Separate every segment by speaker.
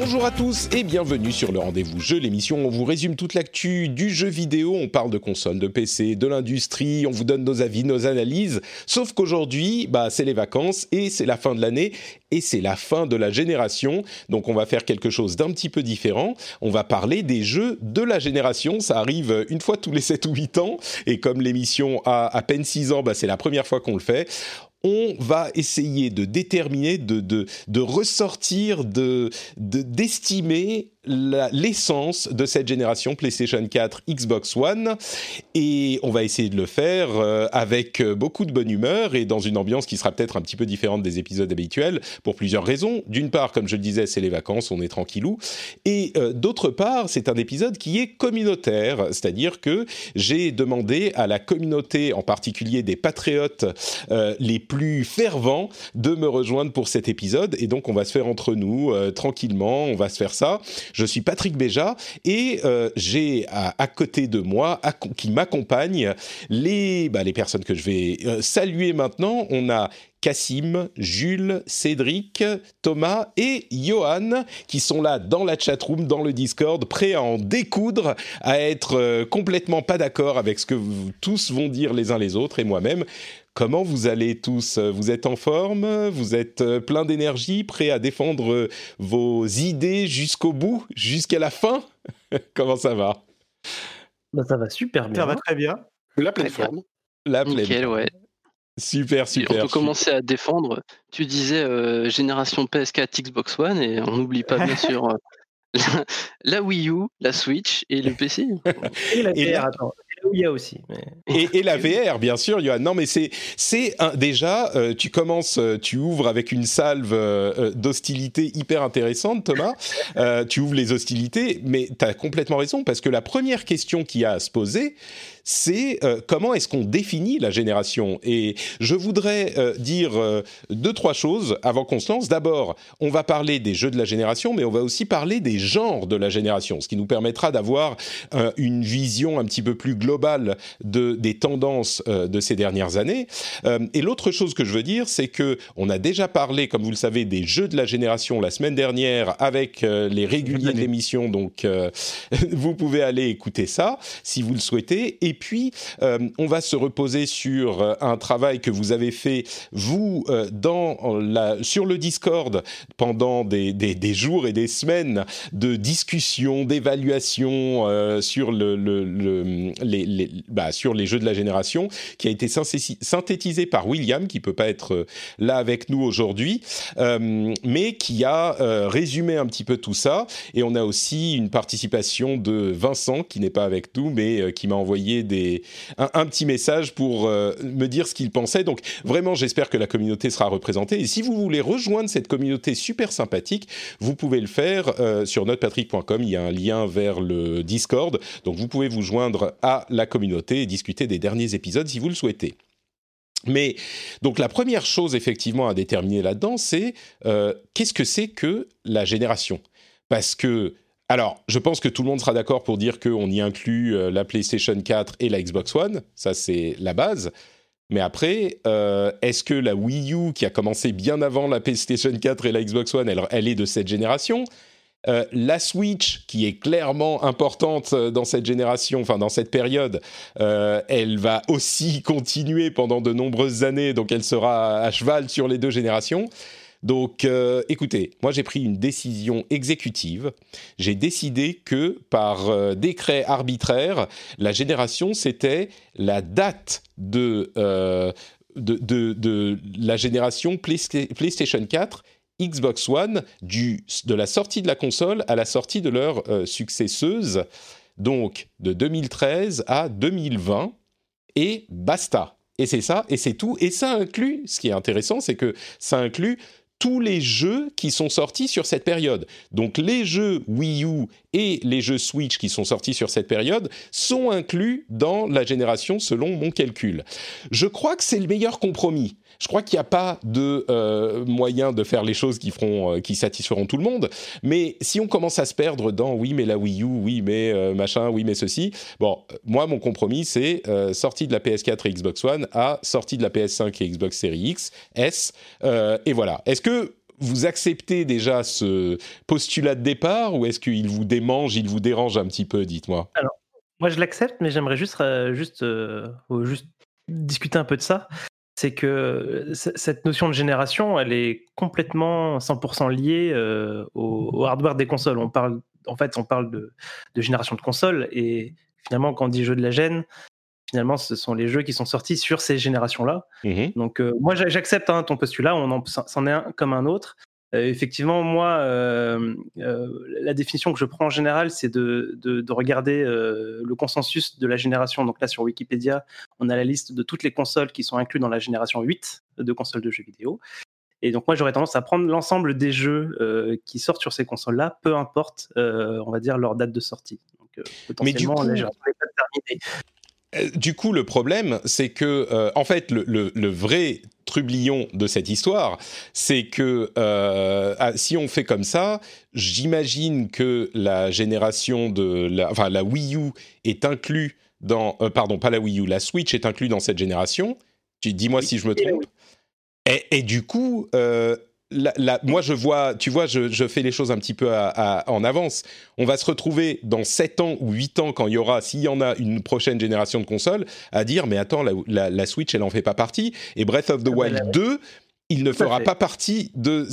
Speaker 1: Bonjour à tous et bienvenue sur le rendez-vous jeu, l'émission où on vous résume toute l'actu du jeu vidéo, on parle de consoles, de PC, de l'industrie, on vous donne nos avis, nos analyses, sauf qu'aujourd'hui, bah, c'est les vacances et c'est la fin de l'année et c'est la fin de la génération, donc on va faire quelque chose d'un petit peu différent, on va parler des jeux de la génération, ça arrive une fois tous les 7 ou 8 ans. Et comme l'émission a à peine 6 ans, bah, c'est la première fois qu'on le fait on va essayer de déterminer, de, de, de ressortir, de d'estimer l'essence de cette génération PlayStation 4, Xbox One, et on va essayer de le faire euh, avec beaucoup de bonne humeur et dans une ambiance qui sera peut-être un petit peu différente des épisodes habituels pour plusieurs raisons. D'une part, comme je le disais, c'est les vacances, on est tranquillou, et euh, d'autre part, c'est un épisode qui est communautaire, c'est-à-dire que j'ai demandé à la communauté, en particulier des patriotes euh, les plus fervents, de me rejoindre pour cet épisode, et donc on va se faire entre nous tranquillement, on va se faire ça. Je suis Patrick Béja et euh, j'ai à, côté de moi, qui m'accompagnent, les, bah, les personnes que je vais euh, saluer maintenant. On a Cassim, Jules, Cédric, Thomas et Johan qui sont là dans la chatroom, dans le Discord, prêts à en découdre, à être euh, complètement pas d'accord avec ce que tous vont dire les uns les autres et moi-même. Comment vous allez tous? Vous êtes en forme? Vous êtes euh, plein d'énergie, prêt à défendre euh, vos idées jusqu'au bout, jusqu'à la fin? Comment ça va?
Speaker 2: Bah, Ça va super bien.
Speaker 3: Ça va très bien.
Speaker 4: La pleine forme.
Speaker 1: La pleine.
Speaker 5: Nickel, ouais.
Speaker 1: Super, super.
Speaker 5: Et on peut commencer à défendre. Tu disais euh, génération PS4, Xbox One, et on n'oublie pas bien sûr la, Wii U, la Switch et le PC.
Speaker 2: et la VR, attends y.
Speaker 1: Et, la VR, bien sûr, Johan. Non, mais c'est déjà, euh, tu commences, euh, tu ouvres avec une salve euh, d'hostilité hyper intéressante, Thomas. tu ouvres les hostilités, mais tu as complètement raison parce que la première question qui a à se poser, c'est euh, comment est-ce qu'on définit la génération? Et je voudrais euh, dire euh, deux, trois choses avant qu'on se lance. D'abord, on va parler des jeux de la génération, mais on va aussi parler des genres de la génération, ce qui nous permettra d'avoir une vision un petit peu plus globale de, des tendances de ces dernières années. et l'autre chose que je veux dire, c'est que on a déjà parlé, comme vous le savez, des jeux de la génération la semaine dernière avec les réguliers de l'émission, donc vous pouvez aller écouter ça si vous le souhaitez. Et puis, euh, on va se reposer sur euh, un travail que vous avez fait, vous, euh, sur le Discord pendant des, jours et des semaines de discussion, d'évaluation bah, sur les jeux de la génération, qui a été synthétisé par William, qui peut pas être là avec nous aujourd'hui, mais qui a résumé un petit peu tout ça. Et on a aussi une participation de Vincent, qui n'est pas avec nous, mais qui m'a envoyé un, petit message pour euh, me dire ce qu'il pensait. Donc vraiment, j'espère que la communauté sera représentée. Et si vous voulez rejoindre cette communauté super sympathique, vous pouvez le faire euh, sur notrepatrick.com. Il y a un lien vers le Discord. Donc vous pouvez vous joindre à la communauté et discuter des derniers épisodes si vous le souhaitez. Mais donc la première chose effectivement à déterminer là-dedans, c'est euh, qu'est-ce que c'est que la génération? Parce que alors, je pense que tout le monde sera d'accord pour dire qu'on y inclut euh, la PlayStation 4 et la Xbox One. Ça, c'est la base. Mais après, euh, est-ce que la Wii U, qui a commencé bien avant la PlayStation 4 et la Xbox One, elle, est de cette génération? Euh, La Switch, qui est clairement importante dans cette génération, enfin dans cette période, elle va aussi continuer pendant de nombreuses années, donc elle sera à cheval sur les deux générations. Donc, euh, écoutez, moi j'ai pris une décision exécutive. J'ai décidé que par euh, décret arbitraire, la génération, c'était la date de, euh, de, la génération PlayStation 4 Xbox One, du, de la sortie de la console à la sortie de leur successeuse, donc de 2013 à 2020. et basta. Et c'est ça, et c'est tout. Et ça inclut, ce qui est intéressant, c'est que ça inclut tous les jeux qui sont sortis sur cette période. Donc les jeux Wii U et les jeux Switch qui sont sortis sur cette période sont inclus dans la génération selon mon calcul. Je crois que c'est le meilleur compromis. Je crois qu'il n'y a pas de euh, moyen de faire les choses qui feront, euh, qui satisferont tout le monde. Mais si on commence à se perdre dans oui mais la Wii U, oui mais euh, machin, oui mais ceci, bon, moi mon compromis c'est sortie de la PS4 et Xbox One à sortie de la PS5 et Xbox Series X, S, et voilà. Est-ce que vous acceptez déjà ce postulat de départ ou est-ce qu'il vous démange, il vous dérange un petit peu Dites-moi?
Speaker 2: Alors, moi je l'accepte, mais j'aimerais juste, juste, juste discuter un peu de ça c'est que cette notion de génération, elle est complètement 100% liée euh, au, hardware des consoles. On parle, en fait, on parle de, génération de consoles et finalement, quand on dit jeu de la gêne, finalement, ce sont les jeux qui sont sortis sur ces générations-là. Mmh Donc, euh, moi, j'accepte hein, ton postulat, on c'en est un comme un autre. Euh, effectivement, moi, euh, euh, la définition que je prends en général, c'est de, regarder le consensus de la génération. Donc là, sur Wikipédia, on a la liste de toutes les consoles qui sont incluses dans la génération 8 de consoles de jeux vidéo. Et donc moi, j'aurais tendance à prendre l'ensemble des jeux qui sortent sur ces consoles-là, peu importe, on va dire, leur date de sortie. Donc,
Speaker 1: potentiellement, Mais du coup... Du coup, le problème, c'est que, en fait, le vrai trublion de cette histoire, c'est que euh, ah, si on fait comme ça, j'imagine que la génération de la, enfin la Wii U est inclus dans, euh, pardon, pas la Wii U, la Switch est inclus dans cette génération. Dis-moi si je me trompe. Et, du coup, euh, moi, je vois, tu vois, je, fais les choses un petit peu en avance. On va se retrouver dans 7 ans ou 8 ans, quand il y aura, s'il y en a une prochaine génération de consoles, à dire, mais attends, la, Switch, elle n'en fait pas partie. Et Breath of the ah ben Wild 2, il ne fera pas partie de.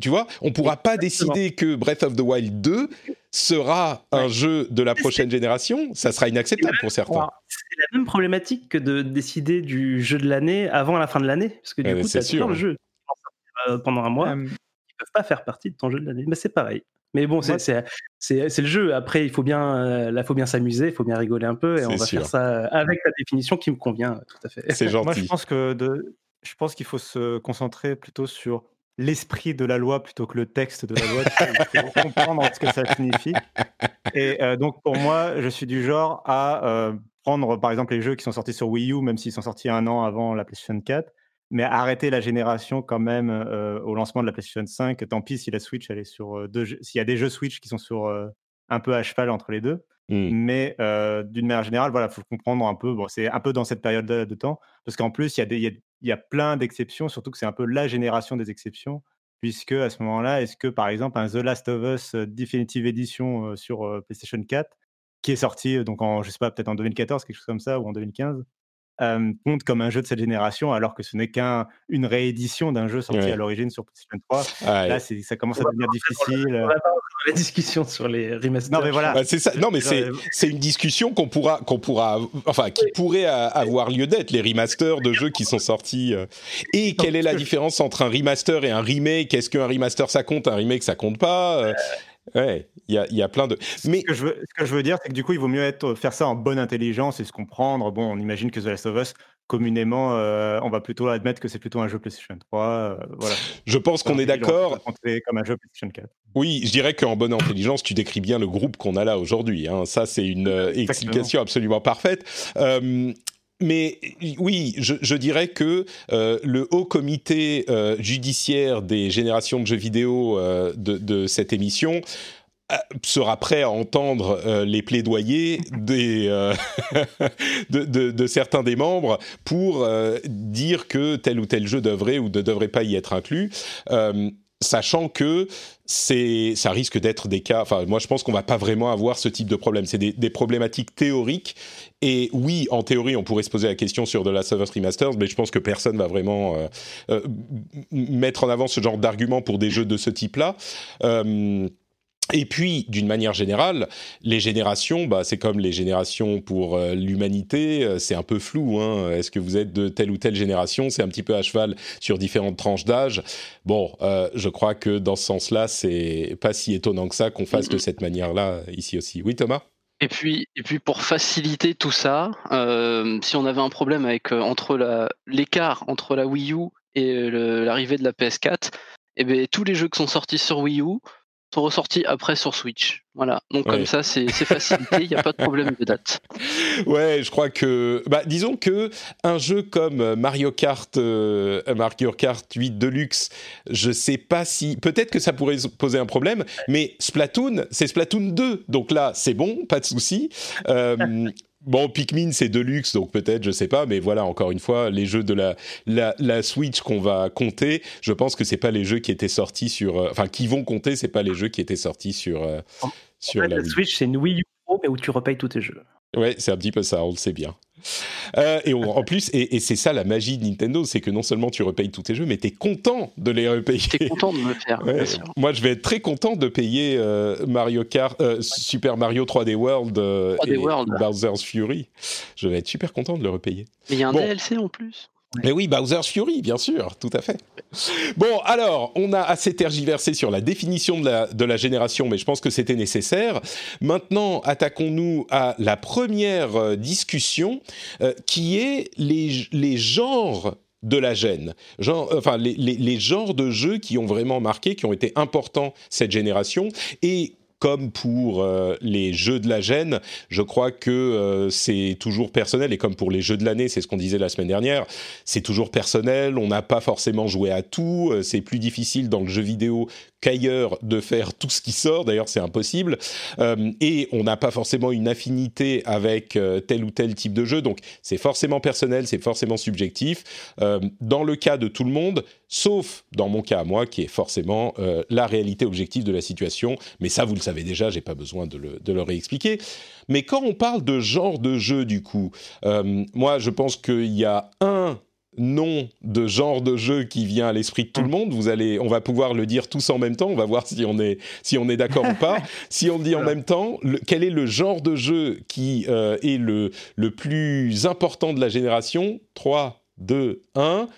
Speaker 1: tu vois, on ne pourra pas décider que Breath of the Wild 2 sera un jeu de la prochaine génération. Ça sera inacceptable pour certains.
Speaker 2: C'est la même problématique que de décider du jeu de l'année avant la fin de l'année. Parce que du coup, c'est sûr le jeu pendant un mois, ils ne peuvent pas faire partie de ton jeu de l'année. Mais c'est pareil. Mais bon, c'est le jeu. Après, il faut bien, euh, là, faut bien s'amuser, il faut bien rigoler un peu, et on va faire ça avec la définition qui me convient tout à fait.
Speaker 1: C'est gentil.
Speaker 3: Moi, je pense que de, je pense qu'il faut se concentrer plutôt sur l'esprit de la loi plutôt que le texte de la loi, pour comprendre ce que ça signifie. Et euh, donc, pour moi, je suis du genre à prendre, par exemple, les jeux qui sont sortis sur Wii U, même s'ils sont sortis un an avant la PlayStation 4, mais arrêter la génération quand même au lancement de la PlayStation 5. Tant pis si la Switch elle est sur deux, s'il y a des jeux Switch qui sont sur un peu à cheval entre les deux. Mmh. Mais d'une manière générale, voilà, faut comprendre un peu. Bon, c'est un peu dans cette période de temps, parce qu'en plus il y a des, il y a, plein d'exceptions, surtout que c'est un peu la génération des exceptions, puisque à ce moment-là, est-ce que par exemple un The Last of Us Definitive Edition sur PlayStation 4 qui est sorti donc en je sais pas peut-être en 2014 quelque chose comme ça ou en 2015 compte comme un jeu de cette génération, alors que ce n'est qu'une réédition d'un jeu sorti à l'origine sur PlayStation 3. Ah, Là, ça commence à devenir difficile. On va
Speaker 2: pas la discussion sur les remasters.
Speaker 1: Non, mais voilà. c'est ça. Non, mais c'est une discussion qu'on pourra, qu'on pourra, enfin, qui pourrait avoir lieu d'être les remasters de jeux qui sont sortis. Euh. Et quelle est la différence entre un remaster et un remake? Est-ce qu'un remaster ça compte, un remake ça compte pas euh? Ouais, il y a, y a, plein de.
Speaker 3: Mais ce que je veux, ce que je veux dire, c'est que du coup, il vaut mieux être, faire ça en bonne intelligence et se comprendre. Bon, on imagine que The Last of Us, communément, euh, on va plutôt admettre que c'est plutôt un jeu PlayStation 3. Euh, voilà.
Speaker 1: Je pense qu'on est d'accord.
Speaker 3: Comme un jeu PlayStation 4.
Speaker 1: Oui, je dirais qu'en bonne intelligence, tu décris bien le groupe qu'on a là aujourd'hui. Hein. Ça, c'est une euh, explication absolument parfaite. Mais oui, je, dirais que euh, le haut comité euh, judiciaire des générations de jeux vidéo euh, de, cette émission sera prêt à entendre les plaidoyers des, de, certains des membres pour dire que tel ou tel jeu devrait ou ne devrait pas y être inclus sachant que c'est, ça risque d'être des cas. Enfin, moi, je pense qu'on va pas vraiment avoir ce type de problème. C'est des, problématiques théoriques. Et oui, en théorie, on pourrait se poser la question sur Last of Us Remasters, mais je pense que personne va vraiment euh, euh, mettre en avant ce genre d'argument pour des jeux de ce type-là. Euh, et puis, d'une manière générale, les générations, bah, c'est comme les générations pour euh, l'humanité, euh, c'est un peu flou. Hein. Est-ce que vous êtes de telle ou telle génération? C'est un petit peu à cheval sur différentes tranches d'âge. Bon, euh, je crois que dans ce sens-là, c'est pas si étonnant que ça qu'on fasse de cette manière-là ici aussi. Oui, Thomas?
Speaker 5: Et puis, et puis pour faciliter tout ça, si on avait un problème avec entre l'écart entre la Wii U et l'arrivée de la PS4, et eh bien tous les jeux qui sont sortis sur Wii U sont ressortis après sur Switch. Voilà. Donc comme ça, c'est facilité, il n'y a pas de problème de date.
Speaker 1: Ouais, je crois que, bah, disons que un jeu comme Mario Kart, euh, Mario Kart 8 Deluxe, je sais pas si, peut-être que ça pourrait poser un problème, mais Splatoon, c'est Splatoon 2, donc là, c'est bon, pas de souci. Euh, Bon, Pikmin, c'est de luxe, donc peut-être, je sais pas, mais voilà, encore une fois, les jeux de la, la, Switch qu'on va compter, je pense que c'est pas les jeux qui étaient sortis sur, euh, enfin, qui vont compter, c'est pas les jeux qui étaient sortis sur, euh, sur
Speaker 2: la, Switch, c'est une Wii U mais où tu repayes tous tes jeux.
Speaker 1: Ouais, c'est un petit peu ça, on le sait bien. Euh, et en plus, et, c'est ça la magie de Nintendo, c'est que non seulement tu repayes tous tes jeux, mais tu es content de les repayer.
Speaker 5: Tu es content de me faire, bien sûr.
Speaker 1: Moi, je vais être très content de payer euh, Mario Kart, euh, Super Mario 3D World, 3D et World. Bowser's Fury. Je vais être super content de le repayer.
Speaker 5: Mais il y a un DLC en plus.
Speaker 1: Mais oui, Bowser's Fury, bien sûr, tout à fait. Bon, alors, on a assez tergiversé sur la définition de la, de la génération, mais je pense que c'était nécessaire. Maintenant, attaquons-nous à la première euh, discussion, euh, qui est les, les genres de la gêne, genre, enfin les, les, les, genres de jeux qui ont vraiment marqué, qui ont été importants cette génération, et comme pour euh, les jeux de la gêne, je crois que euh, c'est toujours personnel. Et comme pour les jeux de l'année, c'est ce qu'on disait la semaine dernière, c'est toujours personnel. On n'a pas forcément joué à tout. Euh, c'est plus difficile dans le jeu vidéo qu'ailleurs de faire tout ce qui sort. D'ailleurs, c'est impossible. Euh, et on n'a pas forcément une affinité avec euh, tel ou tel type de jeu. Donc, c'est forcément personnel, c'est forcément subjectif. Euh, dans le cas de tout le monde, sauf dans mon cas à moi, qui est forcément la réalité objective de la situation. Mais ça, vous le savez déjà, j'ai pas besoin de de le réexpliquer. Mais quand on parle de genre de jeu, du coup, moi, je pense qu'il y a un nom de genre de jeu qui vient à l'esprit de tout le monde. Vous allez, on va pouvoir le dire tous en même temps. On va voir si on est, si on est d'accord ou pas. Si on dit en même temps, quel est le genre de jeu qui euh, est le, le plus important de la génération? 3, 2, 1.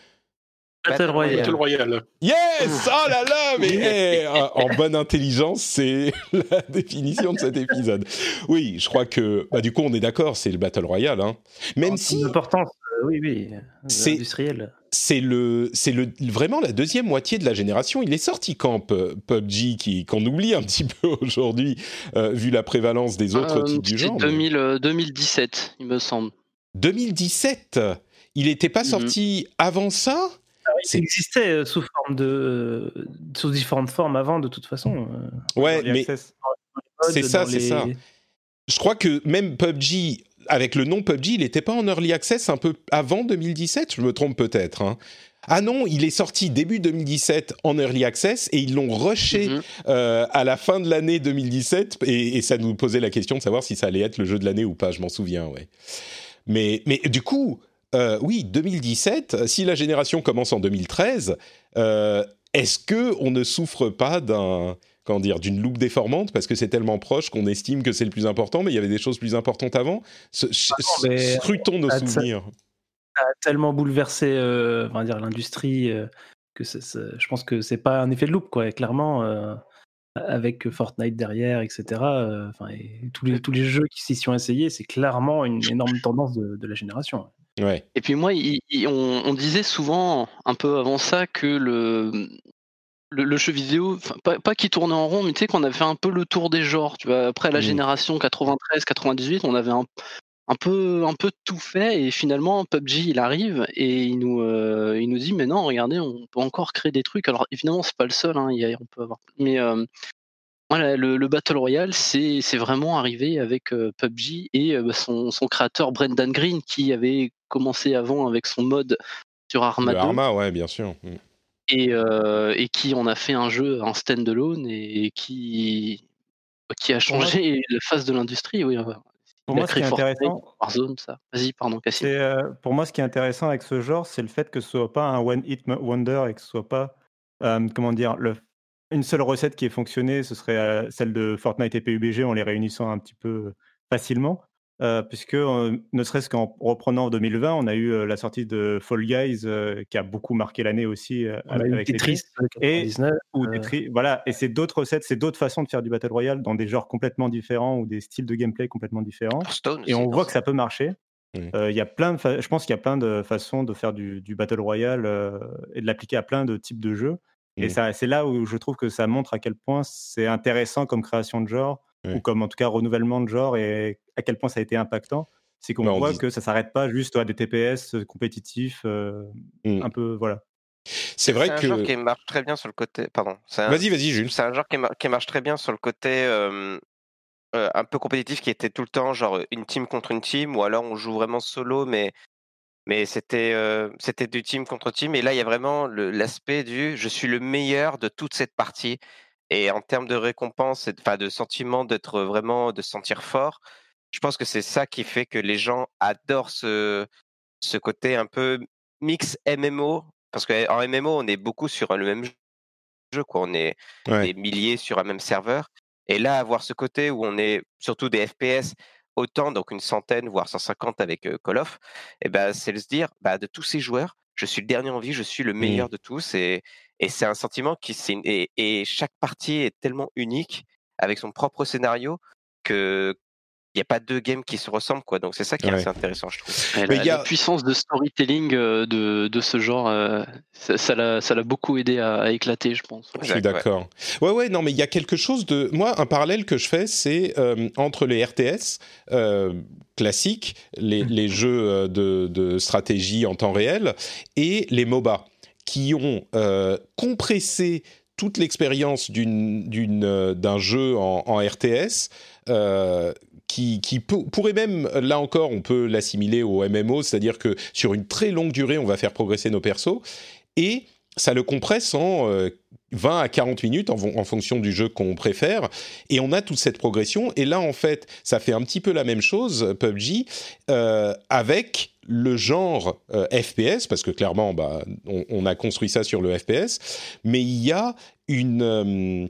Speaker 2: Battle Royale.
Speaker 1: Yes Oh là là Mais eh, en bonne intelligence, c'est la définition de cet épisode. Oui, je crois que bah, du coup on est d'accord, c'est le Battle Royale. Hein. Même si
Speaker 2: l'importance oui, oui, c'est industriel.
Speaker 1: C'est le, c'est le, vraiment la deuxième moitié de la génération. Il est sorti quand PUBG, qui qu'on oublie un petit peu aujourd'hui, euh, vu la prévalence des autres euh, types du genre.
Speaker 5: 2000, 2017, il me semble.
Speaker 1: 2017 Il n'était pas mhm. sorti avant ça?
Speaker 2: Ah il existait euh, sous forme de, sous différentes formes avant, de toute façon.
Speaker 1: Ouais, mais c'est ça, c'est ça. Je crois que même PUBG avec le nom PUBG, il n'était pas en early access un peu avant 2017 Je me trompe peut-être. Hein. Ah non, il est sorti début 2017 en early access et ils l'ont rushé mhm. euh, à la fin de l'année 2017 et, ça nous posait la question de savoir si ça allait être le jeu de l'année ou pas. Je m'en souviens, ouais. Mais, mais du coup, euh, oui, 2017. Si la génération commence en 2013, euh, est-ce que on ne souffre pas d'un dire, d'une loupe déformante parce que c'est tellement proche qu'on estime que c'est le plus important, mais il y avait des choses plus importantes avant. scrutons nos souvenirs.
Speaker 2: Ça a tellement bouleversé, euh, dire l'industrie euh, que je pense que c'est pas un effet de loupe, quoi. clairement, euh, avec Fortnite derrière, etc. Enfin, et tous les tous les jeux qui s'y sont essayés, c'est clairement une énorme tendance de, la génération.
Speaker 1: Ouais.
Speaker 5: Et puis moi, on, on, disait souvent, un peu avant ça, que le, le, jeu vidéo, pas, pas qui tournait en rond, mais tu sais qu'on avait fait un peu le tour des genres. Tu vois, après la mmh. génération 93-98, on avait un, un, peu, un peu tout fait et finalement PUBG il arrive et il nous, euh, il nous dit mais non, regardez, on peut encore créer des trucs. Alors évidemment c'est pas le seul, hein, on peut avoir, mais euh, voilà, le, Battle Royale, c'est vraiment arrivé avec euh, PUBG et bah, son, son, créateur Brendan Green qui avait commencé avant avec son mode sur Arma 2.
Speaker 1: Arma, ouais, bien sûr. Mmh
Speaker 5: et, euh, et, qui en a fait un jeu en stand-alone et qui, qui a changé la face de l'industrie. Oui,
Speaker 3: pour moi, ce qui est intéressant,
Speaker 5: ça. Vas-y, pardon.
Speaker 3: Euh, pour moi, ce qui est intéressant avec ce genre, c'est le fait que ce soit pas un one hit wonder et que ce soit pas, euh, comment dire, le, une seule recette qui ait fonctionné. Ce serait celle de Fortnite et PUBG en les réunissant un petit peu facilement. Euh, puisque ne serait-ce qu'en reprenant en 2020, on a eu la sortie de Fall Guys qui a beaucoup marqué l'année aussi avec,
Speaker 2: Tetris
Speaker 3: et ou voilà. Et c'est d'autres recettes, c'est d'autres façons de faire du battle royale dans des genres complètement différents ou des styles de gameplay complètement différents. et on voit que ça peut marcher. Il y a plein de je pense qu'il y a plein de façons de faire du, battle royale et de l'appliquer à plein de types de jeux. Et mmh. c'est là où je trouve que ça montre à quel point c'est intéressant comme création de genre, ou comme en tout cas renouvellement de genre, et à quel point ça a été impactant. C'est qu'on voit que ça s'arrête pas juste à des TPS compétitifs, mmh. un peu, voilà.
Speaker 1: C'est vrai
Speaker 4: que.
Speaker 1: C'est
Speaker 4: un genre qui marche très bien sur le côté. Pardon.
Speaker 1: Vas-y, vas-y, Jules.
Speaker 4: C'est un genre qui, marche très bien sur le côté un peu compétitif qui était tout le temps genre une team contre une team, ou alors on joue vraiment solo, mais mais c'était c'était du team contre team. Et là, il y a vraiment l'aspect du je suis le meilleur de toute cette partie. Et en termes de récompense, enfin de sentiment d'être vraiment, de se sentir fort, je pense que c'est ça qui fait que les gens adorent ce, ce côté un peu mix MMO. Parce qu'en MMO, on est beaucoup sur le même jeu, quoi. On est des milliers sur un même serveur. Et là, avoir ce côté où on est surtout des FPS autant, donc une centaine, voire 150 avec Call of, et ben, c'est de se dire, bah, de tous ces joueurs, je suis le dernier en vie, je suis le mmh. meilleur de tous. Et, et c'est un sentiment qui. Et, et chaque partie est tellement unique, avec son propre scénario, que il n'y a pas deux games qui se ressemblent, quoi. Donc c'est ça qui est assez intéressant, je trouve.
Speaker 5: la, y a... puissance de storytelling de, de ce genre, ça l'a beaucoup aidé à, éclater, je pense.
Speaker 1: Je suis d'accord. Ouais. ouais, non, mais il y a quelque chose de. Moi, un parallèle que je fais, c'est entre les RTS classiques, les, mmh. les jeux de, de, stratégie en temps réel, et les MOBA, qui ont compressé toute l'expérience d'un jeu en, RTS euh, qui, pourrait même, là encore, on peut l'assimiler au MMO, c'est-à-dire que sur une très longue durée, on va faire progresser nos persos, et ça le compresse en 20 euh, à 40 minutes en, fonction du jeu qu'on préfère, et on a toute cette progression, et là, en fait, ça fait un petit peu la même chose, PUBG, euh, avec le genre euh, FPS, parce que clairement, bah, on, a construit ça sur le FPS, mais il y a une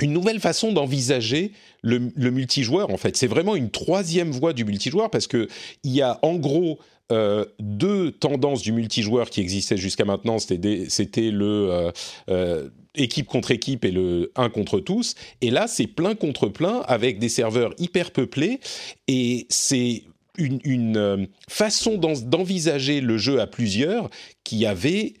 Speaker 1: une nouvelle façon d'envisager le, multijoueur en fait. C'est vraiment une troisième voie du multijoueur parce que il y a en gros euh, deux tendances du multijoueur qui existaient jusqu'à maintenant. C'était le euh, euh, équipe contre équipe et le un contre tous. Et là, c'est plein contre plein avec des serveurs hyper peuplés et c'est une, une façon d'envisager le jeu à plusieurs qui avait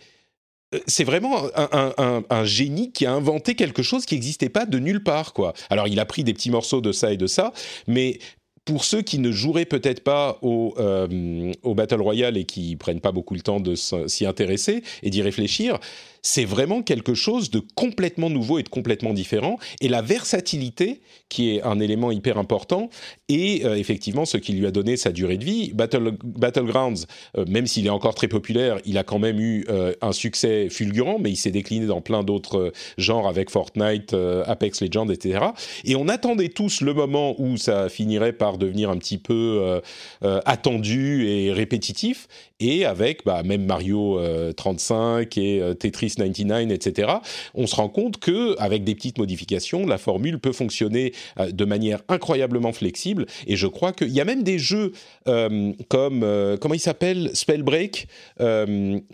Speaker 1: c'est vraiment un, génie qui a inventé quelque chose qui n'existait pas de nulle part, quoi. Alors, il a pris des petits morceaux de ça et de ça, mais pour ceux qui ne joueraient peut-être pas au, euh, au Battle Royale et qui prennent pas beaucoup le temps de s'y intéresser et d'y réfléchir, c'est vraiment quelque chose de complètement nouveau et de complètement différent. Et la versatilité, qui est un élément hyper important, et euh, effectivement ce qui lui a donné sa durée de vie. Battle, Battlegrounds, euh, même s'il est encore très populaire, il a quand même eu euh, un succès fulgurant, mais il s'est décliné dans plein d'autres genres avec Fortnite, Apex Legends, etc. Et on attendait tous le moment où ça finirait par devenir un petit peu attendu et répétitif. Et avec bah, même Mario 35 et Tetris 99, etc., on se rend compte que avec des petites modifications, la formule peut fonctionner euh, de manière incroyablement flexible. Et je crois qu'il y a même des jeux euh, comme euh, comment il s'appelle Spellbreak,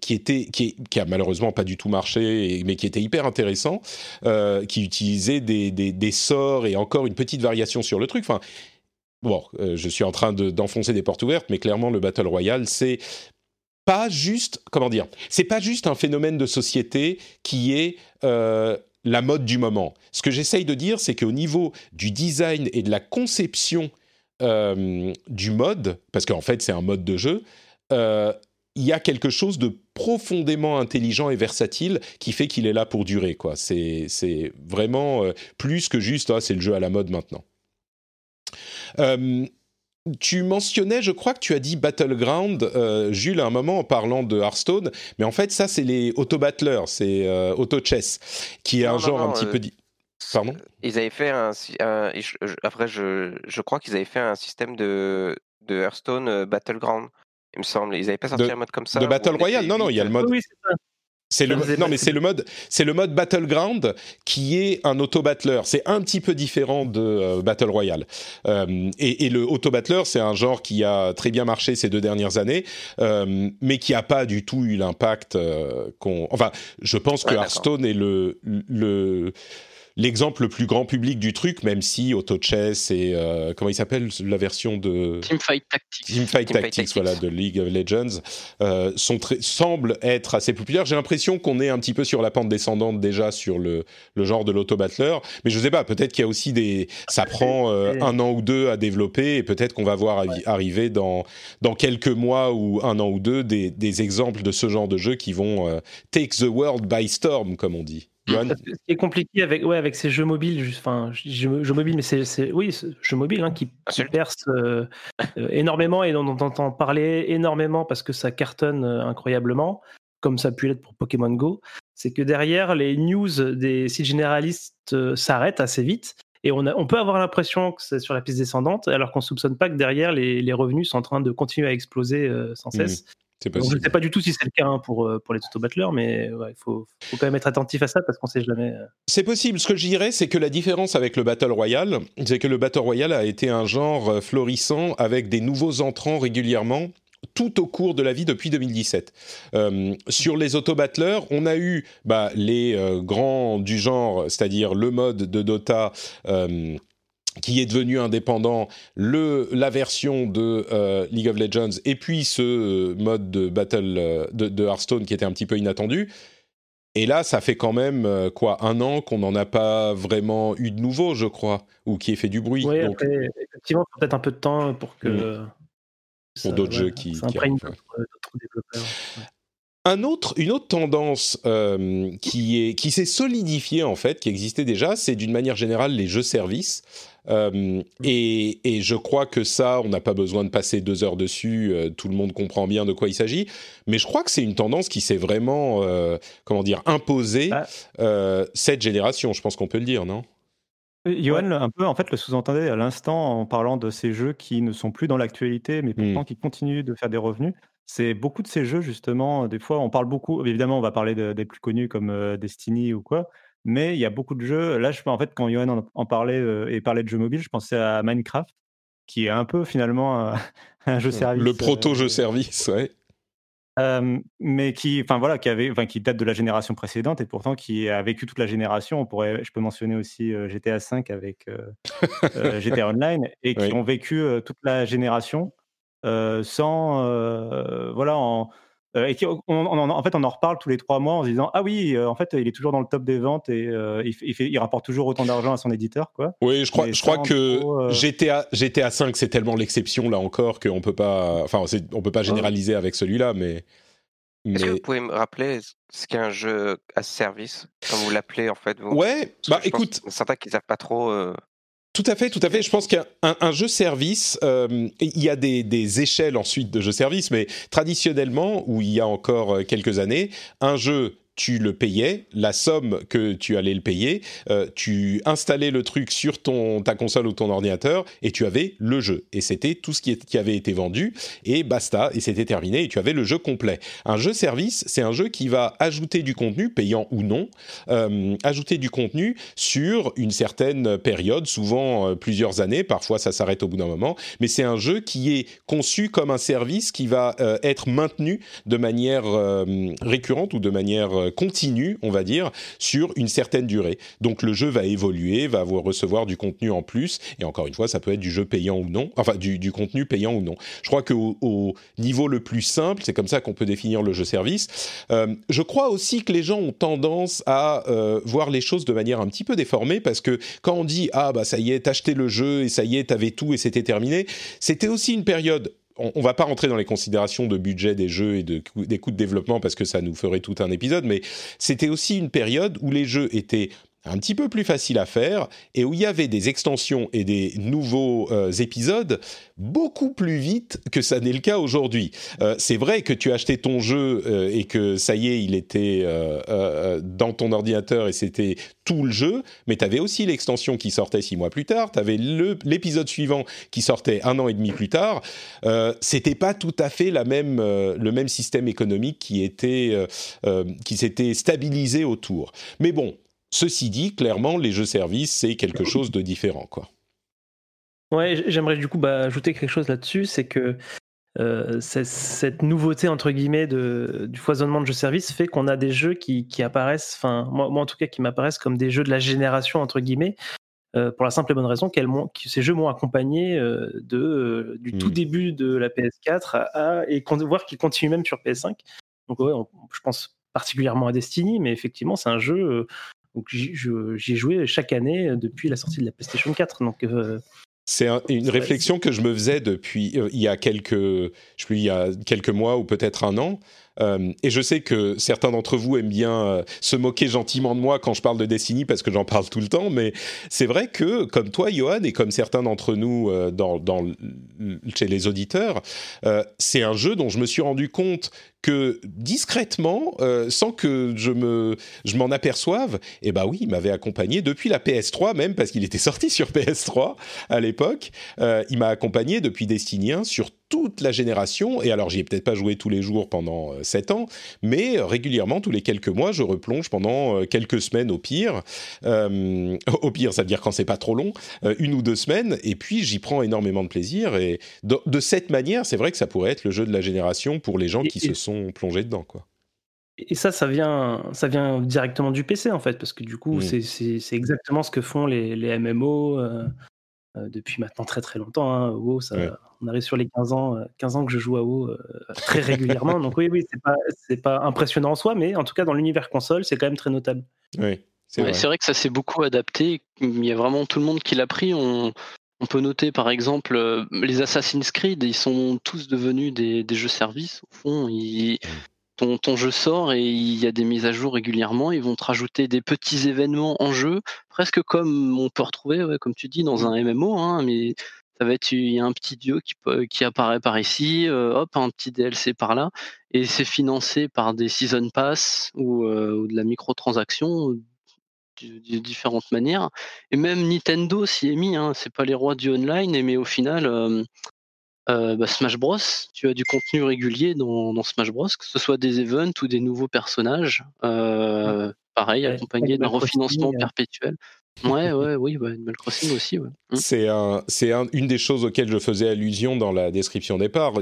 Speaker 1: qui était qui, a malheureusement pas du tout marché, mais qui était hyper intéressant, qui utilisait des, des, sorts et encore une petite variation sur le truc. Enfin, bon, je suis en train d'enfoncer des portes ouvertes, mais clairement, le Battle Royale, c'est pas juste, comment dire, c'est pas juste un phénomène de société qui est euh, la mode du moment. Ce que j'essaye de dire, c'est qu'au niveau du design et de la conception euh, du mode, parce qu'en fait c'est un mode de jeu, euh, il y a quelque chose de profondément intelligent et versatile qui fait qu'il est là pour durer. Quoi. C'est, vraiment plus que juste, ah, c'est le jeu à la mode maintenant tu mentionnais, je crois que tu as dit Battleground, euh, Jules, à un moment en parlant de Hearthstone, mais en fait, ça, c'est les auto-battlers, c'est euh, auto-chess, qui est un genre un petit peu.
Speaker 4: Euh, Pardon? Ils avaient fait un. après, je, je crois qu'ils avaient fait un système de, de Hearthstone Battleground, il me semble. Ils n'avaient pas sorti un mode comme ça.
Speaker 1: De Battle Royale Non, non, il y a le mode.
Speaker 2: Oui, c'est ça.
Speaker 1: C'est le, non, mais c'est le mode, c'est le mode battleground qui est un auto battler. C'est un petit peu différent de euh, battle royale. Euh, et, et, le auto battler, c'est un genre qui a très bien marché ces deux dernières années, euh, mais qui a pas du tout eu l'impact euh, qu'on. Enfin, je pense que Hearthstone est le le l'exemple le plus grand public du truc, même si Auto Chess et euh, comment il s'appelle la version de
Speaker 5: Teamfight Tactics.
Speaker 1: Teamfight
Speaker 4: Teamfight
Speaker 1: Tactics,
Speaker 4: Tactics.
Speaker 1: voilà, de League of Legends, euh, sont très, semblent être assez populaires. J'ai l'impression qu'on est un petit peu sur la pente descendante déjà sur le, le genre de l'auto-battler. Mais je sais pas, peut-être qu'il y a aussi des... Ça prend euh, un an ou deux à développer et peut-être qu'on va voir arri- arriver dans, dans quelques mois ou un an ou deux des, des exemples de ce genre de jeux qui vont euh, take the world by storm, comme on dit. Johan
Speaker 2: Parce que ce qui est compliqué avec, ouais, avec ces jeux mobiles, juste- enfin, jeux, jeux mobiles, mais c'est, oui, jeux mobiles hein, qui, qui percent euh, euh, énormément et dont on entend parler énormément parce que ça cartonne euh, incroyablement, comme ça a pu l'être pour Pokémon Go, c'est que derrière, les news des sites généralistes euh, s'arrêtent assez vite. Et on, a, on peut avoir l'impression que c'est sur la piste descendante, alors qu'on soupçonne pas que derrière, les, les revenus sont en train de continuer à exploser euh, sans
Speaker 1: Mhm.
Speaker 2: cesse. Donc, je ne
Speaker 1: possible.
Speaker 2: sais pas du tout si c'est le cas hein, pour, euh, pour les auto-battlers, mais ouais, il faut, faut quand même être attentif à ça parce qu'on sait jamais. euh,
Speaker 1: C'est possible. Ce que je dirais, c'est que la différence avec le Battle Royale, c'est que le Battle Royale a été un genre euh, florissant avec des nouveaux entrants régulièrement tout au cours de la vie depuis 2017. Euh, sur les auto-battlers, on a eu bah, les euh, grands du genre, c'est-à-dire le mode de Dota euh, qui est devenu indépendant, le, la version de euh, League of Legends, et puis ce euh, mode de Battle euh, de, de Hearthstone qui était un petit peu inattendu. Et là, ça fait quand même quoi un an qu'on n'en a pas vraiment eu de nouveau, je crois, ou qui ait fait du bruit.
Speaker 2: Oui,
Speaker 1: Donc,
Speaker 2: après, effectivement, peut-être un peu de temps pour que.
Speaker 1: Mm.
Speaker 2: ça-
Speaker 1: d'autres
Speaker 2: ouais,
Speaker 1: jeux qui-
Speaker 2: ça
Speaker 1: qui
Speaker 2: imprègne
Speaker 1: arrivent, ouais.
Speaker 2: d'autres développeurs. Ouais.
Speaker 1: Un autre, une autre tendance qui est qui s'est solidifiée en fait, qui existait déjà, c'est d'une manière générale les jeux services. Euh, et, et je crois que ça, on n'a pas besoin de passer deux heures dessus. euh, tout le monde comprend bien de quoi il s'agit. Mais je crois que c'est une tendance qui s'est vraiment, euh, comment dire, imposée
Speaker 3: Ah.
Speaker 1: euh, cette génération. Je pense qu'on peut le dire, non?
Speaker 3: Johan, un peu, en fait, le sous-entendait à l'instant en parlant de ces jeux qui ne sont plus dans l'actualité, mais pourtant qui continuent de faire des revenus. C'est beaucoup de ces jeux, justement, des fois, on parle beaucoup, évidemment, on va parler de- des plus connus comme Destiny ou quoi, mais il y a beaucoup de jeux. Là, je, en fait, quand Johan en, en parlait euh, et parlait de jeux mobiles, je pensais à Minecraft, qui est un peu finalement un, un jeu service.
Speaker 1: Le proto-jeu
Speaker 3: euh,
Speaker 1: service, ouais.
Speaker 3: euh, mais qui, enfin voilà, qui avait, enfin qui date de la génération précédente et pourtant qui a vécu toute la génération. On pourrait, je peux mentionner aussi euh, GTA 5 avec euh, GTA Online et qui
Speaker 1: Oui.
Speaker 3: ont vécu toute la génération sans, voilà, en, et qui, on, on en, en fait, on en reparle tous les trois mois en se disant ah oui, euh, en fait, il est toujours dans le top des ventes et euh, il, fait- il, fait- il rapporte toujours autant d'argent à son éditeur, quoi.
Speaker 1: Oui, je crois,
Speaker 3: Mais
Speaker 1: je crois que
Speaker 3: trop, euh,
Speaker 1: GTA, GTA 5, c'est tellement l'exception là encore qu'on peut pas, enfin, c'est- on peut pas généraliser avec celui-là, mais.
Speaker 4: Est-ce que
Speaker 1: mais-
Speaker 4: vous pouvez me rappeler ce qu'est un jeu à service, comme vous l'appelez en fait vous
Speaker 1: Ouais, bah écoute,
Speaker 4: certains qui savent pas trop. euh,
Speaker 1: Tout à fait, tout à fait. Je pense qu'un un, un jeu service, euh, il y a des, des échelles ensuite de jeux service, mais traditionnellement, où il y a encore euh, quelques années, un jeu tu le payais, la somme que tu allais le payer, euh, tu installais le truc sur ton, ta console ou ton ordinateur et tu avais le jeu. Et c'était tout ce qui, est- qui avait été vendu et basta, et c'était terminé et tu avais le jeu complet. Un jeu service, c'est un jeu qui va ajouter du contenu, payant ou non, euh, ajouter du contenu sur une certaine période, souvent euh, plusieurs années, parfois ça s'arrête au bout d'un moment, mais c'est un jeu qui est conçu comme un service qui va être maintenu de manière récurrente ou de manière continue, on va dire, sur une certaine durée. Donc le jeu va évoluer, va recevoir du contenu en plus, et encore une fois, ça peut être du jeu payant ou non, enfin du, contenu payant ou non. Je crois qu'au au niveau le plus simple, c'est comme ça qu'on peut définir le jeu service, euh, je crois aussi que les gens ont tendance à euh, voir les choses de manière un petit peu déformée parce que quand on dit ah bah ça y est, t'achetais le jeu et ça y est, t'avais tout et c'était terminé, c'était aussi une période. On, on va pas rentrer dans les considérations de budget des jeux et des coûts de développement parce que ça nous ferait tout un épisode, mais c'était aussi une période où les jeux étaient un petit peu plus facile à faire et où il y avait des extensions et des nouveaux euh, épisodes beaucoup plus vite que ça n'est le cas aujourd'hui. Euh, c'est vrai que tu acheté ton jeu euh, et que ça y est, il était dans ton ordinateur et c'était tout le jeu, mais tu avais aussi l'extension qui sortait six mois plus tard, tu avais l'épisode suivant qui sortait un an et demi plus tard. c'était pas tout à fait le même système économique qui était qui s'était stabilisé autour. Mais bon, Ceci dit, clairement, les jeux-services, c'est quelque chose de différent, quoi.
Speaker 2: Ouais, j'aimerais du coup bah, ajouter quelque chose là-dessus, c'est que euh, cette nouveauté entre guillemets de, du foisonnement de jeux-services fait qu'on a des jeux qui, apparaissent, enfin moi, en tout cas qui m'apparaissent comme des jeux de la génération entre guillemets, euh, pour la simple et bonne raison que ces jeux m'ont accompagné euh, de, du tout hmm. début de la PS4 à, et voir qu'ils continuent même sur PS5. Donc ouais, je pense particulièrement à Destiny, mais effectivement c'est un jeu donc j'y ai joué chaque année depuis la sortie de la PlayStation 4. Donc euh,
Speaker 1: c'est une réflexion que je me faisais depuis euh, il y a quelques, je sais il y a quelques mois ou peut-être un an. Euh, et je sais que certains d'entre vous aiment bien se moquer gentiment de moi quand je parle de Destiny parce que j'en parle tout le temps, mais c'est vrai que, comme toi, Johan, et comme certains d'entre nous dans, chez les auditeurs, c'est un jeu dont je me suis rendu compte que discrètement, euh, sans que je me, je m'en aperçoive, eh ben oui, il m'avait accompagné depuis la PS3 même parce qu'il était sorti sur PS3 à l'époque. Euh, il m'a accompagné depuis Destiny 1 sur toute la génération. Et alors, j'y ai peut-être pas joué tous les jours pendant euh, sept ans, mais régulièrement, tous les quelques mois, je replonge pendant quelques semaines au pire. au pire, ça veut dire quand c'est pas trop long, une ou deux semaines. Et puis, j'y prends énormément de plaisir. Et de, cette manière, c'est vrai que ça pourrait être le jeu de la génération pour les gens qui se sont plongés dedans, quoi.
Speaker 2: Et ça, ça vient, ça vient directement du PC en fait, parce que du coup, mm. c'est exactement ce que font les, les MMO euh, euh, depuis maintenant très très longtemps. Hein. WoW, ça, on arrive sur les 15 ans, 15 euh, ans que je joue à WoW très régulièrement. Donc oui, oui, c'est pas, pas impressionnant en soi, mais en tout cas dans l'univers console, c'est quand même très notable.
Speaker 1: Oui.
Speaker 5: C'est vrai. vrai. que ça s'est beaucoup adapté. Il y a vraiment tout le monde qui l'a pris. On, on peut noter par exemple euh, les Assassin's Creed, ils sont tous devenus des, jeux services. Au fond, ton, ton, jeu sort et il y a des mises à jour régulièrement. Ils vont te rajouter des petits événements en jeu, presque comme on peut retrouver, comme tu dis, dans un MMO. Hein, mais ça va être il y a un petit dieu qui, qui apparaît par ici, euh, hop, un petit DLC par là, et c'est financé par des season pass ou, euh, ou de la microtransaction de différentes manières. Et même Nintendo s'y est mis, hein, c'est pas les rois du online, mais au final, euh, euh, bah, Smash Bros, tu as du contenu régulier dans, Smash Bros, que ce soit des events ou des nouveaux personnages. Euh, pareil, accompagné d'un refinancement perpétuel. Ouais, ouais, oui, bah, Animal Crossing aussi. Ouais.
Speaker 1: Mmh. C'est un, c'est une des choses auxquelles je faisais allusion dans la description départ.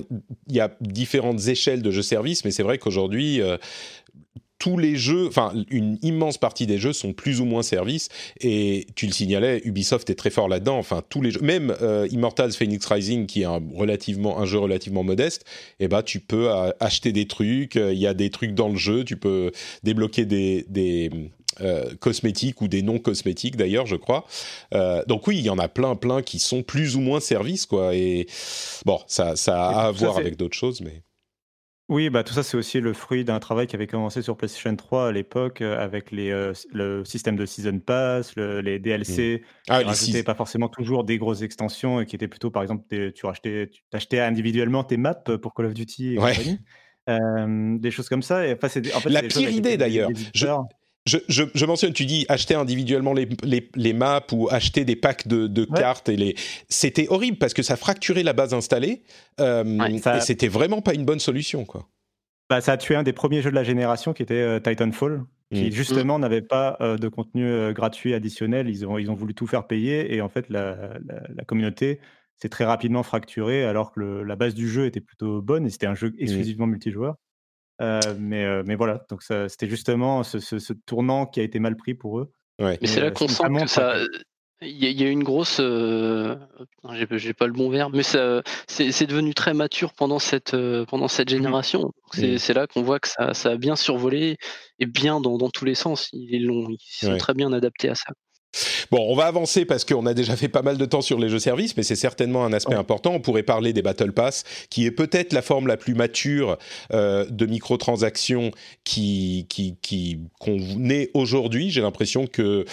Speaker 1: Il y a différentes échelles de jeux-services, mais c'est vrai qu'aujourd'hui, tous les jeux, enfin une immense partie des jeux sont plus ou moins services et tu le signalais, Ubisoft est très fort là-dedans. Enfin tous les jeux, même euh, Immortals Phoenix Rising qui est un relativement un jeu relativement modeste, eh ben tu peux acheter des trucs, euh, il y a des trucs dans le jeu, tu peux débloquer des, des euh, cosmétiques ou des non cosmétiques d'ailleurs, je crois. donc oui, il y en a plein plein qui sont plus ou moins services quoi. Et bon, ça ça a à voir avec d'autres choses, mais
Speaker 3: oui, bah, tout ça, c'est aussi le fruit d'un travail qui avait commencé sur PlayStation 3 à l'époque euh, avec les, euh, le système de Season Pass, les DLC, mmh. ah, qui pas forcément toujours des grosses extensions et qui étaient plutôt, par exemple, tu rachetais, tu achetais individuellement tes maps pour Call of Duty et compagnie. des choses comme ça. Et, enfin,
Speaker 1: en fait, La pire idée d'ailleurs. Je, je, mentionne, tu dis acheter individuellement les, les, les maps ou acheter des packs de, de cartes et les. C'était horrible parce que ça fracturait la base installée euh, et c'était vraiment pas une bonne solution, quoi.
Speaker 3: Bah, ça a tué un des premiers jeux de la génération qui était euh, Titanfall, qui mm. justement n'avait pas euh, de contenu gratuit additionnel. Ils ont, ils ont voulu tout faire payer et en fait la, la, communauté s'est très rapidement fracturée alors que la base du jeu était plutôt bonne et c'était un jeu mm. exclusivement multijoueur. Euh, mais, euh, mais voilà, donc c'était justement ce, ce, tournant qui a été mal pris pour eux.
Speaker 5: Mais c'est là euh, qu'on sent que ça. Il y, a une grosse. Euh... J'ai pas le bon verbe, mais c'est devenu très mature pendant cette, pendant cette mmh génération. C'est là qu'on voit que ça, ça, a bien survolé et bien dans, dans tous les sens. Ils, ils sont très bien adaptés à ça.
Speaker 1: Bon, on va avancer parce qu'on a déjà fait pas mal de temps sur les jeux services, mais c'est certainement un aspect important. On pourrait parler des Battle Pass, qui est peut-être la forme la plus mature euh, de microtransactions qui qui qui qu'on est aujourd'hui. J'ai l'impression que,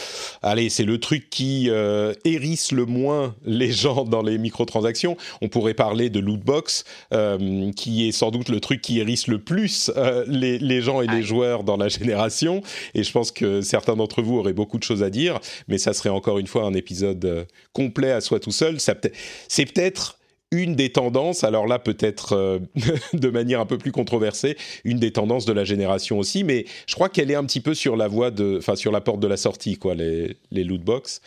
Speaker 1: allez, c'est le truc qui euh, hérisse le moins les gens dans les microtransactions. On pourrait parler de lootbox, euh, qui est sans doute le truc qui hérisse le plus euh, les les gens et les joueurs dans la génération. Et je pense que certains d'entre vous auraient beaucoup de choses à dire, mais ça serait encore une fois un épisode euh, complet à soi tout seul. C'est peut-être une des tendances, alors là peut-être euh, de manière un peu plus controversée, une des tendances de la génération aussi, mais je crois qu'elle est un petit peu sur la voie de, enfin sur la porte de la sortie, quoi, les, les loot box.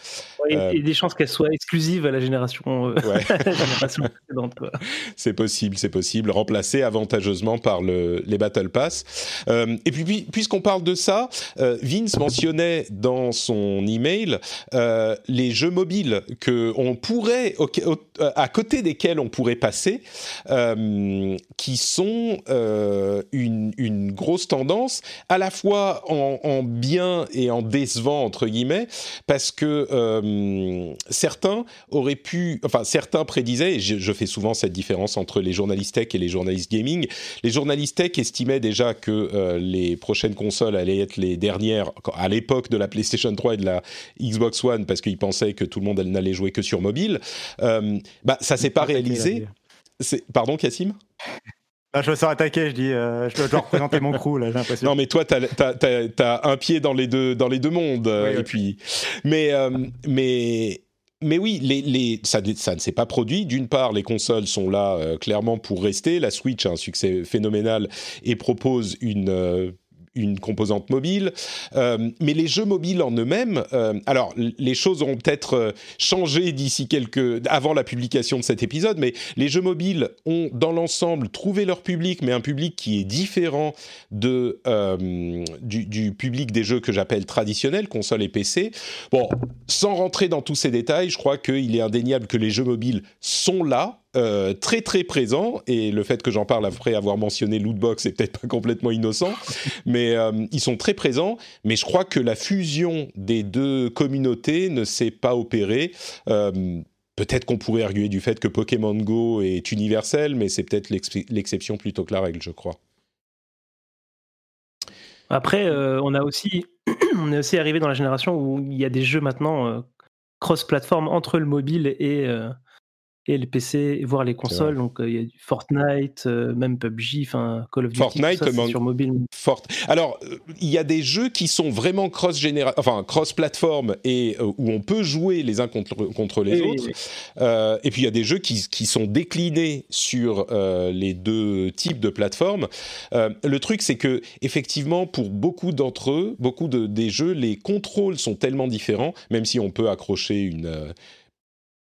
Speaker 2: Il y a des chances qu'elle soit exclusive à la génération, euh, génération précédente.
Speaker 1: C'est possible, c'est possible, remplacée avantageusement par le, les Battle Pass. Euh, et puis, puisqu'on parle de ça, euh, Vince mentionnait dans son email euh, les jeux mobiles que on pourrait, à côté desquels on pourrait passer, euh, qui sont euh, une, grosse tendance, à la fois en, en, bien et en décevant entre guillemets, parce que euh, certains auraient pu, enfin certains prédisaient, et je, fais souvent cette différence entre les journalistes tech et les journalistes gaming, les journalistes tech estimaient déjà que les prochaines consoles allaient être les dernières à l'époque de la PlayStation 3 et de la Xbox One, parce qu'ils pensaient que tout le monde n'allait jouer que sur mobile. Bah ça s'est pas. Pardon, Cassim?
Speaker 3: Je me sens attaqué, je dis, euh, je dois, représenter mon crew, là, j'ai l'impression.
Speaker 1: Non, mais toi, t'as as, un pied dans les deux, dans les deux mondes. Oui, et puis, mais, euh, mais, mais oui, les, les, ça, ça ne s'est pas produit. D'une part, les consoles sont là euh, clairement pour rester. La Switch a un succès phénoménal et propose une euh, une composante mobile. Euh, mais les jeux mobiles en eux-mêmes, euh, alors les choses auront peut-être euh, changé d'ici quelques, avant la publication de cet épisode, mais les jeux mobiles ont dans l'ensemble trouvé leur public, mais un public qui est différent de du, du, public des jeux que j'appelle traditionnels, console et PC. Bon, sans rentrer dans tous ces détails, je crois qu'il est indéniable que les jeux mobiles sont là euh, très très présent et le fait que j'en parle après avoir mentionné Lootbox est peut-être pas complètement innocent, mais euh, ils sont très présents. Mais je crois que la fusion des deux communautés ne s'est pas opérée. Euh, peut-être qu'on pourrait arguer du fait que Pokémon Go est universel, mais c'est peut-être l'exception plutôt que la règle, je crois.
Speaker 2: Après, on a aussi, on est aussi arrivé dans la génération où il y a des jeux maintenant cross-platform entre le mobile et et les PC, voire les consoles. Donc il y a du Fortnite, euh, même PUBG, enfin Call of Duty,
Speaker 1: Fortnite,
Speaker 2: ça, sur mobile.
Speaker 1: Fort. Alors il y a des jeux qui sont vraiment cross enfin cross plateforme et euh, où on peut jouer les uns contre contre les
Speaker 2: oui,
Speaker 1: autres.
Speaker 2: oui.
Speaker 1: Euh, et puis il y a des jeux qui qui sont déclinés sur euh, les deux types de plateformes. Euh, le truc c'est que effectivement pour beaucoup d'entre eux, beaucoup de des jeux, les contrôles sont tellement différents, même si on peut accrocher une euh,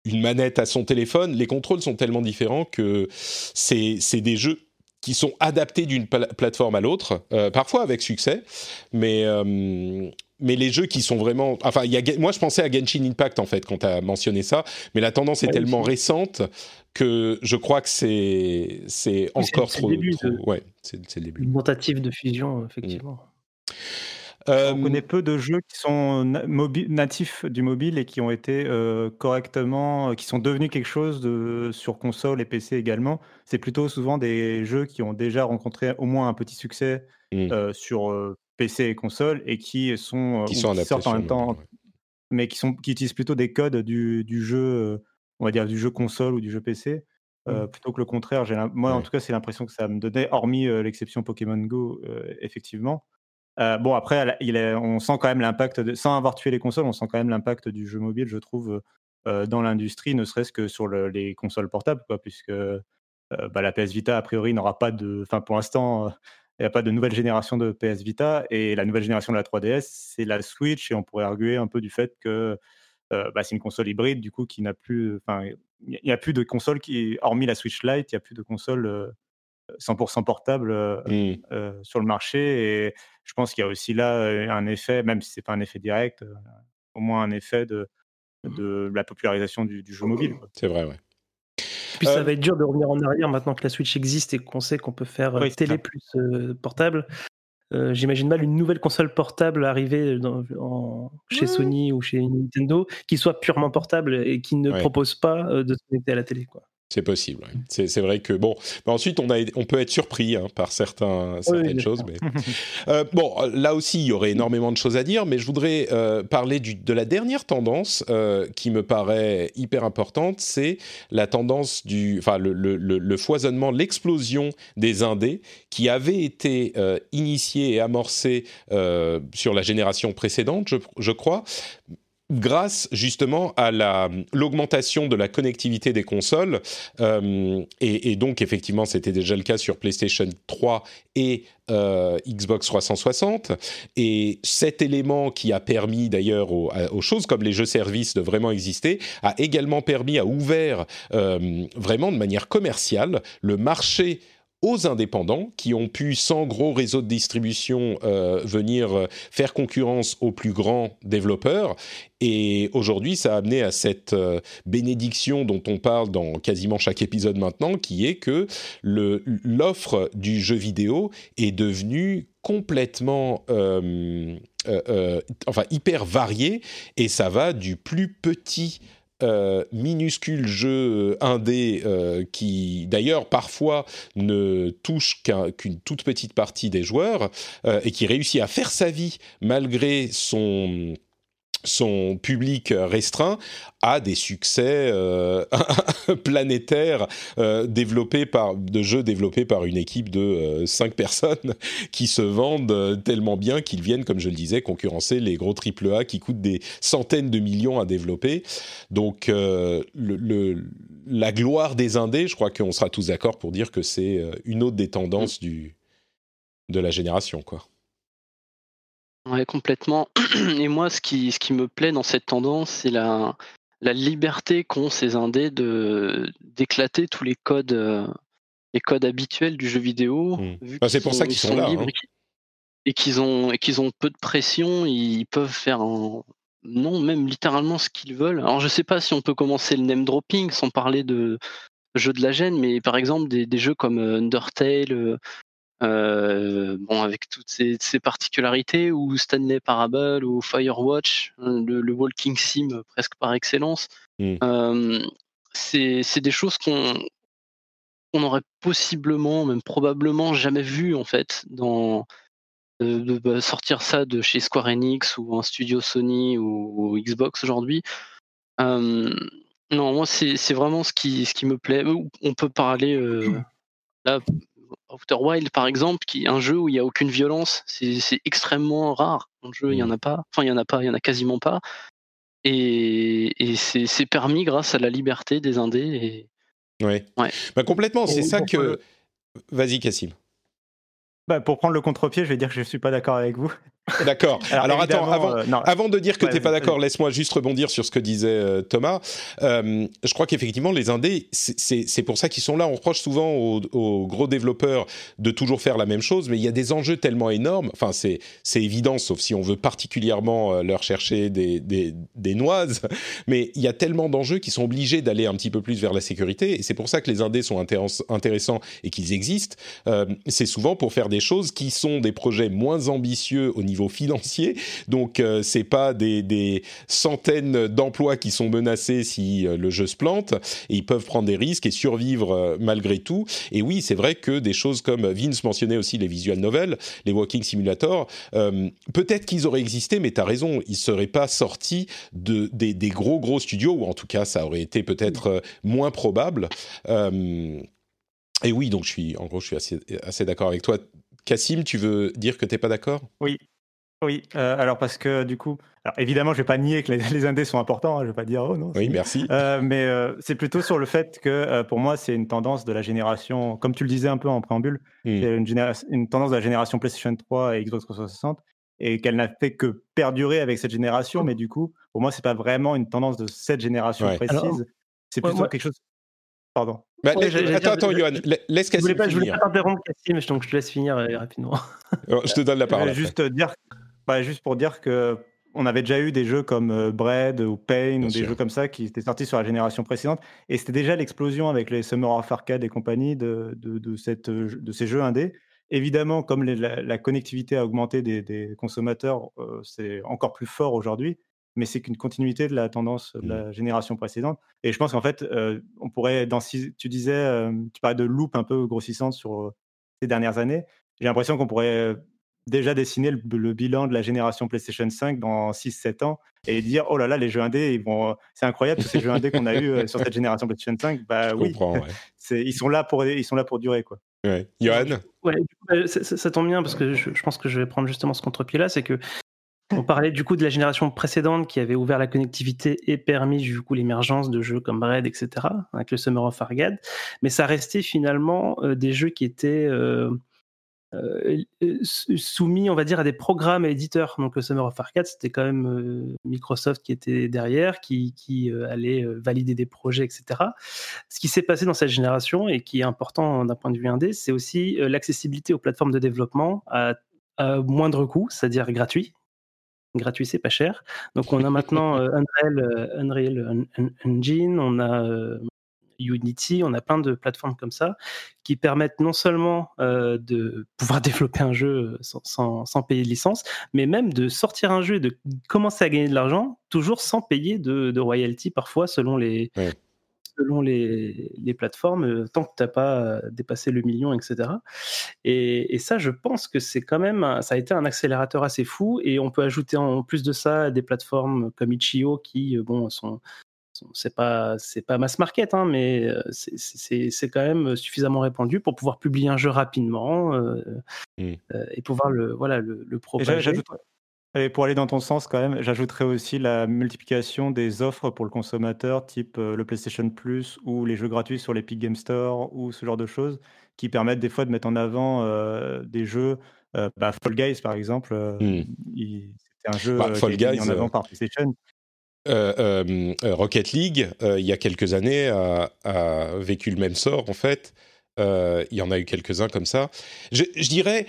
Speaker 1: une manette à son téléphone, les contrôles sont tellement différents que c'est des jeux qui sont adaptés d'une pla plateforme à l'autre, euh, parfois avec succès, mais, euh, mais les jeux qui sont vraiment... Enfin, y a, moi je pensais à Genshin Impact en fait quand tu as mentionné ça, mais la tendance est tellement
Speaker 2: aussi.
Speaker 1: récente que je crois que c'est encore
Speaker 2: c'est- c'est
Speaker 1: trop...
Speaker 2: le début
Speaker 1: trop-
Speaker 2: de-
Speaker 1: Ouais, c'est c'est le début.
Speaker 2: Une tentative de fusion, effectivement.
Speaker 1: Euh,
Speaker 3: On connaît peu de jeux qui sont natifs du mobile et qui ont été, correctement qui sont devenus quelque chose de sur console et PC également. C'est plutôt souvent des jeux qui ont déjà rencontré au moins un petit succès,
Speaker 1: Mmh.
Speaker 3: sur, PC et console et qui sont,
Speaker 1: qui sont
Speaker 3: sortent en même temps,
Speaker 1: ouais.
Speaker 3: mais qui sont qui utilisent plutôt des codes du du jeu, on va dire du jeu console ou du jeu PC,
Speaker 2: Mmh.
Speaker 3: plutôt que le contraire. Moi en tout cas, c'est l'impression que ça me donnait, hormis, l'exception Pokémon Go, effectivement. Heu, bon après il est on sent quand même l'impact sans avoir tué les consoles, on sent quand même l'impact du jeu mobile, je trouve, heu heu, dans l'industrie, ne serait-ce que sur le les consoles portables puisque, bah, la PS Vita a priori n'aura pas de enfin pour l'instant, il y a pas de nouvelle génération de PS Vita et la nouvelle génération de la 3DS, c'est la Switch et on pourrait arguer un peu du fait que, bah, c'est une console hybride du coup qui n'a plus enfin, il y a plus de console qui hormis la Switch Lite, il y a plus de console, 100% portable, heu
Speaker 1: Mmh.
Speaker 3: heu, sur le marché et je pense qu'il y a aussi là, heu, un effet, même si c'est pas un effet direct, au moins un effet de de la popularisation du du jeu mobile, quoi.
Speaker 1: C'est vrai, ouais.
Speaker 2: Puis
Speaker 1: Euh,
Speaker 2: ça va être dur de revenir en arrière maintenant que la Switch existe et qu'on sait qu'on peut faire euh,
Speaker 3: Oui,
Speaker 2: télé
Speaker 3: ça.
Speaker 2: plus euh, portable. euh, j'imagine mal une nouvelle console portable arriver dans, en, chez
Speaker 1: Mmh.
Speaker 2: Sony ou chez Nintendo qui soit purement portable et qui ne
Speaker 1: Ouais.
Speaker 2: propose pas euh, de se connecter à la télé. Quoi.
Speaker 1: C'est possible. ouais. C'est vrai que bon. Mais ensuite, on a, on peut être surpris hein, par certains, certaines choses. Mais... Euh, bon, là aussi, il y aurait énormément de choses à dire, mais je voudrais euh, parler du, de la dernière tendance euh, qui me paraît hyper importante, c'est la tendance du, enfin, le, le, le, le foisonnement, l'explosion des indés qui avait été initiée et amorcée sur la génération précédente, je, je crois grâce justement à la l'augmentation de la connectivité des consoles euh, et, donc effectivement c'était déjà le cas sur PlayStation 3 et euh, Xbox 360 et cet élément qui a permis d'ailleurs aux, choses comme les jeux services de vraiment exister a également permis à ouvert euh, vraiment de manière commerciale le marché aux indépendants qui ont pu, sans gros réseau de distribution, euh, venir euh, faire concurrence aux plus grands développeurs. Et aujourd'hui, ça a amené à cette euh, bénédiction dont on parle dans quasiment chaque épisode maintenant, qui est que l'offre du jeu vidéo est devenue complètement, enfin hyper variée, et ça va du plus petit euh, minuscule jeu indé euh, qui d'ailleurs parfois ne touche qu'un- qu'une toute petite partie des joueurs euh, et qui réussit à faire sa vie malgré son son public restreint a des succès euh, planétaires euh, développés par de jeux développés par une équipe de euh, cinq personnes qui se vendent tellement bien qu'ils viennent, comme je le disais, concurrencer les gros AAA qui coûtent des centaines de millions à développer. Donc le, le- la gloire des indés, je crois qu'on sera tous d'accord pour dire que c'est une autre des tendances du de la génération, quoi.
Speaker 5: Ouais, complètement. Et moi, ce qui, ce qui me plaît dans cette tendance, c'est la, la liberté qu'ont ces indés de d'éclater tous les codes, euh, les codes habituels du jeu vidéo.
Speaker 1: Mm.
Speaker 5: vu
Speaker 1: Bah, c'est pour ça qu'ils sont là,
Speaker 5: libres
Speaker 1: hein.
Speaker 5: et qu'ils- Et qu'ils ont, et qu'ils ont peu de pression, ils peuvent faire un- non, même littéralement ce qu'ils veulent. Alors, je sais pas si on peut commencer le name dropping sans parler de jeux de la gêne, mais par exemple, des, des jeux comme euh, Undertale, euh, bon, avec toutes ces, ces particularités, ou Stanley Parable, ou Firewatch, euh, le, le walking sim euh, presque par excellence.
Speaker 1: Mm.
Speaker 5: Euh, c'est des choses qu'on on aurait possiblement, même probablement jamais vu en fait dans de, de- de sortir ça de chez Square Enix ou un studio Sony ou, ou Xbox aujourd'hui. Euh, non, moi c'est vraiment ce qui ce qui me plaît. On peut parler euh, là Outer Wild par exemple, qui est un jeu où il n'y a aucune violence. C'est extrêmement rare. Dans le jeu, il y en a pas. Enfin, il y en a pas. Il y en a quasiment pas. Et, et c'est permis grâce à la liberté des indés. Et...
Speaker 1: Ouais.
Speaker 5: Ouais.
Speaker 1: Bah, complètement, c'est ça que.
Speaker 3: le-
Speaker 1: Vas-y, Cassim.
Speaker 3: Bah, pour prendre le contre-pied, je vais dire que je ne suis pas d'accord avec vous.
Speaker 1: D'accord. Alors, attends, avant,
Speaker 3: euh,
Speaker 1: Avant de dire que
Speaker 3: Ouais,
Speaker 1: t'es pas d'accord, laisse-moi juste rebondir sur ce que disait euh, Thomas. Euh, je crois qu'effectivement, les indés, c'est- pour ça qu'ils sont là. On reproche souvent aux, aux gros développeurs de toujours faire la même chose, mais il y a des enjeux tellement énormes. Enfin, c'est évident, sauf si on veut particulièrement leur chercher des, des, des noises. Mais il y a tellement d'enjeux qui sont obligés d'aller un petit peu plus vers la sécurité. Et c'est pour ça que les indés sont intéress- intéressants et qu'ils existent. C'est souvent pour faire des choses qui sont des projets moins ambitieux au niveau financier. Donc, euh, c'est pas des, des centaines d'emplois qui sont menacés si euh, le jeu se plante. Et ils peuvent prendre des risques et survivre euh, malgré tout. Et oui, c'est vrai que des choses comme Vince mentionnait aussi les visual novels, les walking simulators, euh, peut-être qu'ils auraient existé, mais tu as raison, ils seraient pas sortis de, des, des gros gros studios, ou en tout cas, ça aurait été peut-être euh, moins probable. Euh, et oui, donc je suis, en gros, je suis assez, assez d'accord avec toi. Cassim, tu veux dire que t'es pas d'accord?
Speaker 3: Oui, oui. euh, alors parce que du coup, alors évidemment, je vais pas nier que les, les indés sont importants. hein, je vais pas dire oh non.
Speaker 1: Oui, merci.
Speaker 3: Euh, mais euh, c'est plutôt sur le fait que euh, pour moi, c'est une tendance de la génération, comme tu le disais un peu en préambule,
Speaker 1: Mm.
Speaker 3: c'est une, généra- une tendance de la génération PlayStation 3 et Xbox 360 et qu'elle n'a fait que perdurer avec cette génération. Mais du coup, pour moi, c'est pas vraiment une tendance de cette génération
Speaker 1: Ouais.
Speaker 3: précise.
Speaker 2: Alors,
Speaker 3: c'est
Speaker 2: ouais,
Speaker 3: plutôt quelque chose. Pardon.
Speaker 1: Bah,
Speaker 2: Ouais,
Speaker 1: laisse-
Speaker 2: j'allais
Speaker 1: attends, attends, Johan, la- laisse
Speaker 2: Je
Speaker 1: Cassim
Speaker 2: voulais pas, je voulais
Speaker 1: finir.
Speaker 2: pas t'interrompre, Cassim, donc je te laisse finir euh, rapidement.
Speaker 1: Alors, je te donne la
Speaker 3: Je
Speaker 1: parole.
Speaker 3: voulais
Speaker 1: après.
Speaker 3: juste dire, bah, juste pour dire que on avait déjà eu des jeux comme euh, Bread ou Pain
Speaker 1: Bien
Speaker 3: ou des
Speaker 1: sûr.
Speaker 3: jeux comme ça qui étaient sortis sur la génération précédente et c'était déjà l'explosion avec les Summer of Arcade et compagnie de, de, de cette, euh, de ces jeux indés évidemment, comme la, connectivité a augmenté des, consommateurs, c'est encore plus fort aujourd'hui mais c'est qu'une continuité de la tendance de mmh. la génération précédente. Et je pense qu'en fait, on pourrait, dans tu disais, tu parlais de loupe un peu grossissante sur ces dernières années. J'ai l'impression qu'on pourrait déjà dessiner le, bilan de la génération PlayStation 5 dans 6-7 ans et dire oh là là les jeux indés ils vont c'est incroyable tous ces jeux indés qu'on a eu sur cette génération PlayStation 5 bah oui ils sont là pour ils sont là pour durer quoi
Speaker 1: ouais. Johan?
Speaker 2: Ouais, bah, ça, tombe bien parce que je, je, pense que je vais prendre justement ce contre-pied là c'est que on parlait du coup de la génération précédente qui avait ouvert la connectivité et permis du coup l'émergence de jeux comme Red, etc. avec le Summer of Arcade, mais ça restait finalement euh, des jeux qui étaient euh, euh, soumis, on va dire, à des programmes et éditeurs. Donc le Summer of Arcade, c'était quand même Microsoft qui était derrière, qui, qui allait valider des projets, etc. Ce qui s'est passé dans cette génération et qui est important d'un point de vue indé, c'est aussi l'accessibilité aux plateformes de développement à à moindre coût, c'est-à-dire gratuit, gratuit, c'est pas cher. Donc on a maintenant euh, Unreal, euh, Engine, on a euh, Unity, on a plein de plateformes comme ça qui permettent non seulement de pouvoir développer un jeu sans, payer de licence, mais même de sortir un jeu et de commencer à gagner de l'argent, toujours sans payer de, de royalty parfois selon les, selon les, plateformes, euh, tant que tu n'as pas euh, dépassé le million, etc. Et, ça, je pense que c'est quand même, ça a été un accélérateur assez fou. Et on peut ajouter en plus de ça des plateformes comme Itch.io qui, euh, bon, sont, c'est pas c'est pas mass market hein, mais c'est quand même suffisamment répandu pour pouvoir publier un jeu rapidement mmh. et pouvoir le voilà le, le propager.
Speaker 3: Et pour aller dans ton sens, quand même, j'ajouterais aussi la multiplication des offres pour le consommateur, type euh, le PlayStation Plus ou les jeux gratuits sur l'Epic Game Store ou ce genre de choses, qui permettent des fois de mettre en avant euh, des jeux. Euh, bah, Fall Guys, par exemple, hmm. c'était un jeu bah, qui été mis en avant par PlayStation.
Speaker 1: Rocket League, il y a quelques années, a, vécu le même sort, en fait. il y en a eu quelques-uns comme ça. je dirais,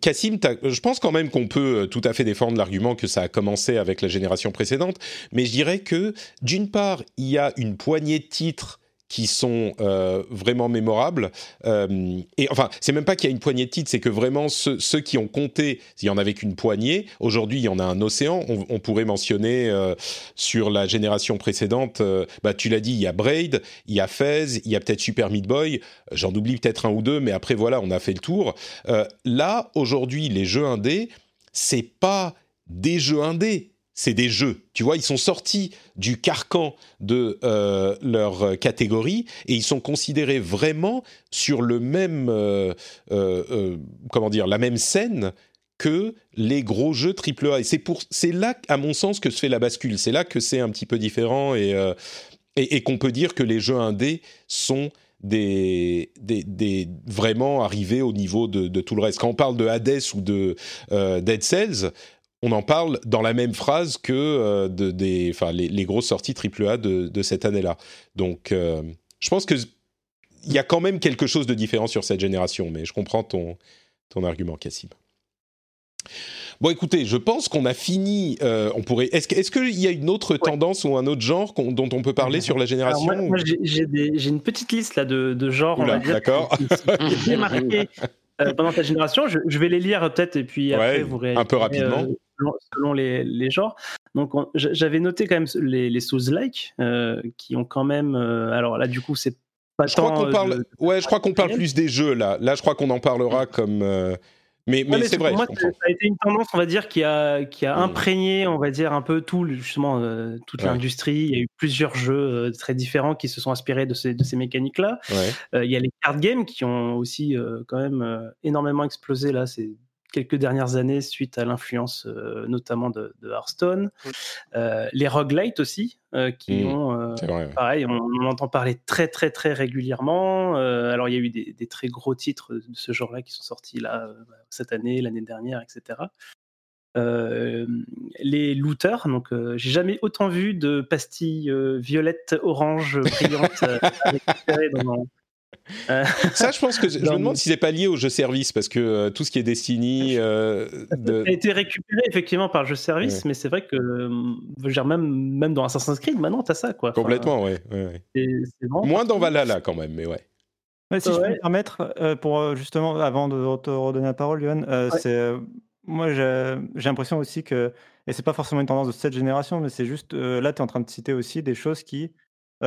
Speaker 1: Cassim, je pense quand même qu'on peut euh, tout à fait défendre l'argument que ça a commencé avec la génération précédente, mais je dirais que d'une part, il y a une poignée de titres qui sont euh, vraiment mémorables. Euh, et enfin, c'est même pas qu'il y a une poignée de titres, c'est que vraiment ceux, qui ont compté, s'il y en avait qu'une poignée, aujourd'hui il y en a un océan. On, pourrait mentionner euh, sur la génération précédente, bah tu l'as dit, il y a Braid, il y a Fez, il y a peut-être Super Meat Boy. J'en oublie peut-être un ou deux, mais après voilà, on a fait le tour. là, aujourd'hui, les jeux indés, c'est pas des jeux indés, c'est des jeux. Tu vois, ils sont sortis du carcan de euh, leur euh, catégorie et ils sont considérés vraiment sur le même, euh, comment dire, la même scène que les gros jeux AAA. Et c'est pour, c'est là, à mon sens, que se fait la bascule. C'est là que c'est un petit peu différent et, et, qu'on peut dire que les jeux indés sont des, des, vraiment arrivés au niveau de, tout le reste. Quand on parle de Hades ou de Dead Cells, on en parle dans la même phrase que euh, de, des, enfin, les, grosses sorties AAA de, de cette année-là. Donc, euh, je pense que il y a quand même quelque chose de différent sur cette génération, mais je comprends ton, ton argument, Cassim. Bon, écoutez, je pense qu'on a fini. Euh, on pourrait. Est-ce qu'il est y a une autre tendance ou un autre genre dont on peut parler sur la génération
Speaker 2: moi, j'ai une petite liste là de, de genres.
Speaker 1: D'accord.
Speaker 2: J'ai marqué pendant ta génération. Je, vais les lire peut-être et puis après vous
Speaker 1: réagissez. Un peu rapidement
Speaker 2: selon, les, les, genres. Donc, j'avais noté quand même les, les Souls-like euh, qui ont quand même. Euh, alors là, du coup, c'est pas
Speaker 1: je Crois qu'on parle, ouais, je crois qu'on parle plus des jeux là. Là, je crois qu'on en parlera comme. Euh, mais, mais, c'est vrai.
Speaker 2: Moi, ça a été une tendance, on va dire, qui a, qui a hmm. imprégné, on va dire, un peu tout, justement, toute l'industrie. Il y a eu plusieurs jeux très différents qui se sont inspirés de ces, de ces mécaniques-là. il y a les card games qui ont aussi quand même énormément explosé là ces quelques dernières années suite à l'influence euh, notamment de, Hearthstone. Euh, les roguelites aussi, euh, qui mmh. ont, pareil, on, entend parler très très très régulièrement. alors il y a eu des, très gros titres de ce genre-là qui sont sortis là cette année, l'année dernière, etc. les looters, donc j'ai jamais autant vu de pastilles violettes, orange, brillantes dans,
Speaker 1: euh, Ça, je pense que je me demande si c'est pas lié au jeu service parce que euh, tout ce qui est Destiny. Euh,
Speaker 2: a été récupéré effectivement par jeu service, mais c'est vrai que même, même dans Assassin's Creed, maintenant, tu as ça. Quoi.
Speaker 1: Complètement, ouais. Moins dans Valhalla quand même, mais ouais.
Speaker 3: si je peux me permettre, pour justement, avant de te redonner la parole, Johan, c'est moi j'ai l'impression aussi que, et c'est pas forcément une tendance de cette génération, mais c'est juste là, tu es en train de citer aussi des choses qui,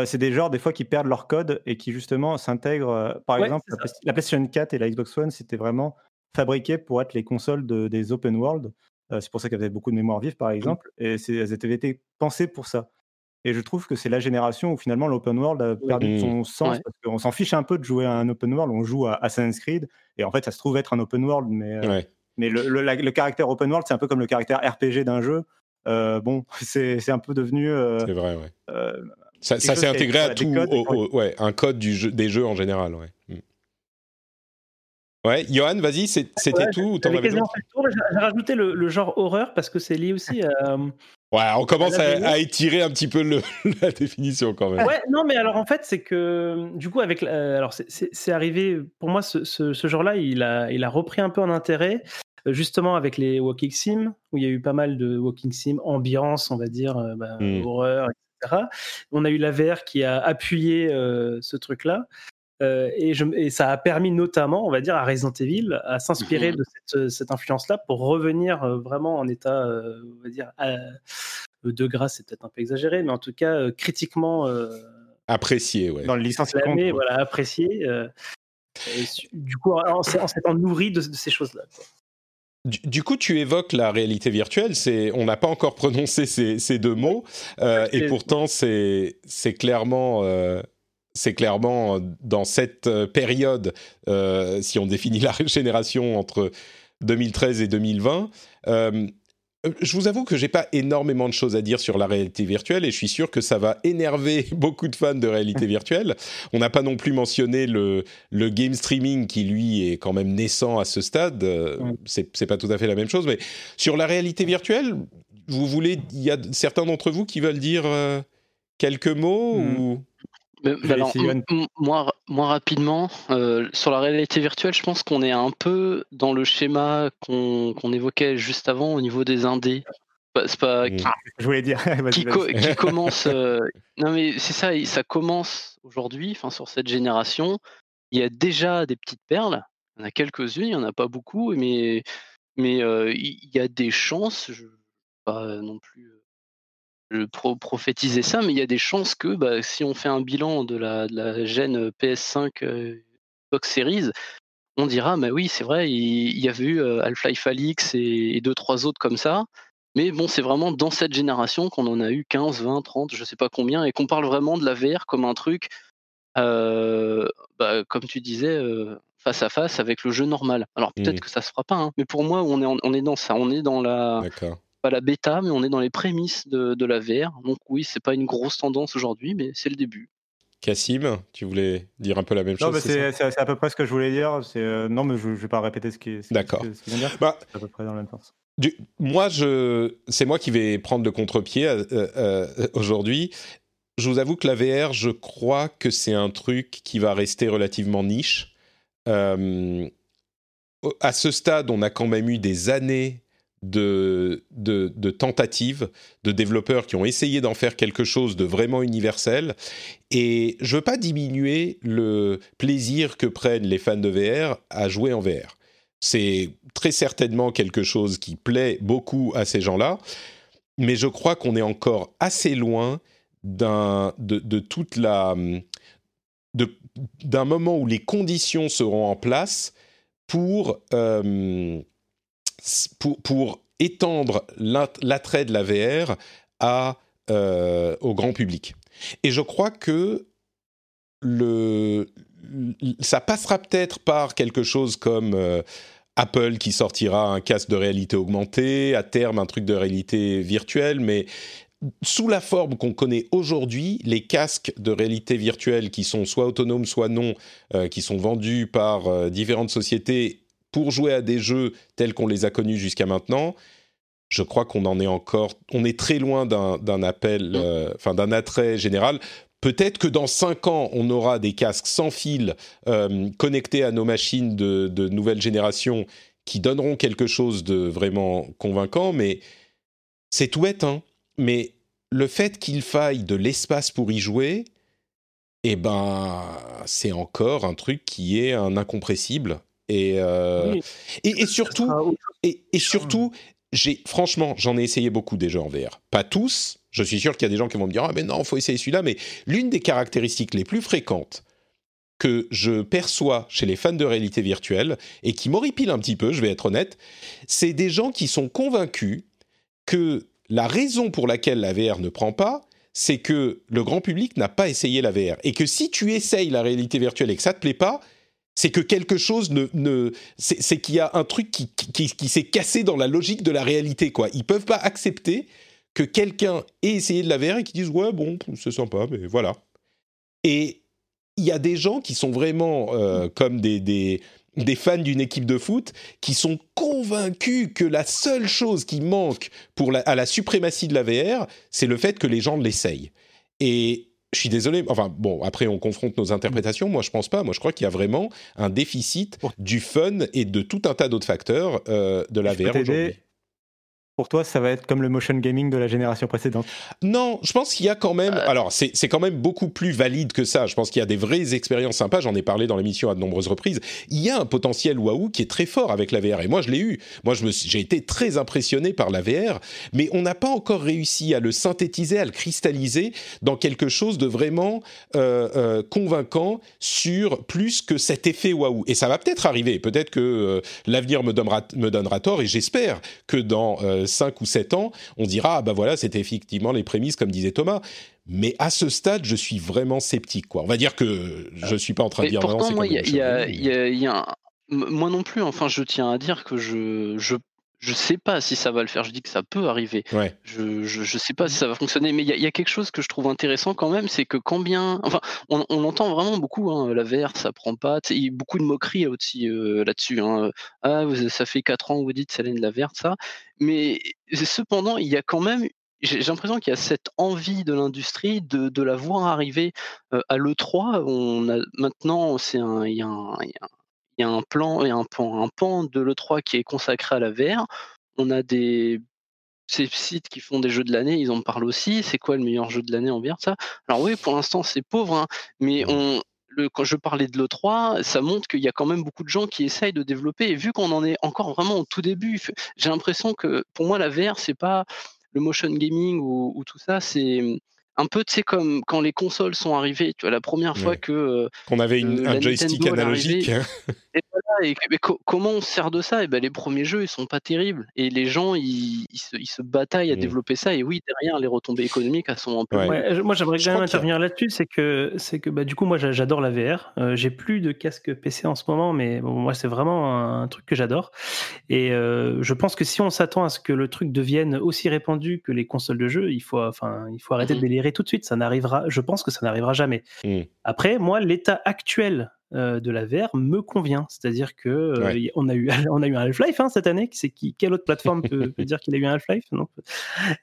Speaker 3: c'est des genres des fois qui perdent leur code et qui justement s'intègrent. par exemple, la, PlayStation 4 et la Xbox One, c'était vraiment fabriqué pour être les consoles de, des open world. c'est pour ça qu'elles avaient beaucoup de mémoire vive, par mmh. exemple, et elles avaient été pensées pour ça. Et je trouve que c'est la génération où finalement l'open world a perdu mmh. son sens parce qu'on s'en fiche un peu de jouer à un open world. On joue à Assassin's Creed et en fait, ça se trouve être un open world, mais, euh, mais le, le, caractère open world, c'est un peu comme le caractère RPG d'un jeu. Euh, bon, c'est un peu devenu. Euh,
Speaker 1: c'est vrai, ouais. Ça, ça s'est intégré à tout, ouais, un code du jeu, des jeux en général, ouais. Mmh. Ouais, Johan, vas-y, c'était tout.
Speaker 2: J'ai rajouté le, le, genre horreur parce que c'est lié aussi à,
Speaker 1: Ouais, on commence à, étirer un petit peu le, la définition quand même.
Speaker 2: Ouais, non, mais alors en fait, c'est que du coup, avec, alors c'est arrivé pour moi, ce, ce, genre-là, il a, il a repris un peu en intérêt, justement avec les walking sim, où il y a eu pas mal de walking sim, ambiance, on va dire, euh, bah, hmm. horreur, etc. On a eu la VR qui a appuyé euh, ce truc-là. Euh, et, je, et, ça a permis notamment, on va dire, à Resident Evil à s'inspirer mhm. de cette, cette influence-là pour revenir euh, vraiment en état, euh, on va dire, de grâce, c'est peut-être un peu exagéré, mais en tout cas critiquement
Speaker 1: apprécié, ouais.
Speaker 2: Dans le licenciement, voilà, apprécié. du coup, en, s'étant nourri de, ces choses-là.
Speaker 1: Du, coup, tu évoques la réalité virtuelle. C'est, on n'a pas encore prononcé ces, ces deux mots, et pourtant c'est, clairement c'est clairement dans cette euh, période, euh, si on définit la génération entre 2013 et 2020. Euh, je vous avoue que j'ai pas énormément de choses à dire sur la réalité virtuelle et je suis sûr que ça va énerver beaucoup de fans de réalité virtuelle. On n'a pas non plus mentionné le, le, game streaming qui lui est quand même naissant à ce stade. C'est pas tout à fait la même chose, mais sur la réalité virtuelle, vous voulez, il y a certains d'entre vous qui veulent dire quelques mots hmm. ou
Speaker 5: moi, moi, rapidement, euh, sur la réalité virtuelle, je pense qu'on est un peu dans le schéma qu'on évoquait juste avant au niveau des indés. C'est pas
Speaker 3: ah, je voulais dire
Speaker 5: qui, qui commence. Euh, non mais c'est ça, ça commence aujourd'hui. Enfin sur cette génération, il y a déjà des petites perles. Il y en a quelques-unes, il y en a pas beaucoup, mais mais euh, il y a des chances. Je pas non plus pro prophétiser ça, mais il y a des chances que bah, si on fait un bilan de la, de la gêne PS5 euh, Xbox Series, on dira, bah oui, c'est vrai, il, y avait eu euh, Half-Life Alix et, deux, trois autres comme ça. Mais bon, c'est vraiment dans cette génération qu'on en a eu 15, 20, 30, je sais pas combien, et qu'on parle vraiment de la VR comme un truc, euh, bah, comme tu disais, face à face avec le jeu normal. Alors peut-être mmh. que ça se fera pas, hein, mais pour moi, on est, on est dans ça, on est dans la, pas la bêta, mais on est dans les prémices de, la VR. Donc oui, c'est pas une grosse tendance aujourd'hui, mais c'est le début.
Speaker 1: Cassim, tu voulais dire un peu la même chose
Speaker 3: Non, c'est à peu près ce que je voulais dire. Euh, non, mais je ne vais pas répéter ce qui,
Speaker 1: D'accord.
Speaker 3: vient dire. Bah, à peu près dans le même sens.
Speaker 1: moi, je, c'est moi qui vais prendre le contre-pied euh, euh, aujourd'hui. Je vous avoue que la VR, je crois que c'est un truc qui va rester relativement niche. à ce stade, on a quand même eu des années de, tentatives de développeurs qui ont essayé d'en faire quelque chose de vraiment universel. Et je veux pas diminuer le plaisir que prennent les fans de VR à jouer en VR. C'est très certainement quelque chose qui plaît beaucoup à ces gens-là, mais je crois qu'on est encore assez loin d'un de toute la d'un moment où les conditions seront en place pour euh, pour, étendre l'attrait de la VR euh, au grand public. Et je crois que ça passera peut-être par quelque chose comme euh, Apple qui sortira un casque de réalité augmentée, à terme un truc de réalité virtuelle, mais sous la forme qu'on connaît aujourd'hui, les casques de réalité virtuelle qui sont soit autonomes, soit non, euh, qui sont vendus par différentes sociétés pour jouer à des jeux tels qu'on les a connus jusqu'à maintenant, je crois qu'on en est encore, on est très loin d'un appel, mm. euh, enfin d'un attrait général. Peut-être que dans cinq ans, on aura des casques sans fil euh, connectés à nos machines de, de, nouvelle génération qui donneront quelque chose de vraiment convaincant, mais c'est tout bête, hein. Mais le fait qu'il faille de l'espace pour y jouer, eh ben, c'est encore un truc qui est un incompressible. Et, euh,
Speaker 2: Oui.
Speaker 1: et, et surtout, et, et surtout, j'ai franchement, j'en ai essayé beaucoup déjà en VR. Pas tous. Je suis sûr qu'il y a des gens qui vont me dire ah mais non, faut essayer celui-là. Mais l'une des caractéristiques les plus fréquentes que je perçois chez les fans de réalité virtuelle et qui m'horripile un petit peu, je vais être honnête, c'est des gens qui sont convaincus que la raison pour laquelle la VR ne prend pas, c'est que le grand public n'a pas essayé la VR et que si tu essayes la réalité virtuelle et que ça te plaît pas, c'est que quelque chose ne, c'est qu'il y a un truc qui, qui, s'est cassé dans la logique de la réalité quoi. Ils peuvent pas accepter que quelqu'un ait essayé de la VR et qui disent ouais bon c'est sympa mais voilà. Et il y a des gens qui sont vraiment euh, comme des, des, fans d'une équipe de foot qui sont convaincus que la seule chose qui manque pour à la suprématie de la VR, c'est le fait que les gens l'essayent. Et je suis désolé, enfin bon, après on confronte nos interprétations, moi je pense pas, moi je crois qu'il y a vraiment un déficit du fun et de tout un tas d'autres facteurs euh, de la
Speaker 3: Je
Speaker 1: VR aujourd'hui.
Speaker 3: Pour toi, ça va être comme le motion gaming de la génération précédente?
Speaker 1: Non, je pense qu'il y a quand même.
Speaker 5: Euh.
Speaker 1: Alors, c'est c'est quand même beaucoup plus valide que ça. Je pense qu'il y a des vraies expériences sympas. J'en ai parlé dans l'émission à de nombreuses reprises. Il y a un potentiel waouh qui est très fort avec la VR. Et moi, je l'ai eu. Moi, je me suis- j'ai été très impressionné par la VR, mais on n'a pas encore réussi à le synthétiser, à le cristalliser dans quelque chose de vraiment euh, euh, convaincant sur plus que cet effet waouh. Et ça va peut-être arriver. Peut-être que euh, l'avenir me donnera, me donnera tort. Et j'espère que dans 5 ou 7 ans, on dira ah bah voilà, c'était effectivement les prémices, comme disait Thomas. Mais à ce stade, je suis vraiment sceptique. Quoi. On va dire que je suis pas en train de dire non,
Speaker 5: pourtant,
Speaker 1: c'est
Speaker 5: moi, il y y y y a un- Moi non plus, enfin, je tiens à dire que je, je, je sais pas si ça va le faire. Je dis que ça peut arriver.
Speaker 1: Ouais.
Speaker 5: Je, je, je sais pas si ça va fonctionner, mais il y, a- il y a quelque chose que je trouve intéressant quand même, c'est que quand bien, enfin, on, on entend vraiment beaucoup, hein, la VR, ça prend pas, il y a beaucoup de moqueries aussi euh, là-dessus. hein. Ah, vous- ça fait 4 ans que vous dites ça de la VR, ça. Mais cependant, il y a quand même, j'ai l'impression qu'il y a cette envie de l'industrie de, de la voir arriver euh, à l'E3. On a maintenant, c'est un, il y y a un- il y a un plan, a un pan, un pan de l'E3 qui est consacré à la VR. On a des ces sites qui font des jeux de l'année, ils en parlent aussi. C'est quoi le meilleur jeu de l'année en VR ça? Alors oui, pour l'instant c'est pauvre, hein, mais on, le, quand je parlais de l'E3, ça montre qu'il y a quand même beaucoup de gens qui essayent de développer. Et vu qu'on en est encore vraiment au tout début, j'ai l'impression que pour moi la VR c'est pas le motion gaming ou, ou tout ça, c'est un peu tu sais comme quand les consoles sont arrivées. Tu vois la première fois
Speaker 1: Ouais.
Speaker 5: que euh,
Speaker 1: Qu'on avait une-
Speaker 5: Euh,
Speaker 1: un
Speaker 5: la
Speaker 1: joystick
Speaker 5: Nintendo,
Speaker 1: analogique.
Speaker 5: et voilà, et, mais co- comment on se sert de ça? Et ben, Les premiers jeux, ils sont pas terribles. Et les gens, ils, ils se, ils se bataillent à
Speaker 1: Mm.
Speaker 5: développer ça. Et oui, derrière, les retombées économiques, elles sont un peu.
Speaker 1: Ouais.
Speaker 2: Ouais, je- moi j'aimerais quand même intervenir là-dessus, c'est que c'est que bah, du coup moi j'a- j'adore la VR. Euh, j'ai plus de casque PC en ce moment, mais bon, moi c'est vraiment un, truc que j'adore. Et euh, je pense que si on s'attend à ce que le truc devienne aussi répandu que les consoles de jeu, il faut enfin il faut arrêter de délirer tout de suite. Ça n'arrivera, je pense que ça n'arrivera jamais.
Speaker 1: Mm.
Speaker 2: Après moi l'état actuel euh, de la VR me convient, c'est-à-dire que euh,
Speaker 1: Ouais.
Speaker 2: on a eu on a eu un Half-Life hein, cette année. C'est qui quelle autre plateforme peut, peut dire qu'il a eu un Half-Life?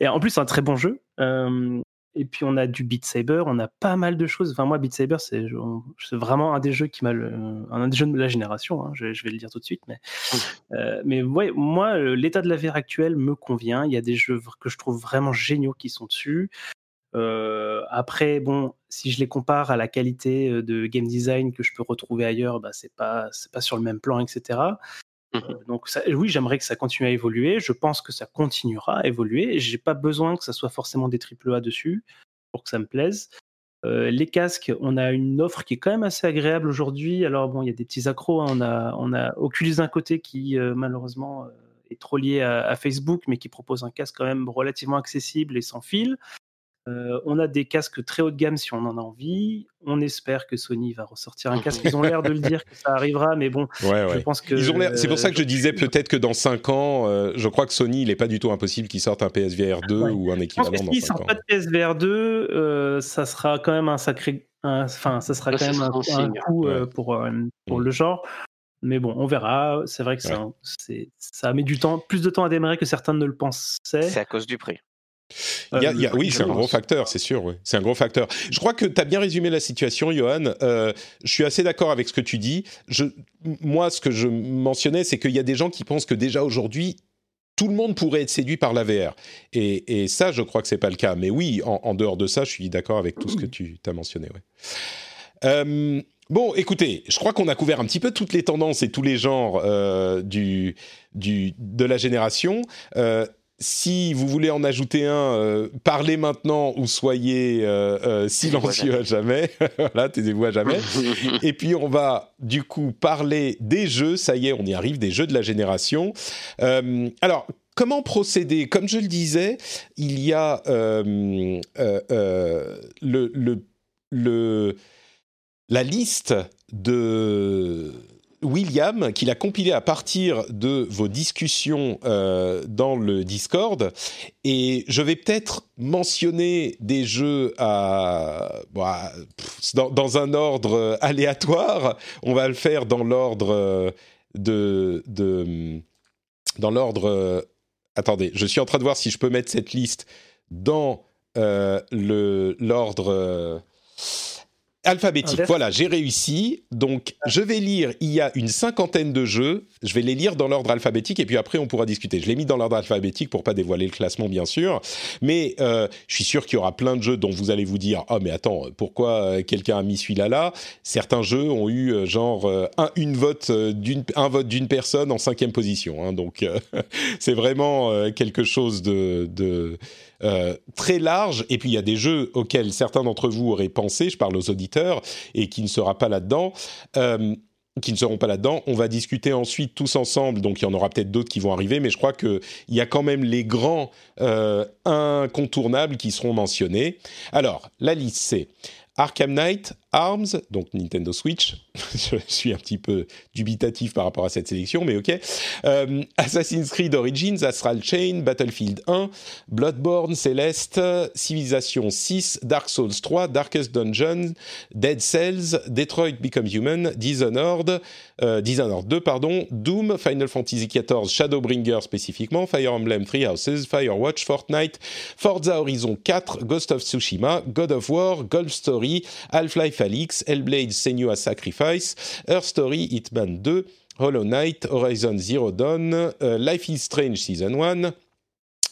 Speaker 2: Et en plus c'est un très bon jeu. Euh, et puis on a du Beat Saber, on a pas mal de choses. Enfin moi Beat Saber c'est vraiment un des jeux qui m'a un des jeux de la génération. hein, je, je vais le dire tout de suite, mais euh, mais ouais moi l'état de la VR actuel me convient. Il y a des jeux que je trouve vraiment géniaux qui sont dessus. Euh, après bon si je les compare à la qualité euh, de game design que je peux retrouver ailleurs, bah c'est pas c'est pas sur le même plan etc.
Speaker 5: Mhm.
Speaker 2: Euh, Donc ça- oui, j'aimerais que ça continue à évoluer. Je pense que ça continuera à évoluer. J'ai pas besoin que ça soit forcément des triple A dessus pour que ça me plaise. Euh, les casques, on a une offre qui est quand même assez agréable aujourd'hui. Alors bon, il y a des petits accros. hein. On a on a Oculus d'un côté qui euh, malheureusement euh, est trop lié à, à Facebook, mais qui propose un casque quand même relativement accessible et sans fil. Euh, on a des casques très haut de gamme si on en a envie. On espère que Sony va ressortir un casque. Ils ont l'air de le dire que ça arrivera, mais bon,
Speaker 1: Ouais,
Speaker 2: je pense que
Speaker 1: Ils ont l'air- C'est pour ça que je
Speaker 2: euh,
Speaker 1: disais peut-être que dans 5 ans, euh, je crois que Sony, il n'est pas du tout impossible qu'il sorte un PSVR 2
Speaker 2: Ouais.
Speaker 1: ou un
Speaker 2: Je pense
Speaker 1: équivalent
Speaker 2: que s'ils
Speaker 1: 5
Speaker 2: sortent pas de PSVR 2, euh, ça sera quand même un sacré. Enfin, ça sera
Speaker 5: Là,
Speaker 2: quand même
Speaker 5: sera
Speaker 2: un,
Speaker 5: un
Speaker 2: un
Speaker 5: signe.
Speaker 2: coup euh, pour, euh, pour
Speaker 1: Mm.
Speaker 2: le genre. Mais bon, on verra. C'est vrai que ça, c'est- ça met du temps, plus de temps à démarrer que certains ne le pensaient.
Speaker 4: C'est à cause du prix.
Speaker 1: Il y a-
Speaker 2: Euh,
Speaker 1: il y a-
Speaker 2: le
Speaker 1: oui, c'est un gros facteur, c'est sûr. ouais. C'est un gros facteur. Je crois que tu as bien résumé la situation, Johan. Euh, je suis assez d'accord avec ce que tu dis. Je, moi, ce que je mentionnais, c'est qu'il y a des gens qui pensent que déjà aujourd'hui, tout le monde pourrait être séduit par la VR. Et, et ça, je crois que c'est pas le cas. Mais oui, en, en dehors de ça, je suis d'accord avec tout ce que tu as mentionné. Ouais. Euh, bon, écoutez, je crois qu'on a couvert un petit peu toutes les tendances et tous les genres euh, du, du, de la génération. Euh, si vous voulez en ajouter un, euh, parlez maintenant ou soyez euh, euh, silencieux à jamais. voilà, taisez-vous à jamais. Et puis on va du coup parler des jeux. Ça y est, on y arrive, des jeux de la génération. Alors. Comment procéder? Comme je le disais, il y a le, le, le, la liste de William, qu'il a compilé à partir de vos discussions euh, dans le Discord. Et je vais peut-être mentionner des jeux à, bah, dans, un ordre aléatoire. On va le faire dans l'ordre euh, de, de dans l'ordre. euh, attendez, je suis en train de voir si je peux mettre cette liste dans euh, l'ordre. Alphabétique,
Speaker 2: Inverse.
Speaker 1: voilà, j'ai réussi. Donc, je vais lire, il y a une cinquantaine de jeux, je vais les lire dans l'ordre alphabétique et puis après on pourra discuter. Je l'ai mis dans l'ordre alphabétique pour pas dévoiler le classement, bien sûr, mais euh, je suis sûr qu'il y aura plein de jeux dont vous allez vous dire « Ah, mais attends, pourquoi euh, quelqu'un a mis celui-là là ?» Certains jeux ont eu euh, genre un, une vote, d'une, un vote d'une personne en cinquième position, hein, donc euh, c'est vraiment quelque chose de... de euh, très large. Et puis il y a des jeux auxquels certains d'entre vous auraient pensé, je parle aux auditeurs, et qui ne sera pas là-dedans. Euh, qui ne seront pas là-dedans. On va discuter ensuite tous ensemble, donc il y en aura peut-être d'autres qui vont arriver, mais je crois qu'il y a quand même les grands euh, incontournables qui seront mentionnés. Alors, la liste c'est Arkham Knight, ARMS, donc Nintendo Switch. je suis un petit peu dubitatif par rapport à cette sélection, mais ok. Euh, Assassin's Creed Origins, Astral Chain, Battlefield 1, Bloodborne, Celeste, Civilization 6, Dark Souls 3, Darkest Dungeon, Dead Cells, Detroit Become Human, Dishonored, euh, Dishonored 2, pardon, Doom, Final Fantasy XIV, Shadowbringer spécifiquement, Fire Emblem Three Houses, Firewatch, Fortnite, Forza Horizon 4, Ghost of Tsushima, God of War, Golf Story, Half-Life Hellblade Senua's Sacrifice, Earth Story, Hitman 2, Hollow Knight, Horizon Zero Dawn, euh, Life is Strange Season 1,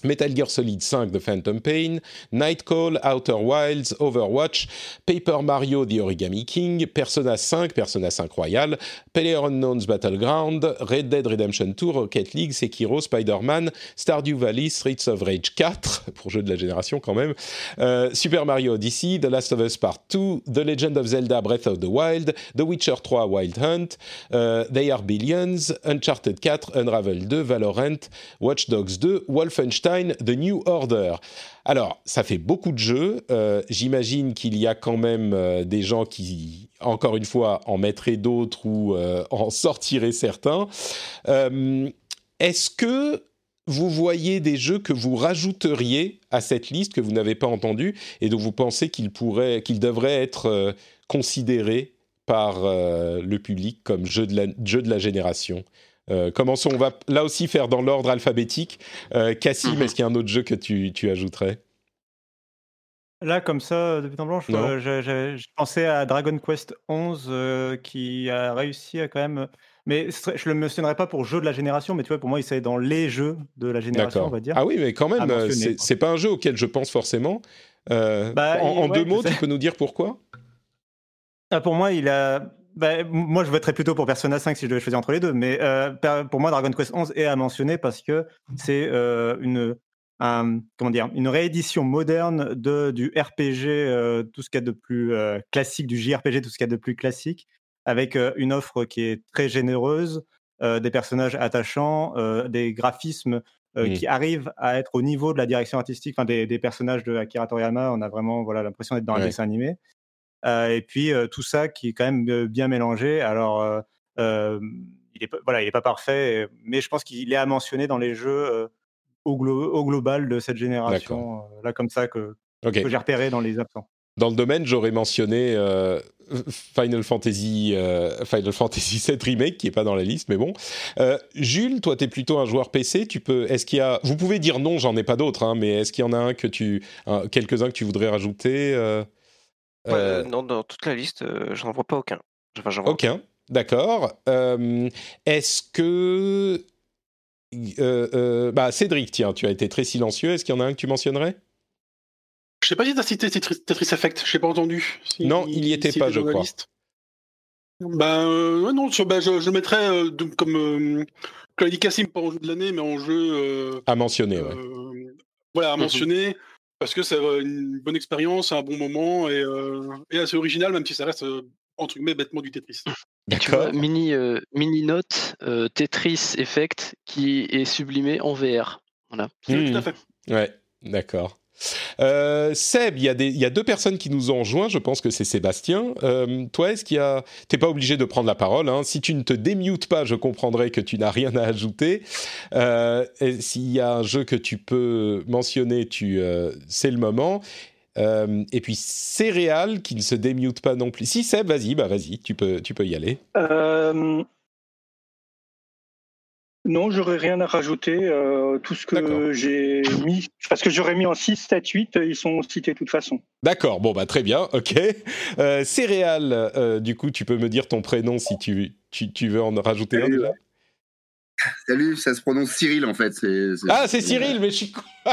Speaker 1: Metal Gear Solid 5 The Phantom Pain, Nightcall, Outer Wilds, Overwatch, Paper Mario The Origami King, Persona 5, Persona 5 Royal, PlayerUnknown's Battleground, Red Dead Redemption 2, Rocket League, Sekiro, Spider-Man, Stardew Valley, Streets of Rage 4, pour jeu de la génération quand même, euh, Super Mario Odyssey, The Last of Us Part 2, The Legend of Zelda Breath of the Wild, The Witcher 3 Wild Hunt, euh, They Are Billions, Uncharted 4, Unravel 2, Valorant, Watch Dogs 2, Wolfenstein, The New Order. Alors, ça fait beaucoup de jeux. Euh, J'imagine qu'il y a quand même euh, des gens qui, encore une fois, en mettraient d'autres ou euh, en sortiraient certains. Est-ce que vous voyez des jeux que vous rajouteriez à cette liste que vous n'avez pas entendu et dont vous pensez qu'ils qu'ils devraient être considérés par le public comme jeux de la, jeux de la génération? Euh, commençons, on va là aussi faire dans l'ordre alphabétique. Euh, Cassim,
Speaker 5: Mhm.
Speaker 1: est-ce qu'il y a un autre jeu que tu, tu ajouterais?
Speaker 3: Là, comme ça, depuis temps blanche,
Speaker 1: Non.
Speaker 3: euh, j'ai- j'ai j'ai pensé à Dragon Quest 11 euh, qui a réussi à quand même. Mais je le mentionnerai pas pour jeu de la génération, mais tu vois, pour moi, il c'est dans les jeux de la génération, on va dire.
Speaker 1: Ah oui, mais quand même, c'est pas un jeu auquel je pense forcément. Euh,
Speaker 3: Bah,
Speaker 1: en en
Speaker 3: ouais,
Speaker 1: deux
Speaker 3: je
Speaker 1: mots, tu peux nous dire pourquoi?
Speaker 3: Ah, pour moi, il a. bah, moi, je voterais plutôt pour Persona 5 si je devais choisir entre les deux. Mais euh, pour moi, Dragon Quest 11 est à mentionner parce que c'est euh, une, un- comment dire, une réédition moderne de, du RPG, euh, tout ce qu'il y a de plus classique, du JRPG, tout ce qu'il y a de plus classique, avec une offre qui est très généreuse, des personnages attachants, des graphismes qui arrivent à être au niveau de la direction artistique, enfin des, des personnages de Akira Toriyama. On a vraiment voilà l'impression d'être dans un dessin animé. Euh, et puis euh, tout ça qui est quand même euh, bien mélangé. Alors, il est pas, voilà, il est pas parfait, mais je pense qu'il est à mentionner dans les jeux au, glo- au global de cette génération. là, comme ça que, j'ai repéré dans les absents.
Speaker 1: Dans le domaine, j'aurais mentionné euh, Final Fantasy, euh, Final Fantasy 7 remake qui est pas dans la liste, mais bon. Euh, Jules, toi, tu es plutôt un joueur PC. Tu peux, est-ce qu'il y a, vous pouvez dire non, j'en ai pas d'autres, hein, mais est-ce qu'il y en a un que tu, un- quelques-uns que tu voudrais rajouter euh,
Speaker 4: Ouais,
Speaker 1: euh,
Speaker 4: non, dans toute la liste, euh, j'en vois pas aucun. Enfin, j'en vois
Speaker 1: Aucun, d'accord. Euh, Est-ce que. euh, euh, bah, Cédric, tiens, tu as été très silencieux. Est-ce qu'il y en a un que tu mentionnerais?
Speaker 5: Je
Speaker 6: sais pas si tu as cité Tetris, Effect, je n'ai pas entendu. Si-
Speaker 1: Non, il y était pas, je crois.
Speaker 6: Ben euh, ouais, non, je, ben, je, je le mettrais euh, comme euh, comme l'a dit Cassim, pas en jeu de l'année, mais en jeu euh,
Speaker 1: À mentionner, ouais.
Speaker 6: euh, voilà, à
Speaker 5: Mhm.
Speaker 6: mentionner, parce que c'est euh, une bonne expérience, c'est un bon moment et, euh, et assez original, même si ça reste euh, entre guillemets bêtement du Tetris.
Speaker 5: Et tu vois,
Speaker 1: D'accord.
Speaker 5: mini, euh, mini note euh, Tetris Effect qui est sublimé en VR. Voilà.
Speaker 6: Oui, Tout
Speaker 1: Hmm.
Speaker 6: à fait.
Speaker 1: Ouais, d'accord. Euh, Seb, il y, a deux personnes qui nous ont rejoints. Je pense que c'est Sébastien. Euh, toi, est-ce qu'il y a T'es pas obligé de prendre la parole. hein. Si tu ne te démutes pas, je comprendrai que tu n'as rien à ajouter. Euh, S'il y a un jeu que tu peux mentionner, tu, c'est le moment. Et puis Céréal qui ne se démute pas non plus. Si Seb, vas-y, bah vas-y, tu peux, tu peux y aller.
Speaker 7: Non, j'aurais rien à rajouter. euh, tout ce que j'ai mis, parce que j'aurais mis en 6, 7, 8, ils sont cités de toute façon.
Speaker 1: D'accord, bon bah très bien, ok. Euh, Céréal, euh, du coup, tu peux me dire ton prénom si tu, tu, tu veux en rajouter un
Speaker 8: Salut,
Speaker 1: déjà?
Speaker 8: Salut, ça se prononce Cyril en fait.
Speaker 1: Ah, c'est Cyril, mais je suis.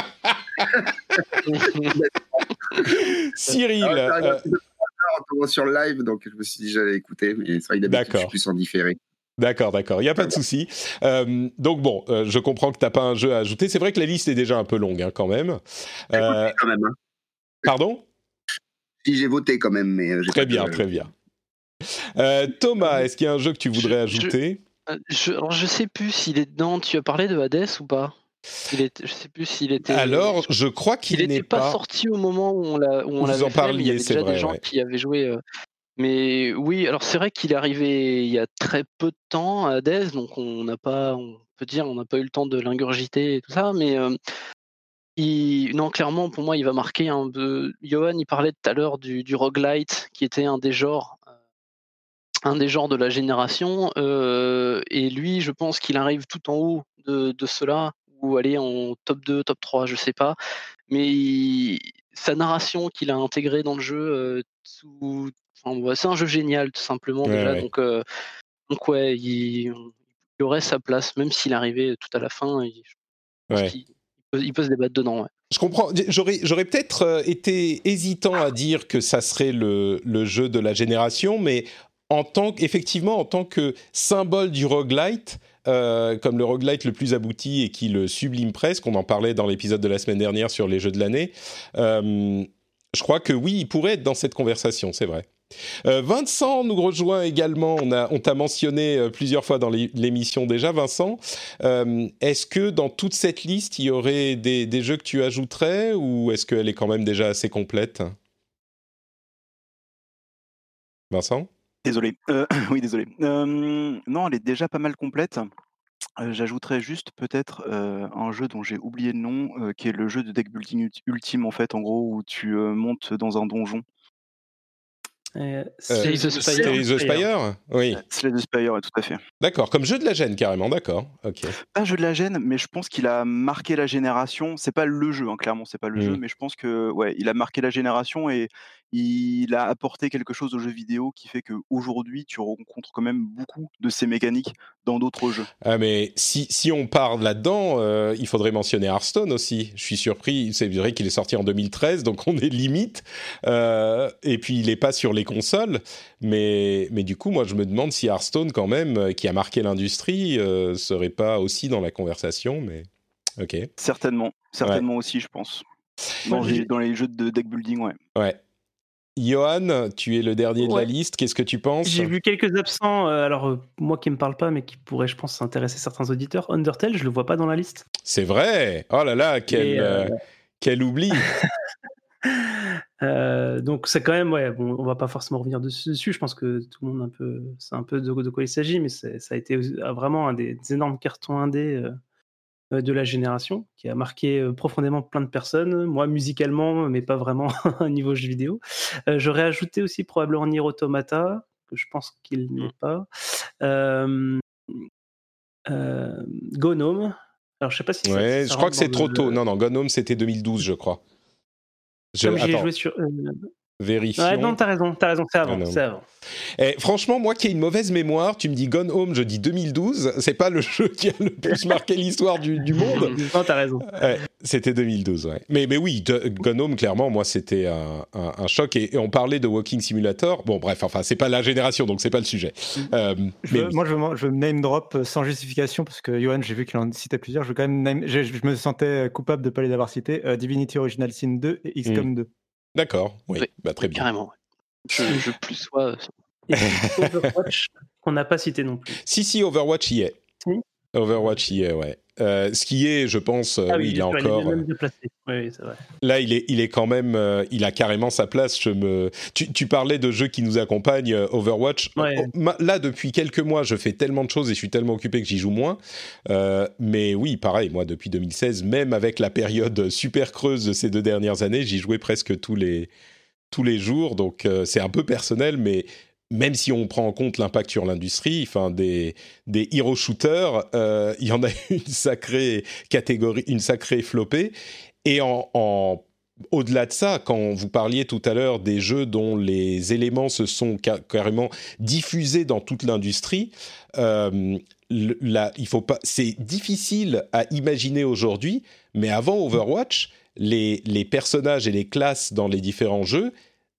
Speaker 1: Cyril.
Speaker 8: Ah,
Speaker 1: euh,
Speaker 8: un commence sur le live, donc je me suis dit j'allais écouter, mais c'est vrai que d'habitude je suis plus en différé.
Speaker 1: D'accord, d'accord, il n'y a pas de souci. Euh, donc bon, euh, je comprends que tu n'as pas un jeu à ajouter. C'est vrai que la liste est déjà un peu longue hein, quand même. Euh,
Speaker 8: Quand même, hein.
Speaker 1: pardon?
Speaker 8: Si j'ai voté quand même, mais euh,
Speaker 1: Très
Speaker 8: pas
Speaker 1: bien, très bien. Euh, Thomas, est-ce qu'il y a un jeu que tu voudrais
Speaker 5: Je- je-
Speaker 1: ajouter?
Speaker 5: Euh, Je, alors je sais plus s'il est dedans. Tu as parlé de Hades ou pas? Il est, Je sais plus s'il était.
Speaker 1: Alors, je crois
Speaker 5: il
Speaker 1: qu'il
Speaker 5: n'était
Speaker 1: n'est
Speaker 5: pas,
Speaker 1: pas.
Speaker 5: sorti au moment où on l'a
Speaker 1: Vous
Speaker 5: l'avait
Speaker 1: en
Speaker 5: fait, mais
Speaker 1: parliez,
Speaker 5: il y avait
Speaker 1: c'est
Speaker 5: déjà
Speaker 1: vrai,
Speaker 5: des gens
Speaker 1: ouais.
Speaker 5: qui avaient joué. euh, Mais oui, alors c'est vrai qu'il est arrivé il y a très peu de temps à Hades, donc on n'a pas, on peut dire, on n'a pas eu le temps de l'ingurgiter et tout ça, mais il- non, clairement, pour moi, il va marquer un peu. Johan, il parlait tout à l'heure du, roguelite, qui était un des genres, euh, un des genres de la génération, euh, et lui, je pense qu'il arrive tout en haut de, cela, ou aller en top 2, top 3, je sais pas, mais sa narration qu'il a intégrée dans le jeu, euh, enfin, ouais, c'est un jeu génial, tout simplement,
Speaker 1: Ouais,
Speaker 5: déjà,
Speaker 1: ouais.
Speaker 5: donc, euh, donc ouais, il, il aurait sa place, même s'il arrivait tout à la fin, il, peut, il peut se débattre dedans.
Speaker 1: Je comprends. J'aurais, j'aurais peut-être euh, été hésitant à dire que ça serait le, le jeu de la génération, mais en tant qu'effectivement, en tant que symbole du roguelite, euh, comme le roguelite le plus abouti et qui le sublime presque, on en parlait dans l'épisode de la semaine dernière sur les jeux de l'année, euh, je crois que oui, il pourrait être dans cette conversation, c'est vrai. Euh, Vincent nous rejoint également. On, a, t'a mentionné euh, plusieurs fois dans l'é- l'émission déjà, Vincent. Euh, est-ce que dans toute cette liste, il y aurait des, jeux que tu ajouterais ou est-ce qu'elle est quand même déjà assez complète? Vincent?
Speaker 9: Désolé. Oui, désolé. Non, elle est déjà pas mal complète. J'ajouterais juste peut-être un jeu dont j'ai oublié le nom, qui est le jeu de deck building ulti- ultime en fait, en gros, où tu montes dans un donjon.
Speaker 2: Euh,
Speaker 5: Slay the Spire.
Speaker 1: Slay the Spire Oui,
Speaker 9: Slay the Spire, ouais, tout à fait.
Speaker 1: d'accord. Comme jeu de la gêne, carrément, d'accord. Ok.
Speaker 9: Pas jeu de la gêne, mais je pense qu'il a marqué la génération. C'est pas le jeu, hein, clairement, c'est pas le jeu,
Speaker 1: Mm.
Speaker 9: mais je pense que ouais, il a marqué la génération et il a apporté quelque chose aux jeux vidéo qui fait qu'aujourd'hui, tu rencontres quand même beaucoup de ces mécaniques dans d'autres jeux.
Speaker 1: Ah, mais si, si on parle là-dedans, euh, il faudrait mentionner Hearthstone aussi. Je suis surpris. C'est vrai qu'il est sorti en 2013, donc on est limite. Euh, et puis, il n'est pas sur les consoles. Mais, mais du coup, moi, je me demande si Hearthstone, quand même, euh, qui a marqué l'industrie, euh, serait pas aussi dans la conversation. Mais ok.
Speaker 9: Certainement, certainement aussi, je pense. Dans, les, dans les jeux de deck building, ouais.
Speaker 1: Ouais. Johan, tu es le dernier de la liste. Qu'est-ce que tu penses?
Speaker 2: J'ai vu quelques absents, euh, alors euh, moi qui me parle pas, mais qui pourraient, je pense, intéresser certains auditeurs. Undertale, je le vois pas dans la liste.
Speaker 1: C'est vrai. Oh là là, quel,
Speaker 2: euh,
Speaker 1: euh, quel oubli.
Speaker 2: Euh, donc c'est quand même, ouais, bon, on va pas forcément revenir dessus. dessus. Je pense que tout le monde un peu, c'est un peu de, de quoi il s'agit, mais ça a été ah, vraiment un des, des énormes cartons indés euh, euh, de la génération, qui a marqué euh, profondément plein de personnes. Moi, musicalement, mais pas vraiment à niveau jeu vidéo. Euh, J'aurais ajouté aussi probablement Nier Automata, que je pense qu'il n'est pas. Euh, euh, Gnome. Alors je sais pas si
Speaker 1: Ouais, je crois que c'est trop tôt. Non, non, Gone Home, c'était 2012, je crois. Je,
Speaker 2: Comme j'y ai
Speaker 1: attends,
Speaker 2: joué sur. Euh,
Speaker 1: vérifions.
Speaker 2: Ouais, non, t'as raison, t'as raison, c'est avant,
Speaker 1: Gone Home.
Speaker 2: c'est avant.
Speaker 1: Eh, franchement, moi qui ai une mauvaise mémoire, tu me dis Gone Home, je dis 2012. C'est pas le jeu qui a le plus marqué l'histoire du, du monde.
Speaker 2: Non, t'as raison.
Speaker 1: Ouais. C'était 2012, ouais. Mais, mais oui, de- Gone Home, clairement, moi, c'était un, un- un choc. Et, et on parlait de Walking Simulator. Bon, bref, enfin, c'est pas la génération, donc c'est pas le sujet. Euh,
Speaker 3: Je
Speaker 1: mais
Speaker 3: veux- moi, je veux, je veux name drop euh, sans justification parce que Johan, j'ai vu qu'il en citait plusieurs. Je veux quand même name- je, je me sentais coupable de ne pas les avoir cités. euh, Divinity Original Sin 2 et XCOM 2.
Speaker 1: D'accord, oui,
Speaker 5: Oui,
Speaker 1: bah, très bien.
Speaker 5: Carrément. Je, je plus sois.
Speaker 2: Et Overwatch, qu'on n'a pas cité non plus.
Speaker 1: Si, si, Overwatch y est.
Speaker 2: Si
Speaker 1: Overwatch y est, ouais. Euh, ce qui est, je pense, euh,
Speaker 2: ah
Speaker 1: oui, il est encore.
Speaker 2: est même déplacé. Oui, vrai.
Speaker 1: Là, il est, il est quand même, euh, il a carrément sa place. Je me, tu, tu parlais de jeux qui nous accompagnent, euh, Overwatch.
Speaker 2: Ouais.
Speaker 1: Oh, là, depuis quelques mois, je fais tellement de choses et je suis tellement occupé que j'y joue moins. Euh, mais oui, pareil, moi, depuis 2016, même avec la période super creuse de ces deux dernières années, j'y jouais presque tous les, tous les jours. Donc, euh, c'est un peu personnel, mais même si on prend en compte l'impact sur l'industrie, enfin des des hero shooters, euh, il y en a une sacrée catégorie, une sacrée flopée. Et en, au-delà de ça, quand vous parliez tout à l'heure des jeux dont les éléments se sont ca- carrément diffusés dans toute l'industrie, euh. C'est difficile à imaginer aujourd'hui, mais avant Overwatch, les, les personnages et les classes dans les différents jeux,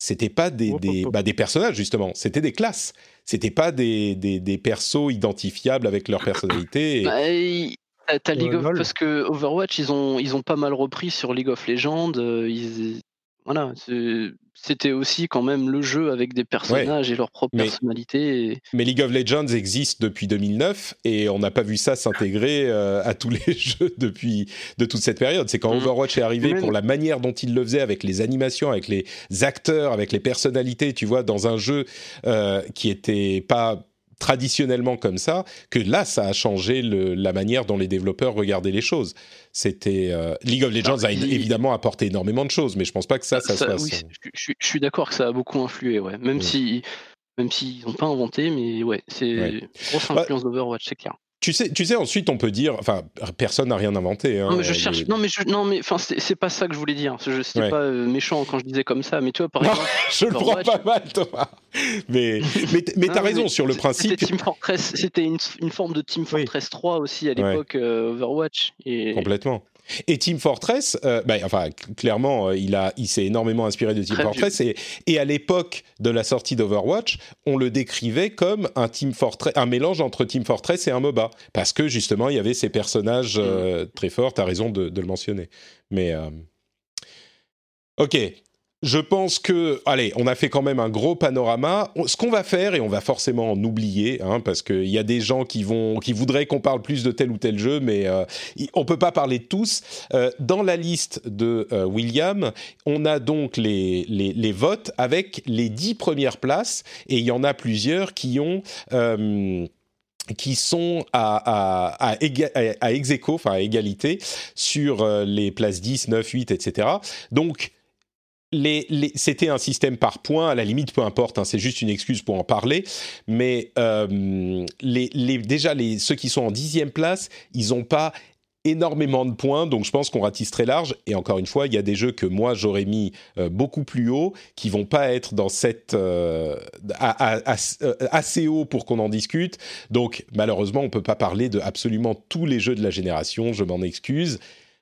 Speaker 1: c'était pas des, des, bah, des personnages justement, c'était des classes. C'était pas des, des, des persos identifiables avec leur personnalité. et-
Speaker 5: Bah, t'as- League of parce que Overwatch ils ont ils ont pas mal repris sur League of Legends. euh, ils- voilà, c'était aussi quand même le jeu avec des personnages et leur propre
Speaker 1: Mais-
Speaker 5: personnalité. et-
Speaker 1: Mais League of Legends existe depuis 2009 et on n'a pas vu ça s'intégrer euh, à tous les jeux depuis de toute cette période. C'est quand
Speaker 5: Mhm.
Speaker 1: Overwatch est arrivé
Speaker 5: Même-
Speaker 1: pour la manière dont il le faisait avec les animations, avec les acteurs, avec les personnalités, tu vois, dans un jeu euh, qui était pas traditionnellement comme ça, que là, ça a changé le- la manière dont les développeurs regardaient les choses. C'était euh, League of Legends
Speaker 5: Alors,
Speaker 1: a
Speaker 5: il-
Speaker 1: évidemment apporté énormément de choses, mais je pense pas que ça, ça,
Speaker 5: Ça,
Speaker 1: soit.
Speaker 5: oui,
Speaker 1: son-
Speaker 5: je, je- je suis d'accord que ça a beaucoup influé, ouais. Même
Speaker 1: Mm.
Speaker 5: si même s'ils n'ont pas inventé, mais ouais, c'est
Speaker 1: Ouais.
Speaker 5: grosse
Speaker 1: Bah,
Speaker 5: influence d'Overwatch, c'est clair.
Speaker 1: Tu sais, tu sais, ensuite on peut dire, enfin, personne n'a rien inventé. hein,
Speaker 5: Non mais je
Speaker 1: euh,
Speaker 5: cherche, non mais je, non mais enfin c'est pas ça que je voulais dire. Je c'était
Speaker 1: Ouais.
Speaker 5: pas euh, méchant quand je disais comme ça, mais tu vois par exemple.
Speaker 1: je le prends pas mal, Thomas. Mais, mais, t'as raison
Speaker 5: mais
Speaker 1: sur le
Speaker 5: c'était
Speaker 1: principe.
Speaker 5: Team Fortress, c'était une, une forme de Team
Speaker 3: Oui.
Speaker 5: Fortress 3 aussi à
Speaker 1: Ouais.
Speaker 5: l'époque euh, Overwatch. Et
Speaker 1: Complètement. Et Team Fortress, euh, bah, enfin, cl- clairement, euh, il, a, il s'est énormément inspiré de Team
Speaker 5: Très
Speaker 1: Fortress. Et, et à l'époque de la sortie d'Overwatch, on le décrivait comme un, Team Fortress, un mélange entre Team Fortress et un MOBA. Parce que justement, il y avait ces personnages euh, très forts. T'as raison de, de le mentionner. Mais. euh, Ok. Je pense que, allez, on a fait quand même un gros panorama. Ce qu'on va faire, et on va forcément en oublier, hein, parce qu'il y a des gens qui vont, qui voudraient qu'on parle plus de tel ou tel jeu, mais euh, on peut pas parler de tous. Euh, dans la liste de euh, William, on a donc les, les, les votes avec les dix premières places, et il y en a plusieurs qui ont. euh, qui sont à, à, à, à- ex enfin à égalité, sur euh, les places 10, 9, 8, etc. Donc, les, c'était un système par points, à la limite, peu importe, hein, c'est juste une excuse pour en parler. Mais euh, déjà, ceux qui sont en dixième place, ils n'ont pas énormément de points, donc je pense qu'on ratisse très large. Et encore une fois, il y a des jeux que moi j'aurais mis euh, beaucoup plus haut, qui vont pas être dans cette euh, assez haut pour qu'on en discute. Donc malheureusement, on peut pas parler de absolument tous les jeux de la génération. Je m'en excuse.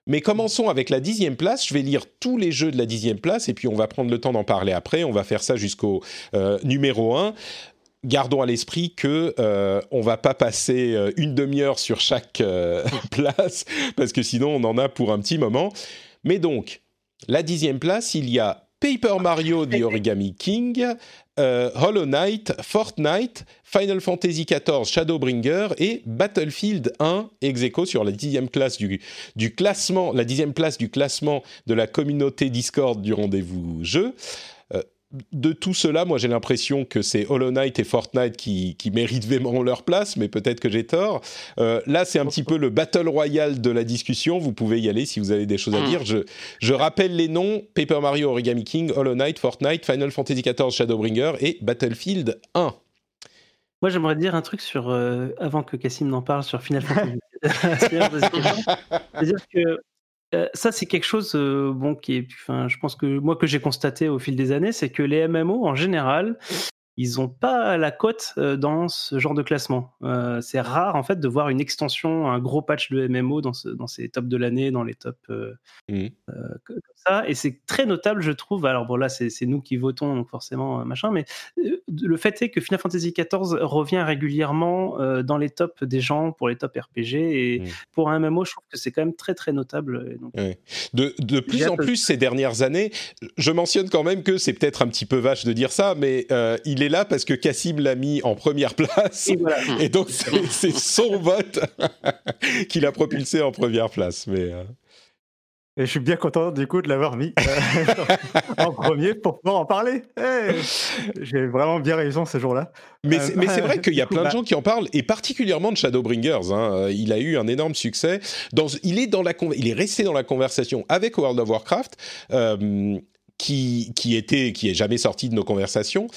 Speaker 1: Mais commençons avec la dixième place. Je vais lire tous les jeux de la dixième place et puis on va prendre le temps d'en parler après. On va faire ça jusqu'au euh, numéro 1. Gardons à l'esprit que euh, on va pas passer euh, une demi-heure sur chaque euh, place parce que sinon on en a pour un petit moment. Mais donc, la dixième place, il y a Paper Mario The Origami King, euh, Hollow Knight, Fortnite, Final Fantasy XIV Shadowbringer et Battlefield 1 ex aequo sur la dixième du, du classement, la dixième place du classement de la communauté Discord du rendez-vous jeu. De tout cela, moi j'ai l'impression que c'est Hollow Knight et Fortnite qui, qui méritent vraiment leur place, mais peut-être que j'ai tort. Euh, là, c'est un petit peu le battle royale de la discussion. Vous pouvez y aller si vous avez des choses à dire. Je, je rappelle les noms Paper Mario Origami King, Hollow Knight, Fortnite, Final Fantasy XIV Shadowbringer et Battlefield 1.
Speaker 2: Moi, j'aimerais dire un truc sur, euh, avant que Cassim n'en parle, sur Final Fantasy. C'est-à-dire que euh, ça, c'est quelque chose euh, bon, qui est, enfin, je pense que moi que j'ai constaté au fil des années, c'est que les MMO, en général, ils ont pas la cote euh, dans ce genre de classement. C'est rare en fait de voir une extension, un gros patch de MMO dans, ce, dans ces tops de l'année, dans les tops
Speaker 1: Mmh.
Speaker 2: comme ça. Et c'est très notable, je trouve. Alors bon là, c'est nous qui votons, donc forcément euh, machin. Mais euh, le fait est que Final Fantasy XIV revient régulièrement euh, dans les tops des gens pour les tops RPG. Et
Speaker 1: Mmh.
Speaker 2: pour un MMO, je trouve que c'est quand même très très notable. Et donc,
Speaker 1: Ouais. De, de plus en plus ces dernières années, je mentionne quand même que c'est peut-être un petit peu vache de dire ça, mais euh, il est là parce que Cassim l'a mis en première place.
Speaker 2: et voilà.
Speaker 1: Et donc, c'est c'est son vote qui l'a propulsé en première place. Mais, euh,
Speaker 3: Et je suis bien content du coup de l'avoir mis euh, en premier pour pouvoir en parler. J'ai vraiment bien raison ce jour-là.
Speaker 1: mais
Speaker 3: Euh,
Speaker 1: c'est vrai qu'il y a plein de
Speaker 3: bah-
Speaker 1: gens qui en parlent, et particulièrement de Shadowbringers. hein. Euh, Il a eu un énorme succès. Dans, il, est dans la, il est resté dans la conversation avec World of Warcraft, euh, qui, qui, était, qui est jamais sorti de nos conversations.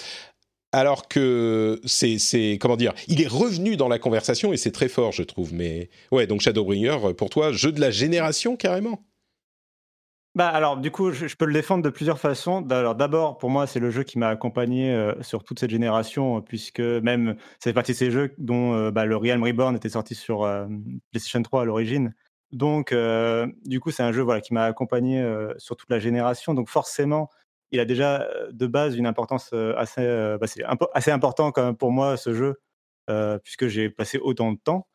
Speaker 1: Alors que c'est, c'est, comment dire, il est revenu dans la conversation et c'est très fort, je trouve. Mais ouais, donc Shadowbringer, pour toi, jeu de la génération carrément?
Speaker 3: Bah alors du coup, je, peux le défendre de plusieurs façons. Alors d'abord, pour moi, c'est le jeu qui m'a accompagné euh, sur toute cette génération, euh, puisque même c'est partie de ces jeux dont euh, bah, le Realm Reborn était sorti sur PlayStation 3 à l'origine. Donc du coup, c'est un jeu voilà qui m'a accompagné sur toute la génération. Donc forcément, il a déjà de base une importance assez, euh, bah, assez important quand même pour moi ce jeu, puisque j'ai passé autant de temps.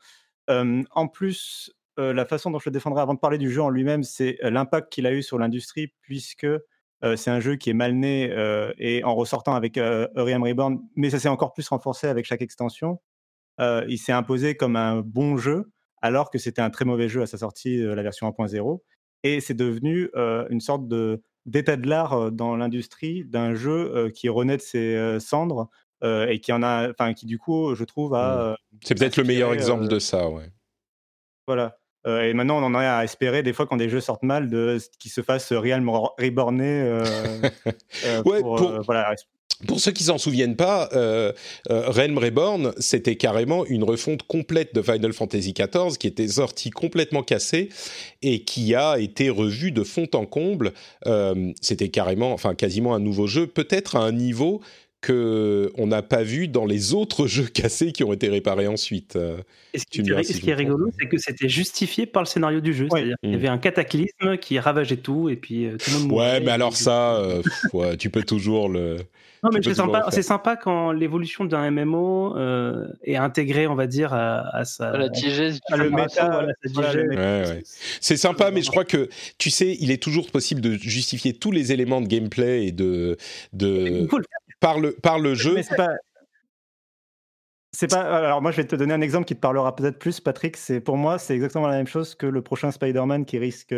Speaker 3: En plus, euh, la façon dont je le défendrai avant de parler du jeu en lui-même, c'est euh, l'impact qu'il a eu sur l'industrie, puisque euh, c'est un jeu qui est mal né euh, et en ressortant avec Uriam Reborn, mais ça s'est encore plus renforcé avec chaque extension. il s'est imposé comme un bon jeu, alors que c'était un très mauvais jeu à sa sortie, la version 1.0. Et c'est devenu une sorte de d'état de l'art dans l'industrie d'un jeu qui renaît de ses cendres et qui en a, enfin qui du coup, je trouve, a euh,
Speaker 1: C'est peut-être le meilleur exemple de ça, ouais.
Speaker 3: voilà. Euh, et maintenant, on en est à espérer, des fois, quand des jeux sortent mal, de, qu'ils se fassent Realm Reborné.
Speaker 1: Ouais,
Speaker 3: pour,
Speaker 1: pour-
Speaker 3: euh, voilà.
Speaker 1: Pour ceux qui s'en souviennent pas, euh, euh, Realm Reborn, c'était carrément une refonte complète de Final Fantasy XIV qui était sortie complètement cassée et qui a été revue de fond en comble. Euh, c'était carrément, enfin quasiment un nouveau jeu, peut-être à un niveau que on n'a pas vu dans les autres jeux cassés qui ont été réparés ensuite. Euh,
Speaker 2: Et ce
Speaker 1: Tu
Speaker 2: qui, est-
Speaker 1: si
Speaker 2: ce
Speaker 1: je
Speaker 2: qui est
Speaker 1: me trompe,
Speaker 2: rigolo, c'est que c'était justifié par le scénario du jeu. C'est-à-dire qu'il y
Speaker 1: Mm.
Speaker 2: avait un cataclysme qui ravageait tout, et puis euh, tout le monde mourait.
Speaker 1: Ouais, mais alors ça, euh, ouais, tu peux toujours le.
Speaker 2: Non, mais c'est sympa, sympa quand l'évolution d'un MMO euh, est intégrée, on va dire, à, à sa.
Speaker 5: À la diégèse.
Speaker 3: Ah, le méta,
Speaker 2: digeste.
Speaker 1: Ouais, ouais. C'est sympa, mais je crois que, tu sais, il est toujours possible de justifier tous les éléments de gameplay et de, de Par le par le jeu.
Speaker 3: Mais c'est pas. C'est pas. Alors moi, je vais te donner un exemple qui te parlera peut-être plus, Patrick. C'est pour moi, c'est exactement la même chose que le prochain Spider-Man qui risque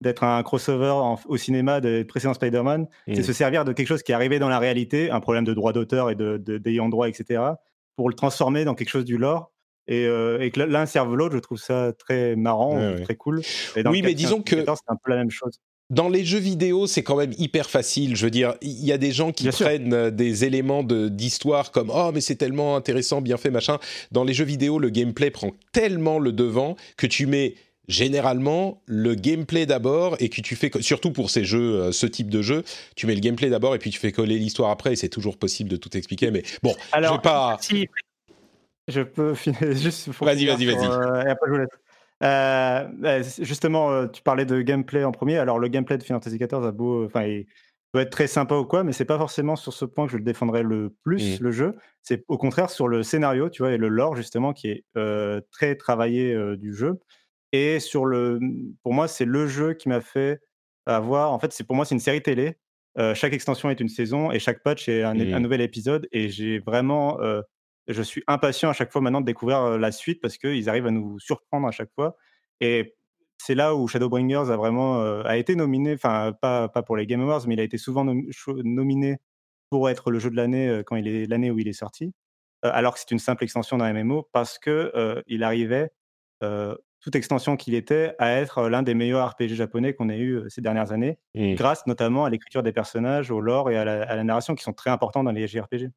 Speaker 3: d'être un crossover en- au cinéma des précédents Spider-Man. C'est se servir de quelque chose qui est arrivé dans la réalité, un problème de droit d'auteur et de de- d'ayant droit, etc., pour le transformer dans quelque chose du lore. Et, euh, et que l'un serve l'autre, je trouve ça très marrant,
Speaker 1: Ouais, ouais.
Speaker 3: très cool. Et dans
Speaker 1: Oui, mais disons que-
Speaker 3: c'est un peu la même chose.
Speaker 1: Dans les jeux vidéo, c'est quand même hyper facile. Je veux dire, il y a des gens qui
Speaker 3: Bien
Speaker 1: prennent euh, des éléments de- d'histoire comme oh mais c'est tellement intéressant, bien fait, machin. Dans les jeux vidéo, le gameplay prend tellement le devant que tu mets généralement le gameplay d'abord et que tu fais surtout pour ces jeux, euh, ce type de jeu, tu mets le gameplay d'abord et puis tu fais coller l'histoire après. Et c'est toujours possible de tout expliquer. Mais bon, je
Speaker 3: Alors,
Speaker 1: vais pas.
Speaker 2: Si,
Speaker 3: Je peux finir juste.
Speaker 1: Vas-y, vas-y, vas-y.
Speaker 3: Euh, euh, justement, euh, tu parlais de gameplay en premier. Alors, le gameplay de Final Fantasy XIV a beau, enfin, il peut être très sympa ou quoi, mais c'est pas forcément sur ce point que je le défendrai le plus
Speaker 1: Mm.
Speaker 3: le jeu. C'est au contraire sur le scénario, tu vois, et le lore justement qui est euh, très travaillé euh, du jeu. Et sur le, pour moi, c'est le jeu qui m'a fait avoir. En fait, c'est pour moi, c'est une série télé. Chaque extension est une saison et chaque patch est un,
Speaker 1: Mm.
Speaker 3: un nouvel épisode. Et j'ai vraiment je suis impatient à chaque fois maintenant de découvrir la suite parce qu'ils arrivent à nous surprendre à chaque fois. Et c'est là où Shadowbringers a vraiment euh, a été nominé, enfin pas, pas pour les Game Awards, mais il a été souvent nom- nominé pour être le jeu de l'année euh, quand il est l'année où il est sorti, euh, alors que c'est une simple extension d'un MMO parce que il arrivait toute extension qu'il était à être l'un des meilleurs RPG japonais qu'on ait eu ces dernières années, grâce notamment à l'écriture des personnages, au lore et à la, à la narration qui sont très importants dans les JRPG.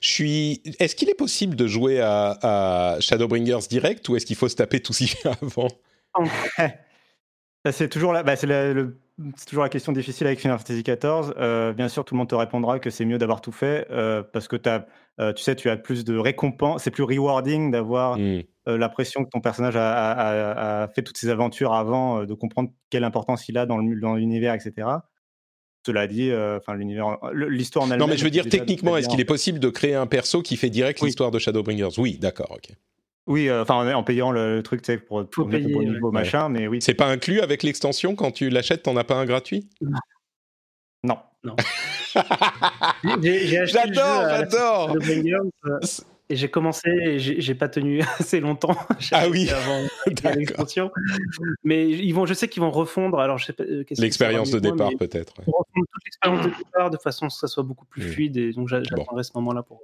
Speaker 1: Je suis. Est-ce qu'il est possible de jouer à, à Shadowbringers direct ou est-ce qu'il faut se taper tout fait avant?
Speaker 3: C'est toujours là. Bah, c'est la- toujours la question difficile avec Final Fantasy XIV. Euh, bien sûr, tout le monde te répondra que c'est mieux d'avoir tout fait euh, parce que as, euh, tu sais, tu as plus de récompenses, c'est plus rewarding d'avoir
Speaker 1: Hmm.
Speaker 3: l'impression que ton personnage a, a- a- a fait toutes ses aventures avant, de comprendre quelle importance il a dans l'univers, etc. Cela dit, euh, enfin l'univers, le- l'histoire en elle-même.
Speaker 1: Non, mais je veux dire, techniquement, est-ce qu'il est possible de créer un perso qui fait direct
Speaker 3: Oui.
Speaker 1: l'histoire de Shadowbringers? Oui, d'accord, ok.
Speaker 3: Oui, euh, enfin en, en payant le, le truc, tu sais, pour, pour mettre
Speaker 2: payer,
Speaker 3: au bon
Speaker 2: ouais.
Speaker 3: niveau, machin, mais oui.
Speaker 1: C'est pas inclus avec l'extension quand tu l'achètes, t'en as pas un gratuit?
Speaker 3: Non.
Speaker 2: J'ai j'ai acheté le jeu
Speaker 1: J'adore,
Speaker 2: à la
Speaker 1: j'adore
Speaker 2: Shadowbringers, euh, Et j'ai commencé et j'ai pas tenu assez longtemps.
Speaker 1: Ah oui,
Speaker 2: avant. Mais ils vont, je sais qu'ils vont refondre. Alors euh,
Speaker 1: L'expérience de départ, peut-être. ouais.
Speaker 2: ils vont refondre toute l'expérience de départ de façon à ce que ça soit beaucoup plus
Speaker 1: Mm.
Speaker 2: fluide. Et donc j'a- j'attendrai ce moment-là pour.